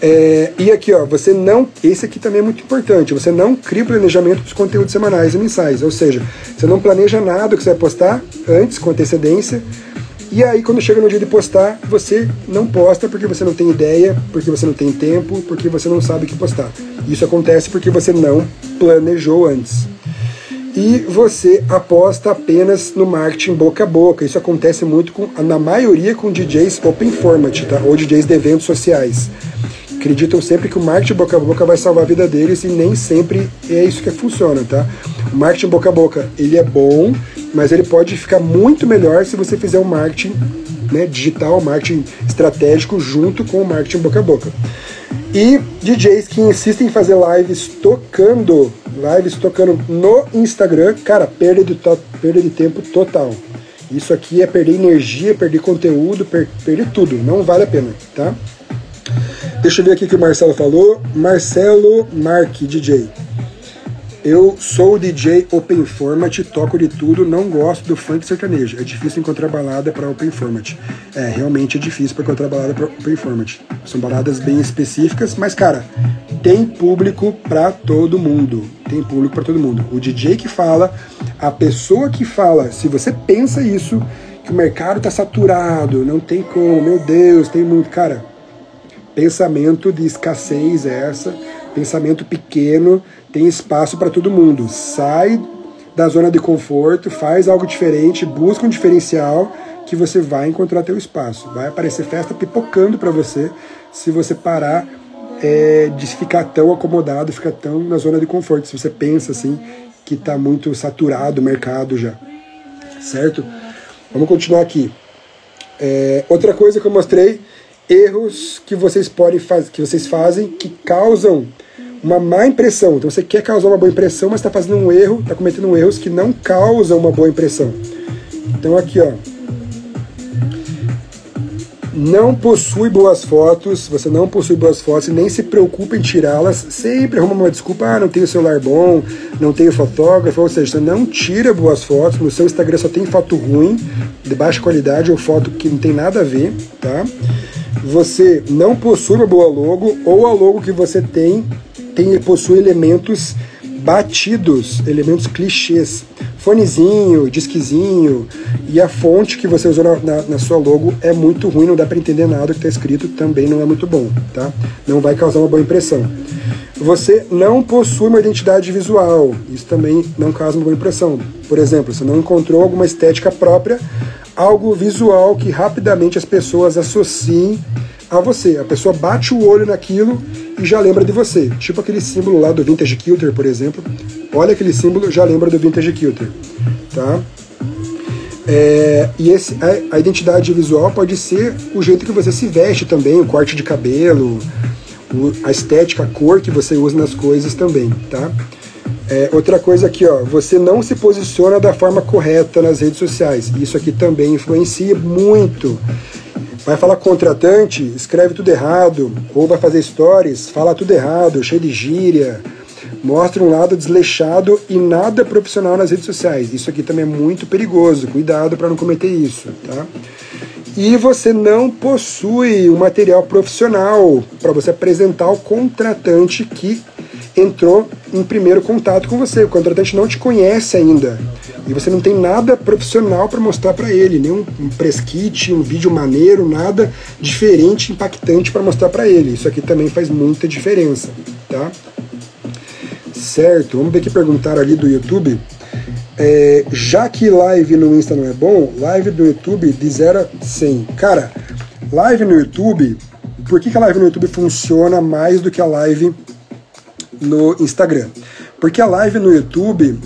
É, e aqui, ó, você não. Esse aqui também é muito importante. Você não cria planejamento dos conteúdos semanais e mensais. Ou seja, você não planeja nada que você vai postar antes, com antecedência e aí, quando chega no dia de postar, você não posta porque você não tem ideia, porque você não tem tempo, porque você não sabe o que postar. Isso acontece porque você não planejou antes. E você aposta apenas no marketing boca a boca. Isso acontece muito com, na maioria com DJs open format, tá? Ou DJs de eventos sociais. Acreditam sempre que o marketing boca a boca vai salvar a vida deles e nem sempre é isso que funciona, tá? O marketing boca a boca, ele é bom, mas ele pode ficar muito melhor se você fizer um marketing né, digital, marketing estratégico junto com o marketing boca a boca. E DJs que insistem em fazer lives tocando, lives tocando no Instagram, cara, perda de, perda de tempo total. Isso aqui é perder energia, perder conteúdo, per perder tudo. Não vale a pena, tá? Deixa eu ver aqui o que o Marcelo falou. Marcelo Mark, DJ. Eu sou DJ open format, toco de tudo, não gosto do funk sertanejo. É difícil encontrar balada para open format. É, realmente é difícil encontrar balada para open format. São baladas bem específicas, mas cara, tem público para todo mundo. Tem público para todo mundo. O DJ que fala, a pessoa que fala, se você pensa isso, que o mercado tá saturado, não tem como, meu Deus, tem muito, cara. Pensamento de escassez é essa, pensamento pequeno, tem espaço para todo mundo. Sai da zona de conforto, faz algo diferente, busca um diferencial que você vai encontrar teu espaço. Vai aparecer festa pipocando para você se você parar é, de ficar tão acomodado, ficar tão na zona de conforto. Se você pensa assim que está muito saturado o mercado já, certo? Vamos continuar aqui. É, outra coisa que eu mostrei, erros que vocês podem fazer, que vocês fazem que causam uma má impressão. Então você quer causar uma boa impressão, mas está fazendo um erro, está cometendo erros que não causam uma boa impressão. Então aqui, ó. Não possui boas fotos, você não possui boas fotos nem se preocupa em tirá-las. Sempre arruma uma desculpa, ah, não tenho celular bom, não tenho fotógrafo, ou seja, você não tira boas fotos, no seu Instagram só tem foto ruim, de baixa qualidade ou foto que não tem nada a ver, tá? Você não possui uma boa logo ou a logo que você tem tem, possui elementos batidos, elementos clichês. Fonezinho, disquezinho e a fonte que você usou na, na, na sua logo é muito ruim, não dá para entender nada que está escrito, também não é muito bom, tá? Não vai causar uma boa impressão. Você não possui uma identidade visual, isso também não causa uma boa impressão. Por exemplo, você não encontrou alguma estética própria, algo visual que rapidamente as pessoas associem a você. A pessoa bate o olho naquilo e já lembra de você. Tipo aquele símbolo lá do Vintage Kilter, por exemplo. Olha aquele símbolo, já lembra do Vintage Kilter. Tá? É, e esse, a, a, identidade visual pode ser o jeito que você se veste também, o corte de cabelo, a estética, a cor que você usa nas coisas também, tá? É, outra coisa aqui, ó, você não se posiciona da forma correta nas redes sociais. Isso aqui também influencia muito Vai falar contratante, escreve tudo errado, ou vai fazer stories, fala tudo errado, cheio de gíria, mostra um lado desleixado e nada profissional nas redes sociais. Isso aqui também é muito perigoso, cuidado para não cometer isso, tá? E você não possui um material profissional para você apresentar ao contratante que entrou em primeiro contato com você. O contratante não te conhece ainda e você não tem nada profissional para mostrar para ele, nenhum um press kit, um vídeo maneiro, nada diferente, impactante para mostrar para ele. Isso aqui também faz muita diferença, tá? Certo, vamos ver que perguntaram ali do YouTube. É, já que live no Insta não é bom, live do YouTube de 0 a 100. Cara, live no YouTube, por que, que a live no YouTube funciona mais do que a live no Instagram? Porque a live no YouTube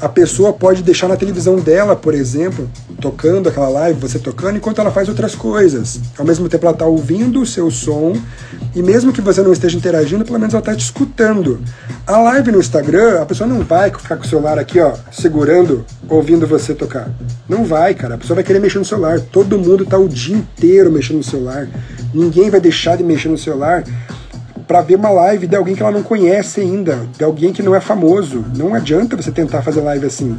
a pessoa pode deixar na televisão dela, por exemplo, tocando aquela live, você tocando, enquanto ela faz outras coisas. Ao mesmo tempo ela está ouvindo o seu som e mesmo que você não esteja interagindo, pelo menos ela está te escutando. A live no Instagram, a pessoa não vai ficar com o celular aqui, ó, segurando, ouvindo você tocar. Não vai, cara. A pessoa vai querer mexer no celular. Todo mundo está o dia inteiro mexendo no celular. Ninguém vai deixar de mexer no celular para ver uma live de alguém que ela não conhece ainda, de alguém que não é famoso. Não adianta você tentar fazer live assim.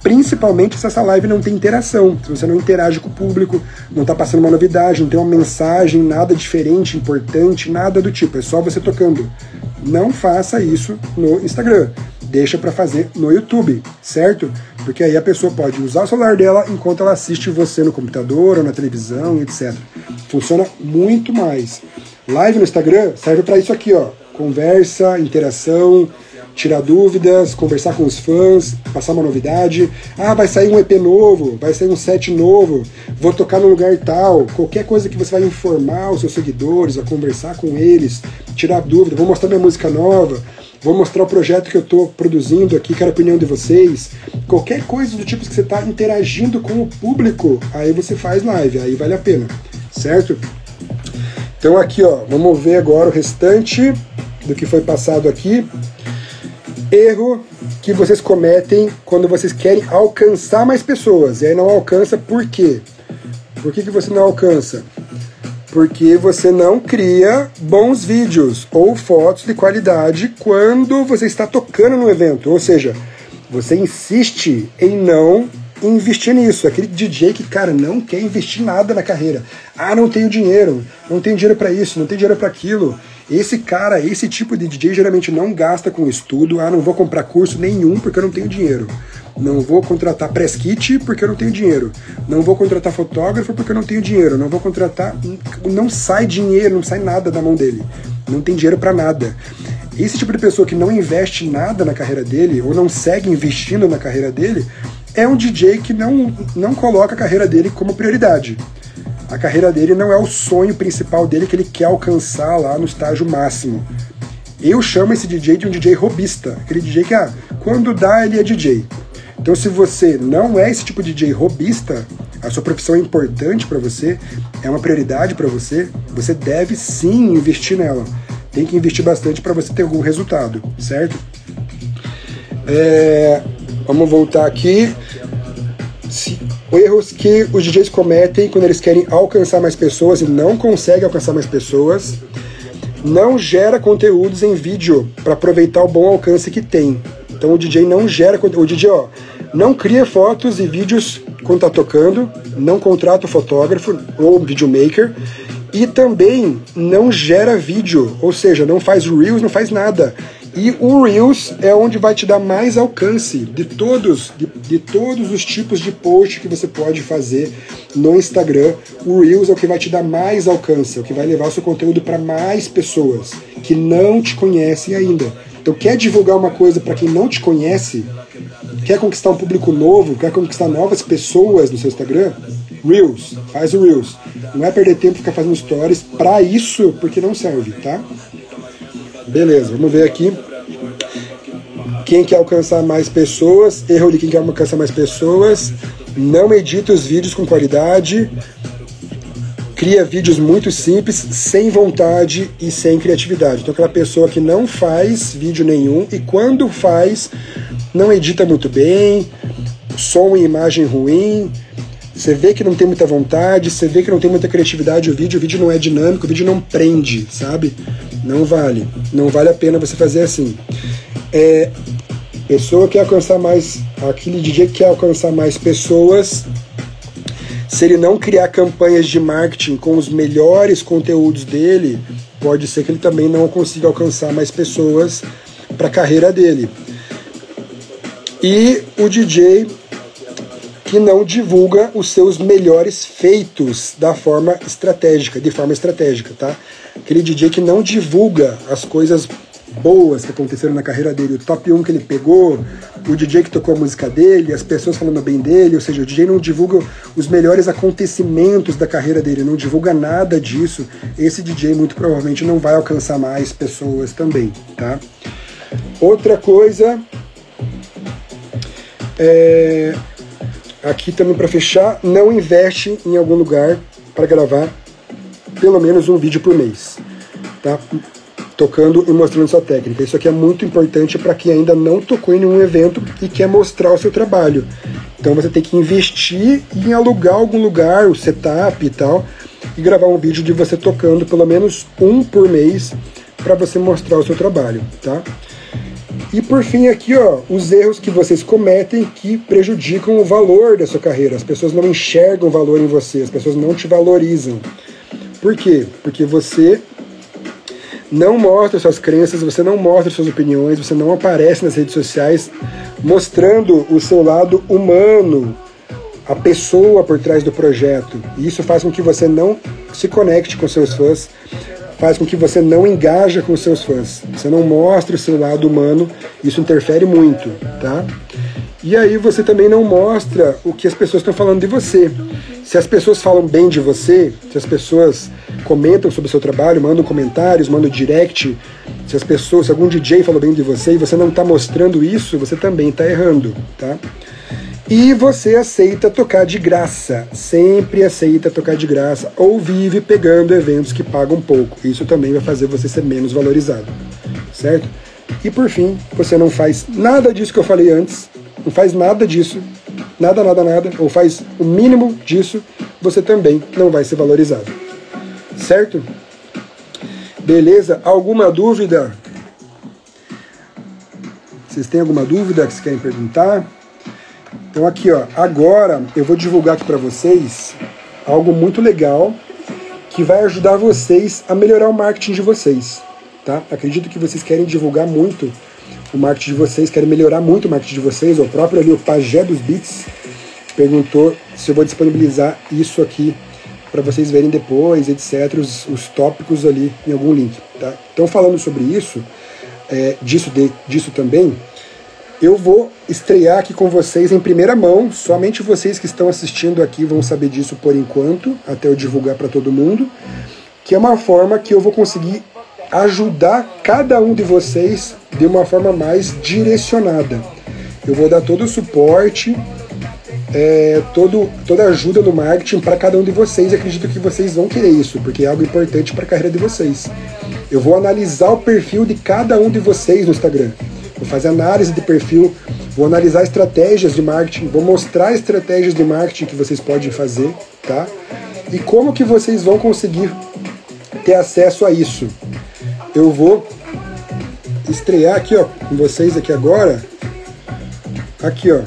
Principalmente se essa live não tem interação, se você não interage com o público, não está passando uma novidade, não tem uma mensagem, nada diferente, importante, nada do tipo. É só você tocando. Não faça isso no Instagram. Deixa para fazer no YouTube, certo? Porque aí a pessoa pode usar o celular dela enquanto ela assiste você no computador ou na televisão, etc. Funciona muito mais. Live no Instagram serve para isso aqui, ó. Conversa, interação, tirar dúvidas, conversar com os fãs, passar uma novidade. Ah, vai sair um EP novo, vai sair um set novo, vou tocar no lugar tal. Qualquer coisa que você vai informar os seus seguidores, a conversar com eles, tirar dúvida, vou mostrar minha música nova, vou mostrar o projeto que eu estou produzindo aqui, quero a opinião de vocês. Qualquer coisa do tipo que você está interagindo com o público, aí você faz live, aí vale a pena, certo? Então aqui, ó, vamos ver agora o restante do que foi passado aqui. Erro que vocês cometem quando vocês querem alcançar mais pessoas. E aí não alcança por quê? Por que, que você não alcança? Porque você não cria bons vídeos ou fotos de qualidade quando você está tocando no evento. Ou seja, você insiste em não investir nisso. Aquele DJ que, cara, não quer investir nada na carreira. Ah, não tenho dinheiro, não tenho dinheiro para isso, não tenho dinheiro para aquilo. Esse cara, esse tipo de DJ geralmente não gasta com estudo. Ah, não vou comprar curso nenhum porque eu não tenho dinheiro. Não vou contratar press kit porque eu não tenho dinheiro. Não vou contratar fotógrafo porque eu não tenho dinheiro. Não vou contratar. Não sai dinheiro, não sai nada da mão dele. Não tem dinheiro para nada. Esse tipo de pessoa que não investe nada na carreira dele ou não segue investindo na carreira dele é um DJ que não, não coloca a carreira dele como prioridade. A carreira dele não é o sonho principal dele que ele quer alcançar lá no estágio máximo. Eu chamo esse DJ de um DJ robista, aquele DJ que, ah, quando dá, ele é DJ. Então, se você não é esse tipo de DJ robista, a sua profissão é importante para você, é uma prioridade para você, você deve sim investir nela. Tem que investir bastante para você ter algum resultado, certo? É, Vamos voltar aqui. Erros que os DJs cometem quando eles querem alcançar mais pessoas e não conseguem alcançar mais pessoas. Não gera conteúdos em vídeo para aproveitar o bom alcance que tem. Então o DJ não gera o DJ ó, não cria fotos e vídeos quando tá tocando, não contrata o fotógrafo ou videomaker e também não gera vídeo, ou seja, não faz reels, não faz nada. E o Reels é onde vai te dar mais alcance de todos, de, de, todos os tipos de post que você pode fazer no Instagram. O Reels é o que vai te dar mais alcance, é o que vai levar o seu conteúdo para mais pessoas que não te conhecem ainda. Então, quer divulgar uma coisa para quem não te conhece, quer conquistar um público novo, quer conquistar novas pessoas no seu Instagram? Reels, faz o Reels. Não é perder tempo ficar fazendo stories para isso, porque não serve, tá? Beleza, vamos ver aqui. Quem quer alcançar mais pessoas, erro de quem quer alcançar mais pessoas, não edita os vídeos com qualidade, cria vídeos muito simples, sem vontade e sem criatividade. Então aquela pessoa que não faz vídeo nenhum e quando faz, não edita muito bem, som e imagem ruim, você vê que não tem muita vontade, você vê que não tem muita criatividade o vídeo, o vídeo não é dinâmico, o vídeo não prende, sabe? Não vale. Não vale a pena você fazer assim. É, pessoa que alcançar mais. Aquele DJ que quer alcançar mais pessoas. Se ele não criar campanhas de marketing com os melhores conteúdos dele, pode ser que ele também não consiga alcançar mais pessoas para a carreira dele. E o DJ que não divulga os seus melhores feitos da forma estratégica, de forma estratégica, tá? Aquele DJ que não divulga as coisas boas que aconteceram na carreira dele, o top 1 que ele pegou, o DJ que tocou a música dele, as pessoas falando bem dele, ou seja, o DJ não divulga os melhores acontecimentos da carreira dele, não divulga nada disso. Esse DJ muito provavelmente não vai alcançar mais pessoas também, tá? Outra coisa É, aqui também para fechar, não investe em algum lugar para gravar pelo menos um vídeo por mês, tá? Tocando e mostrando sua técnica. Isso aqui é muito importante para quem ainda não tocou em nenhum evento e quer mostrar o seu trabalho. Então você tem que investir em alugar algum lugar, o setup e tal, e gravar um vídeo de você tocando pelo menos um por mês para você mostrar o seu trabalho, tá? E por fim aqui, ó, os erros que vocês cometem que prejudicam o valor da sua carreira. As pessoas não enxergam valor em você, as pessoas não te valorizam. Por quê? Porque você não mostra suas crenças, você não mostra suas opiniões, você não aparece nas redes sociais mostrando o seu lado humano, a pessoa por trás do projeto. E isso faz com que você não se conecte com seus fãs, faz com que você não engaja com seus fãs. Você não mostra o seu lado humano, isso interfere muito, tá? E aí você também não mostra o que as pessoas estão falando de você. Se as pessoas falam bem de você, se as pessoas comentam sobre o seu trabalho, mandam comentários, mandam direct, se as pessoas, se algum DJ falou bem de você e você não está mostrando isso, você também está errando, tá? E você aceita tocar de graça, sempre aceita tocar de graça, ou vive pegando eventos que pagam pouco. Isso também vai fazer você ser menos valorizado, certo? E por fim, você não faz nada disso que eu falei antes, não faz nada disso, nada, nada, nada, ou faz o mínimo disso, você também não vai ser valorizado, certo? Beleza? Alguma dúvida? Vocês têm alguma dúvida que vocês querem perguntar? Então aqui, ó, agora eu vou divulgar aqui para vocês algo muito legal que vai ajudar vocês a melhorar o marketing de vocês, tá? Acredito que vocês querem divulgar muito o marketing de vocês, querem melhorar muito o marketing de vocês. O próprio ali, o Pajé dos Beats, perguntou se eu vou disponibilizar isso aqui para vocês verem depois, etc., os, os, tópicos ali em algum link, tá? Então falando sobre isso, é, disso, de, disso também, eu vou estrear aqui com vocês em primeira mão. Somente vocês que estão assistindo aqui vão saber disso por enquanto, até eu divulgar para todo mundo. Que é uma forma que eu vou conseguir ajudar cada um de vocês de uma forma mais direcionada. Eu vou dar todo o suporte, é, todo, toda ajuda no marketing para cada um de vocês. Acredito que vocês vão querer isso, porque é algo importante para a carreira de vocês. Eu vou analisar o perfil de cada um de vocês no Instagram vou fazer análise de perfil, vou analisar estratégias de marketing, vou mostrar estratégias de marketing que vocês podem fazer, tá? E como que vocês vão conseguir ter acesso a isso. Eu vou estrear aqui, ó, com vocês aqui agora. Aqui, ó.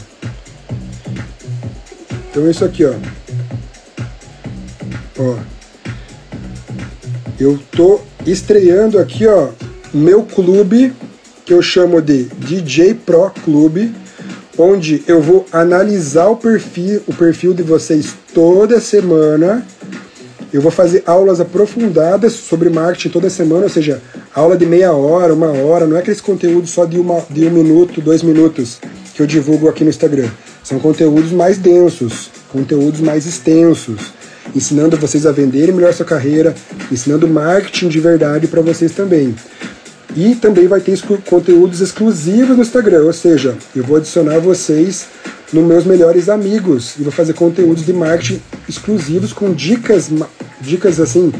Então isso aqui, ó. Ó. Eu tô estreando aqui, ó, meu clube que eu chamo de DJ Pro Clube, onde eu vou analisar o perfil, o perfil de vocês toda semana. Eu vou fazer aulas aprofundadas sobre marketing toda semana, ou seja, aula de meia hora, uma hora, não é aqueles conteúdos só de, uma, de um minuto, dois minutos que eu divulgo aqui no Instagram. São conteúdos mais densos, conteúdos mais extensos, ensinando vocês a venderem melhor sua carreira, ensinando marketing de verdade para vocês também. E também vai ter conteúdos exclusivos no Instagram, ou seja, eu vou adicionar vocês nos meus melhores amigos e vou fazer conteúdos de marketing exclusivos com dicas, dicas assim,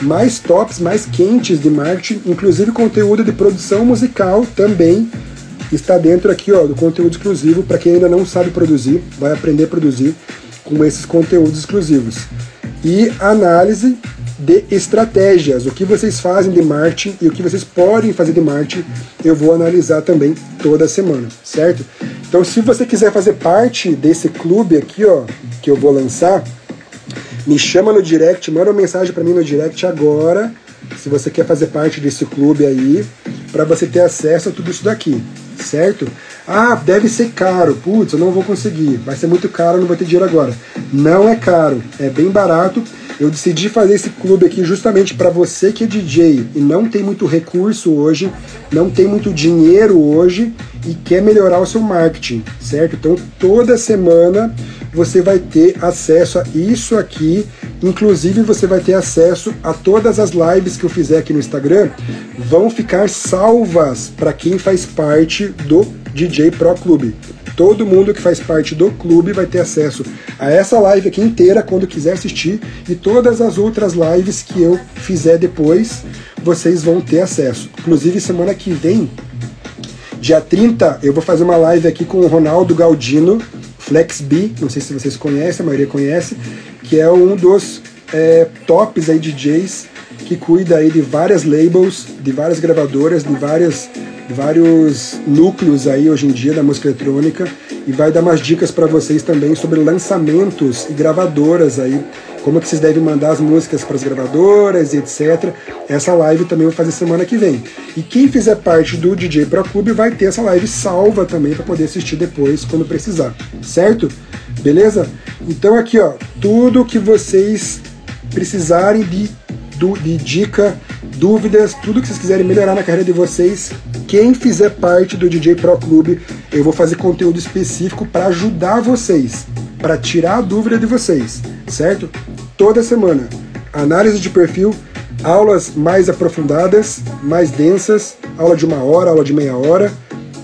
mais tops, mais quentes de marketing, inclusive conteúdo de produção musical também está dentro aqui ó, do conteúdo exclusivo para quem ainda não sabe produzir, vai aprender a produzir com esses conteúdos exclusivos. E análise de estratégias, o que vocês fazem de marketing e o que vocês podem fazer de marketing, eu vou analisar também toda semana, certo? Então, se você quiser fazer parte desse clube aqui, ó, que eu vou lançar, me chama no direct, manda uma mensagem para mim no direct agora, se você quer fazer parte desse clube aí, para você ter acesso a tudo isso daqui, certo? Ah, deve ser caro. Putz, eu não vou conseguir. Vai ser muito caro, não vou ter dinheiro agora. Não é caro, é bem barato eu decidi fazer esse clube aqui justamente para você que é DJ e não tem muito recurso hoje, não tem muito dinheiro hoje e quer melhorar o seu marketing, certo? Então toda semana você vai ter acesso a isso aqui, inclusive você vai ter acesso a todas as lives que eu fizer aqui no Instagram, vão ficar salvas para quem faz parte do DJ Pro Clube. Todo mundo que faz parte do clube vai ter acesso a essa live aqui inteira quando quiser assistir e todas as outras lives que eu fizer depois, vocês vão ter acesso. Inclusive semana que vem, dia 30, eu vou fazer uma live aqui com o Ronaldo Galdino, FlexB, não sei se vocês conhecem, a maioria conhece, que é um dos é, tops aí DJs que cuida aí de várias labels, de várias gravadoras, de várias vários núcleos aí hoje em dia da música eletrônica e vai dar umas dicas para vocês também sobre lançamentos e gravadoras aí, como que vocês devem mandar as músicas para as gravadoras e etc. Essa live também vou fazer semana que vem. E quem fizer parte do DJ Pro Clube vai ter essa live salva também para poder assistir depois quando precisar, certo? Beleza? Então aqui ó, tudo que vocês precisarem de, de dica, dúvidas, tudo que vocês quiserem melhorar na carreira de vocês, quem fizer parte do DJ Pro Clube, eu vou fazer conteúdo específico para ajudar vocês, para tirar a dúvida de vocês, certo? Toda semana, análise de perfil, aulas mais aprofundadas, mais densas, aula de uma hora, aula de meia hora,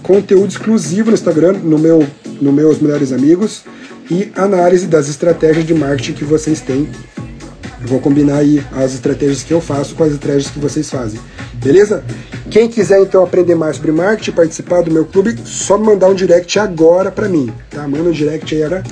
conteúdo exclusivo no Instagram, no meu, no meus melhores amigos e análise das estratégias de marketing que vocês têm. Vou combinar aí as estratégias que eu faço com as estratégias que vocês fazem. Beleza? Quem quiser então aprender mais sobre marketing, participar do meu clube, só mandar um direct agora para mim, tá? Manda um direct aí era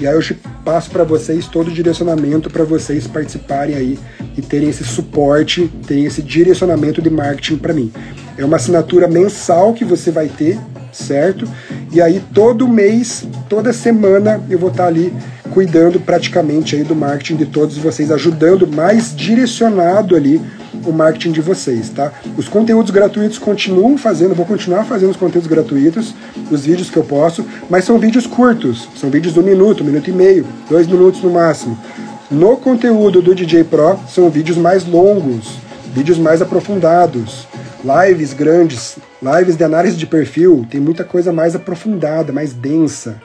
e aí eu passo para vocês todo o direcionamento para vocês participarem aí e terem esse suporte, terem esse direcionamento de marketing para mim. É uma assinatura mensal que você vai ter, certo? E aí todo mês, toda semana eu vou estar tá ali cuidando praticamente aí do marketing de todos vocês, ajudando mais direcionado ali o marketing de vocês, tá? Os conteúdos gratuitos continuam fazendo, vou continuar fazendo os conteúdos gratuitos, os vídeos que eu posso, mas são vídeos curtos, são vídeos de um minuto, minuto e meio, dois minutos no máximo. No conteúdo do DJ Pro são vídeos mais longos, vídeos mais aprofundados, lives grandes, lives de análise de perfil, tem muita coisa mais aprofundada, mais densa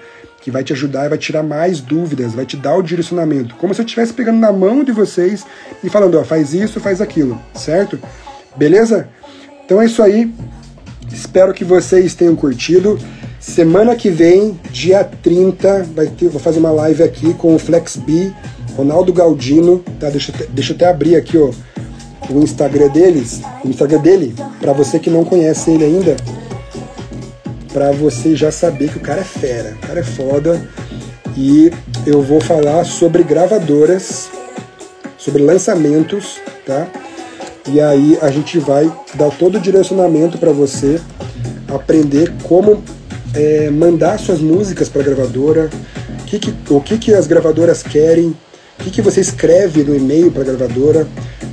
que vai te ajudar e vai tirar mais dúvidas, vai te dar o direcionamento, como se eu estivesse pegando na mão de vocês e falando, ó, faz isso, faz aquilo, certo? Beleza? Então é isso aí. Espero que vocês tenham curtido. Semana que vem, dia 30, vai ter, vou fazer uma live aqui com o FlexB, Ronaldo Galdino, tá? Deixa, deixa eu até abrir aqui, ó, o Instagram deles, o Instagram dele, para você que não conhece ele ainda para você já saber que o cara é fera, o cara é foda. E eu vou falar sobre gravadoras, sobre lançamentos, tá? E aí a gente vai dar todo o direcionamento para você aprender como é, mandar suas músicas para gravadora, que que, o que, que as gravadoras querem, o que, que você escreve no e-mail para gravadora.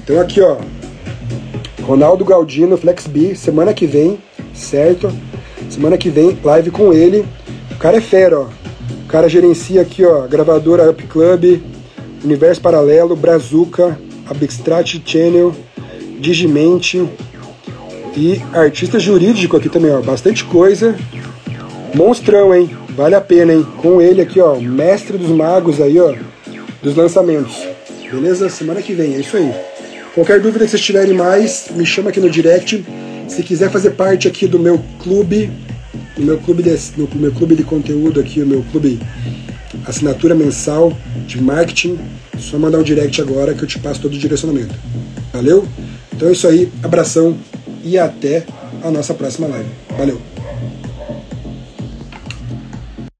Então aqui ó, Ronaldo Galdino, FlexB, semana que vem, certo? Semana que vem, live com ele. O cara é fera, ó. O cara gerencia aqui, ó, gravadora Up Club, Universo Paralelo, Brazuca, Abstract Channel, Digimente e artista jurídico aqui também, ó. Bastante coisa. Monstrão, hein? Vale a pena, hein? Com ele aqui, ó, mestre dos magos aí, ó, dos lançamentos. Beleza? Semana que vem, é isso aí. Qualquer dúvida que vocês tiverem mais, me chama aqui no direct. Se quiser fazer parte aqui do meu clube, do meu clube de, no meu clube de conteúdo aqui, o meu clube assinatura mensal de marketing, só mandar um direct agora que eu te passo todo o direcionamento. Valeu? Então é isso aí, abração e até a nossa próxima live. Valeu!